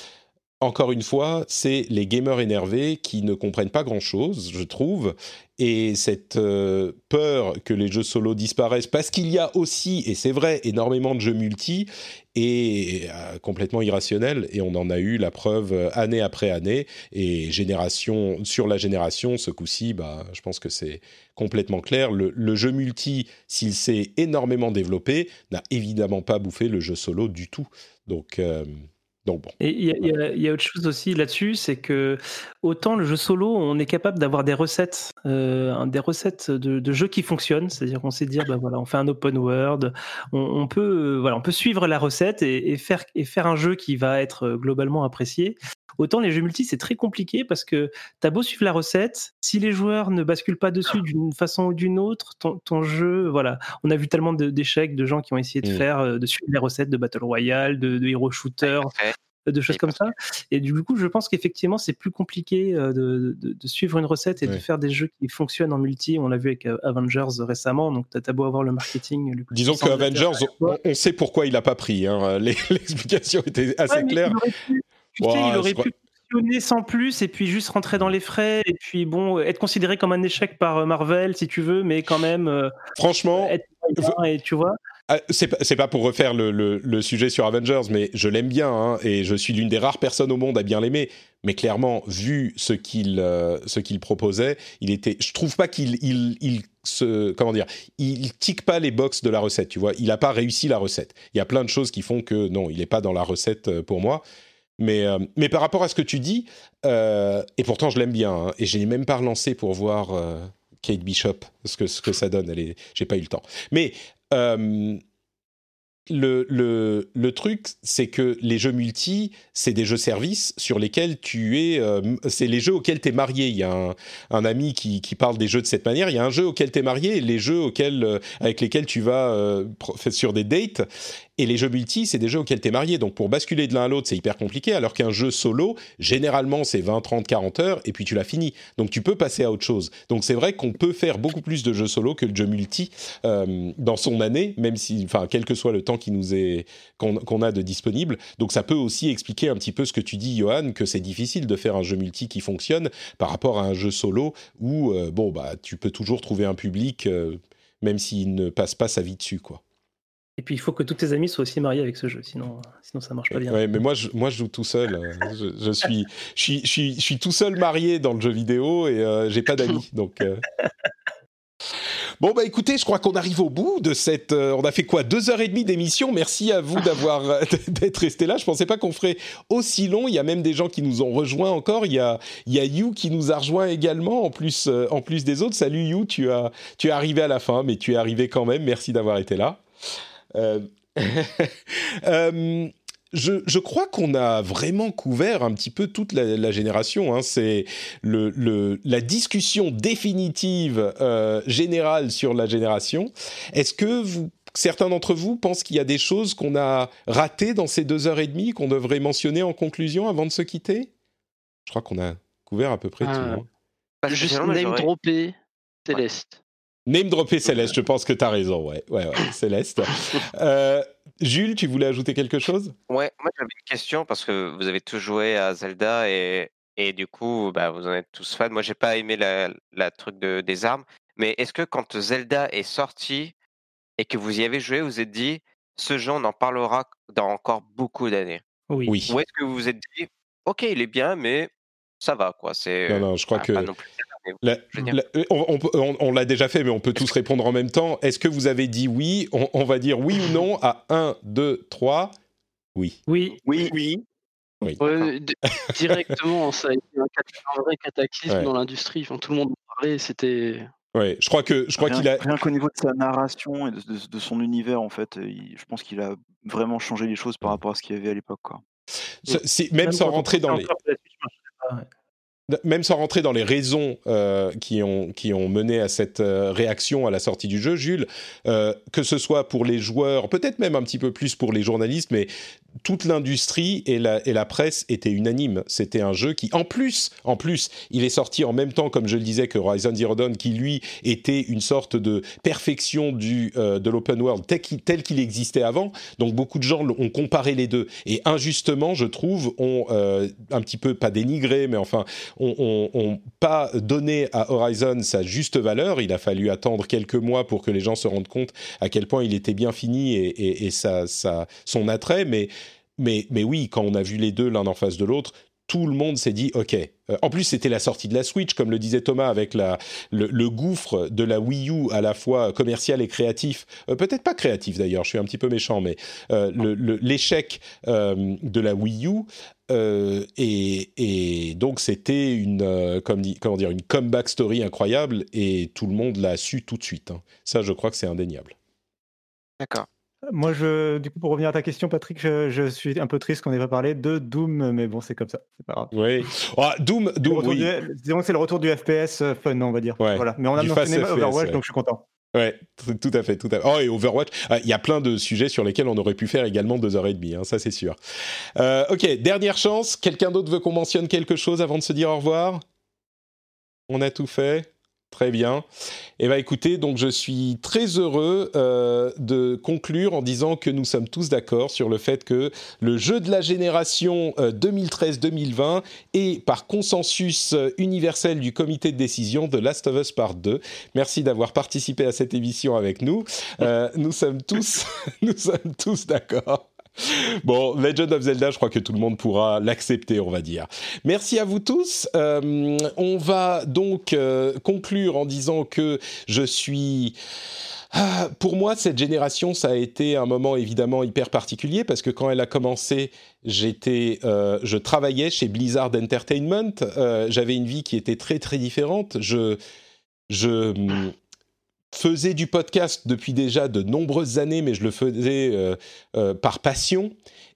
Speaker 1: Encore une fois, c'est les gamers énervés qui ne comprennent pas grand-chose, je trouve, et cette euh, peur que les jeux solo disparaissent, parce qu'il y a aussi, et c'est vrai, énormément de jeux multi, est euh, complètement irrationnelle, et on en a eu la preuve euh, année après année, et génération sur la génération, ce coup-ci, bah, je pense que c'est complètement clair. Le, le jeu multi, s'il s'est énormément développé, n'a évidemment pas bouffé le jeu solo du tout. Donc, euh,
Speaker 2: Et il y, a- autre chose aussi là-dessus, c'est que autant le jeu solo, on est capable d'avoir des recettes, euh, des recettes de, jeux qui fonctionnent, c'est-à-dire qu'on sait dire, bah voilà, on fait un open world, on, peut, euh, voilà, on peut suivre la recette et, et faire et faire un jeu qui va être euh, globalement apprécié. Autant les jeux multi, c'est très compliqué parce que t'as beau suivre la recette, si les joueurs ne basculent pas dessus d'une façon ou d'une autre, ton, ton jeu, voilà, on a vu tellement d'échecs de gens qui ont essayé de
Speaker 1: Mm.
Speaker 2: faire, euh, de suivre les recettes de Battle Royale, de, de Hero Shooter,
Speaker 4: Ouais.
Speaker 2: de choses comme ça. Et du coup, je pense qu'effectivement, c'est plus compliqué euh, de, de- de suivre une recette et de faire des jeux qui fonctionnent en multi. On l'a vu avec euh, Avengers récemment, donc t'as beau avoir le marketing. le
Speaker 1: Disons que Avengers, on, on sait pourquoi il n'a pas pris. hein. L'explication était assez
Speaker 2: Ouais,
Speaker 1: claire.
Speaker 2: il aurait pu- tu
Speaker 1: Ouais,
Speaker 2: sais, il aurait pu. mentionné sans plus et puis juste rentrer dans les frais et puis bon être considéré comme un échec par euh, Marvel si tu veux mais quand même euh,
Speaker 1: Franchement,
Speaker 2: être et tu vois
Speaker 1: Ah, c'est pas, pour refaire le, le- le sujet sur Avengers, mais je l'aime bien hein, et je suis l'une des rares personnes au monde à bien l'aimer. Mais clairement, vu ce qu'il euh, ce qu'il proposait, il était. Je trouve pas qu'il il, il se comment dire, il tique pas les box de la recette. Tu vois, il a pas réussi la recette. Il y a plein de choses qui font que non, il est pas dans la recette pour moi. Mais, euh, mais par rapport à ce que tu dis, euh, et pourtant je l'aime bien, hein, et je n'ai même pas relancé pour voir euh, Kate Bishop, ce que, ce que ça donne. Est, j'ai pas eu le temps. Mais le, le, le truc, c'est que les jeux multi, c'est des jeux services sur lesquels tu es. c'est les jeux auxquels tu es marié. Il y a un, un ami qui, qui parle des jeux de cette manière. Il y a un jeu auquel tu es marié les jeux auxquels, avec lesquels tu vas sur des dates. Et les jeux multi, c'est des jeux auxquels tu es marié. Donc pour basculer de l'un à l'autre, c'est hyper compliqué. Alors qu'un jeu solo, généralement, c'est 20, 30, 40 heures et puis tu l'as fini. Donc tu peux passer à autre chose. Donc c'est vrai qu'on peut faire beaucoup plus de jeux solo que de jeux multi euh, dans son année, même si, enfin, quel que soit le temps qui nous est qu'on a de disponible. Donc ça peut aussi expliquer un petit peu ce que tu dis, Johan, que c'est difficile de faire un jeu multi qui fonctionne par rapport à un jeu solo où euh, bon bah tu peux toujours trouver un public euh, même s'il ne passe pas sa vie dessus quoi.
Speaker 2: Et puis il faut que tous tes amis soient aussi mariés avec ce jeu sinon sinon ça marche pas bien
Speaker 1: Ouais, mais moi je, moi je joue tout seul. Je, je suis je suis je suis je suis tout seul marié dans le jeu vidéo et euh, j'ai pas d'amis donc. euh. Bon bah écoutez, je crois qu'on arrive au bout de cette. euh, on a fait quoi? Deux heures et demie d'émission. Merci à vous d'avoir euh, d'être resté là. Je pensais pas qu'on ferait aussi long. Il y a même des gens qui nous ont rejoints encore. Il y a il y a You qui nous a rejoint également en plus euh, en plus des autres. Salut You, tu as tu es arrivé à la fin, mais tu es arrivé quand même. Merci d'avoir été là. Euh, euh, je, je crois qu'on a vraiment couvert un petit peu toute la, la génération. hein. C'est le, le, la discussion définitive euh, générale sur la génération. Est-ce que vous, certains d'entre vous pensent qu'il y a des choses qu'on a ratées dans ces deux heures et demie qu'on devrait mentionner en conclusion avant de se quitter? Je crois qu'on a couvert à peu près tout.
Speaker 5: Ah,
Speaker 1: hein.
Speaker 5: Juste
Speaker 4: spécialement, mais
Speaker 5: name dropper Céleste.
Speaker 1: Name dropper Céleste, je pense que tu as raison. Ouais, ouais, ouais Céleste. Euh, Jules, tu voulais ajouter quelque chose?
Speaker 4: Ouais, moi j'avais une question parce que vous avez tous joué à Zelda et, et du coup, bah, vous en êtes tous fans. Moi, j'ai pas aimé la, la truc de, des armes, mais est-ce que quand Zelda est sorti et que vous y avez joué, vous vous êtes dit, ce jeu, on en parlera dans encore beaucoup d'années?
Speaker 2: Oui,
Speaker 1: Oui.
Speaker 4: Ou est-ce que vous vous êtes dit, ok, il est bien, mais ça va, quoi. C'est
Speaker 1: Non, non, je crois que euh, on l'a déjà fait, mais on peut tous répondre en même temps. Est-ce que vous avez dit oui? On, on va dire oui ou non à 1, 2, 3. Oui.
Speaker 2: oui
Speaker 8: Oui,
Speaker 6: Oui.
Speaker 1: oui.
Speaker 5: D- directement, ça a été un, cat- un vrai cataclysme
Speaker 1: Ouais.
Speaker 5: dans l'industrie. Enfin, tout le monde en parlait. C'était.
Speaker 1: Ouais, je crois que je crois qu'il a.
Speaker 9: rien qu'au niveau de sa narration et de, de- de son univers, en fait, il- je pense qu'il a vraiment changé les choses par rapport à ce qu'il y avait à l'époque. quoi.
Speaker 1: ce- c'est- même, sans rentrer dans les. Même sans rentrer dans les raisons euh, qui, ont, mené à cette euh, réaction à la sortie du jeu, Jules, euh, que ce soit pour les joueurs, peut-être même un petit peu plus pour les journalistes, mais toute l'industrie et la, et la presse étaient unanimes. C'était un jeu qui, en plus, en plus, il est sorti en même temps, comme je le disais, que Horizon Zero Dawn, qui lui était une sorte de perfection du, euh, de l'open world tel qu'il, tel qu'il existait avant. Donc beaucoup de gens ont comparé les deux et injustement, je trouve, ont euh, un petit peu pas dénigré, mais enfin, ont, ont- ont pas donné à Horizon sa juste valeur. Il a fallu attendre quelques mois pour que les gens se rendent compte à quel point il était bien fini et, et, et sa, sa- son attrait, mais mais, mais oui, quand on a vu les deux l'un en face de l'autre, tout le monde s'est dit OK. Euh, en plus, c'était la sortie de la Switch, comme le disait Thomas, avec la, le, gouffre de la Wii U à la fois commercial et créatif. Euh, Peut-être pas créatif d'ailleurs, je suis un petit peu méchant, mais euh, l'échec de la Wii U. et, donc c'était une comme dire une comeback story incroyable et tout le monde l'a su tout de suite. hein. Ça, je crois que c'est indéniable.
Speaker 4: D'accord.
Speaker 3: Moi, je, du coup, pour revenir à ta question, Patrick, je, je suis un peu triste qu'on n'ait pas parlé de Doom, mais bon, c'est comme ça, c'est pas grave.
Speaker 1: Oui. Ah, Doom, Doom, oui.
Speaker 3: du- disons que c'est le retour du FPS euh, fun, on va dire.
Speaker 1: Ouais,
Speaker 3: Voilà. Mais on a
Speaker 1: du
Speaker 3: mentionné Overwatch,
Speaker 1: ouais.
Speaker 3: donc je suis content.
Speaker 1: Ouais, tout à fait, tout à fait. Oh, et Overwatch, ah, il y a plein de sujets sur lesquels on aurait pu faire également deux heures et demie, hein, ça c'est sûr. Euh, ok, dernière chance. Quelqu'un d'autre veut qu'on mentionne quelque chose avant de se dire au revoir? On a tout fait Très bien. Eh bien, écoutez, donc je suis très heureux euh, de conclure en disant que nous sommes tous d'accord sur le fait que le jeu de la génération 2013-2020 est par consensus euh, universel du comité de décision de Last of Us Part 2. Merci d'avoir participé à cette émission avec nous. Euh, nous sommes tous, nous sommes tous d'accord. Bon, Legend of Zelda, je crois que tout le monde pourra l'accepter, on va dire. Merci à vous tous. Euh, on va donc euh, conclure en disant que je suis... Ah, pour moi, cette génération, ça a été un moment évidemment hyper particulier parce que quand elle a commencé, j'étais, euh, je travaillais chez Blizzard Entertainment. J'avais une vie qui était très très différente. Je, je faisais du podcast depuis déjà de nombreuses années, mais je le faisais euh, euh, par passion.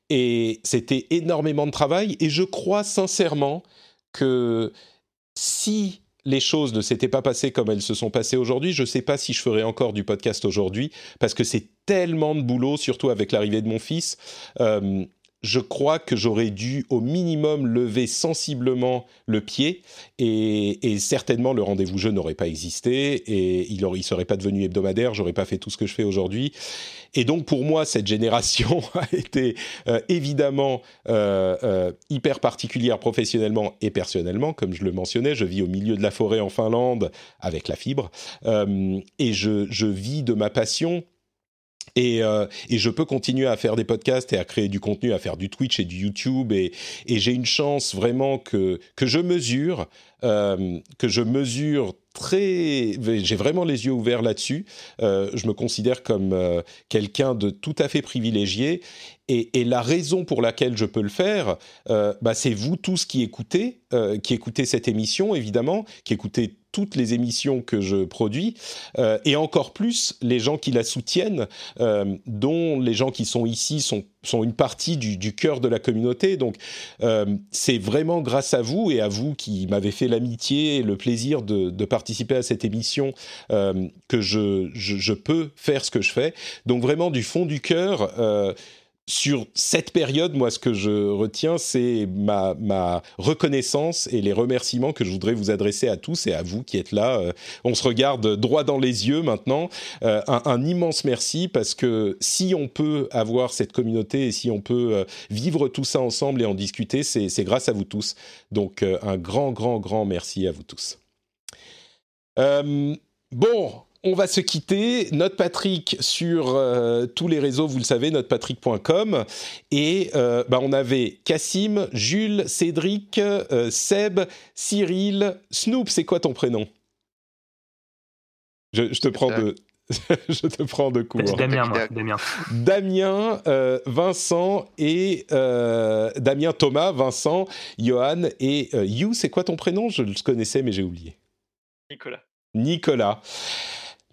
Speaker 1: Et c'était énormément de travail. Et je crois sincèrement que si les choses ne s'étaient pas passées comme elles se sont passées aujourd'hui, je ne sais pas si je ferais encore du podcast aujourd'hui, parce que c'est tellement de boulot, surtout avec l'arrivée de mon fils. Euh, je crois que j'aurais dû au minimum lever sensiblement le pied et, certainement le rendez-vous jeu n'aurait pas existé et il ne serait pas devenu hebdomadaire, j'aurais pas fait tout ce que je fais aujourd'hui. Et donc pour moi, cette génération a été euh, évidemment euh, euh, hyper particulière professionnellement et personnellement, comme je le mentionnais. Je vis au milieu de la forêt en Finlande avec la fibre et je, je vis de ma passion et, euh, et, je peux continuer à faire des podcasts et à créer du contenu, à faire du Twitch et du YouTube. Et, j'ai une chance vraiment que, je mesure, euh, que je mesure très... J'ai vraiment les yeux ouverts là-dessus. Euh, je me considère comme quelqu'un de tout à fait privilégié. Et, la raison pour laquelle je peux le faire, bah, c'est vous tous qui écoutez, qui écoutez cette émission, évidemment, qui écoutez toutes les émissions que je produis, euh, et encore plus les gens qui la soutiennent, euh, dont les gens qui sont ici sont, sont une partie du, du cœur de la communauté. Donc euh, c'est vraiment grâce à vous et à vous qui m'avez fait l'amitié et le plaisir de, de, participer à cette émission euh, que je, je, je, peux faire ce que je fais. Donc vraiment du fond du cœur euh, sur cette période, moi, ce que je retiens, c'est ma, reconnaissance et les remerciements que je voudrais vous adresser à tous et à vous qui êtes là. Euh, on se regarde droit dans les yeux maintenant. Euh, un, immense merci parce que si on peut avoir cette communauté et si on peut euh, vivre tout ça ensemble et en discuter, c'est grâce à vous tous. Donc, un grand, grand, grand merci à vous tous. Bon, on va se quitter. Note Patrick sur euh, tous les réseaux, vous le savez, notepatrick.com. Et euh, bah, on avait Cassim, Jules, Cédric, euh, Seb, Cyril, Snoop. C'est quoi ton prénom? Je, je, te prends de. je te prends de court.
Speaker 11: Damien, moi. Damien.
Speaker 1: Damien, euh, Vincent et Damien, Thomas, Vincent, Johan et You. C'est quoi ton prénom? Je le connaissais, mais j'ai oublié.
Speaker 12: Nicolas.
Speaker 1: Nicolas.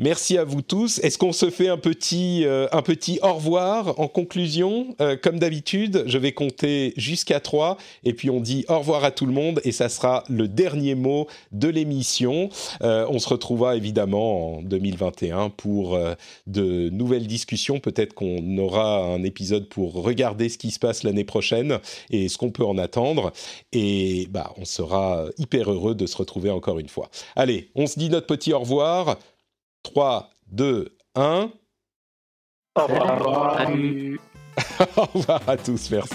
Speaker 1: Merci à vous tous. Est-ce qu'on se fait un petit, euh, un petit au revoir en conclusion? Euh, Comme d'habitude, je vais compter jusqu'à 3 et puis on dit au revoir à tout le monde et ça sera le dernier mot de l'émission. Euh, on se retrouvera évidemment en 2021 pour de nouvelles discussions. Peut-être qu'on aura un épisode pour regarder ce qui se passe l'année prochaine et ce qu'on peut en attendre. Et bah, on sera hyper heureux de se retrouver encore une fois. Allez, on se dit notre petit au revoir. 3, 2, 1.
Speaker 12: Au revoir.
Speaker 1: Salut. Au revoir à tous, merci.